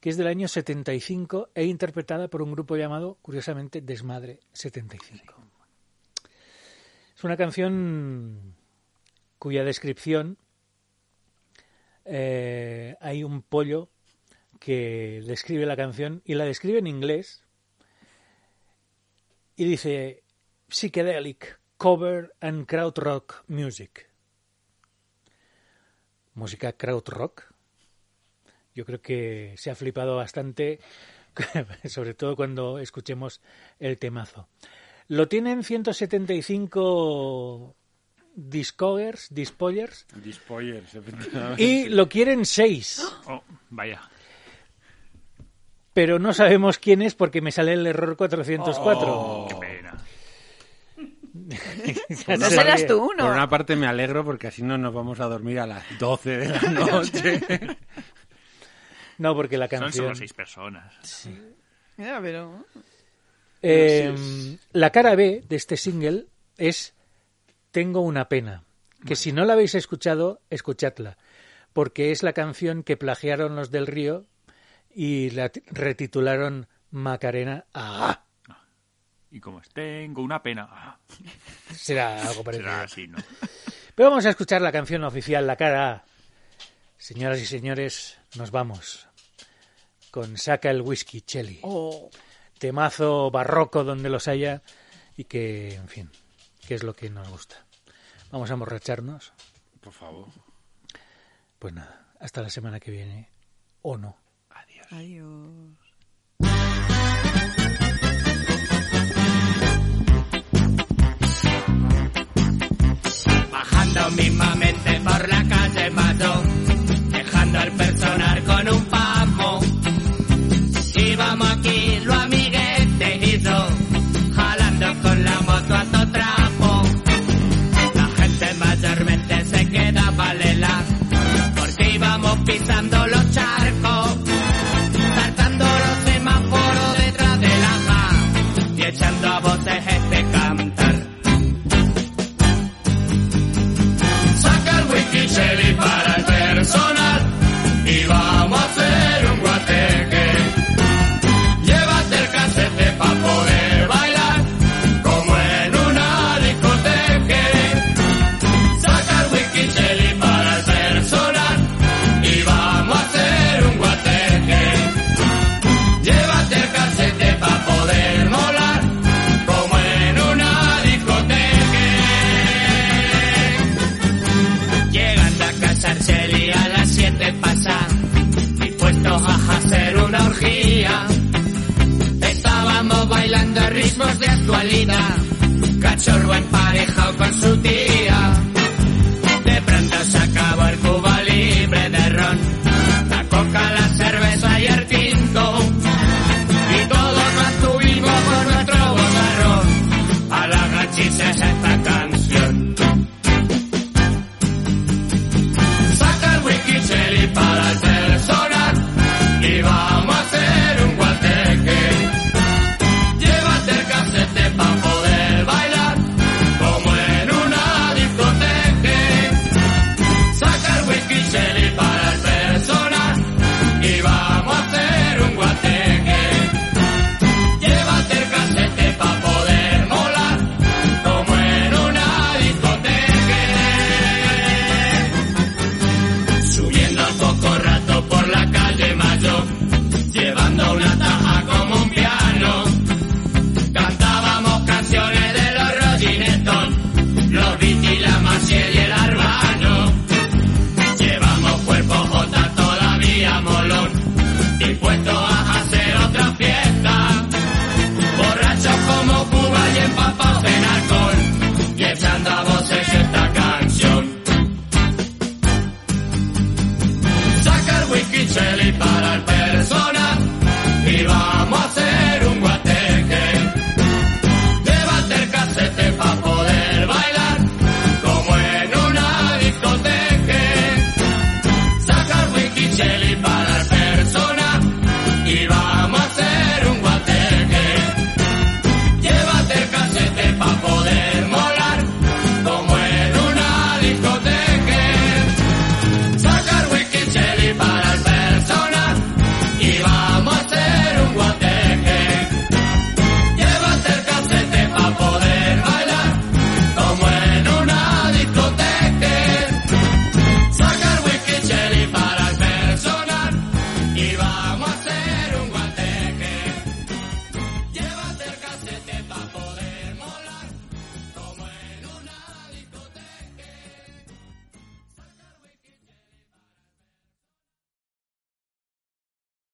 que es del año 75 e interpretada por un grupo llamado, curiosamente, Desmadre 75. Es una canción cuya descripción eh, hay un pollo que describe la canción y la describe en inglés y dice psychedelic cover and krautrock music. Música krautrock. Yo creo que se ha flipado bastante, sobre todo cuando escuchemos el temazo. Lo tienen 175 discogers, Dispoyers, efectivamente. y lo quieren 6. Oh, vaya. Pero no sabemos quién es porque me sale el error 404. Qué pena. Ya No se serás tú, Por ¿no? una parte me alegro porque así no nos vamos a dormir a las 12 de la noche. No, porque la Son canción... solo seis personas. Ya, pero... Eh, la cara B de este single es Tengo una pena, que si no la habéis escuchado, escuchadla, porque es la canción que plagiaron los del Río y la retitularon Macarena Ah, Y como es, tengo una pena. Ah, será algo parecido. será así, ¿no? Pero vamos a escuchar la canción oficial, la cara A. Señoras y señores, nos vamos con Saca el Whisky Chelly. Oh. temazo barroco donde los haya y que, en fin, que es lo que nos gusta. Vamos a emborracharnos. Por favor. Pues nada, hasta la semana que viene. O no. Adiós. Bajando mismamente por la calle Mayo, dejando al personal con un. Aquí los amiguetes y yo, jalando con la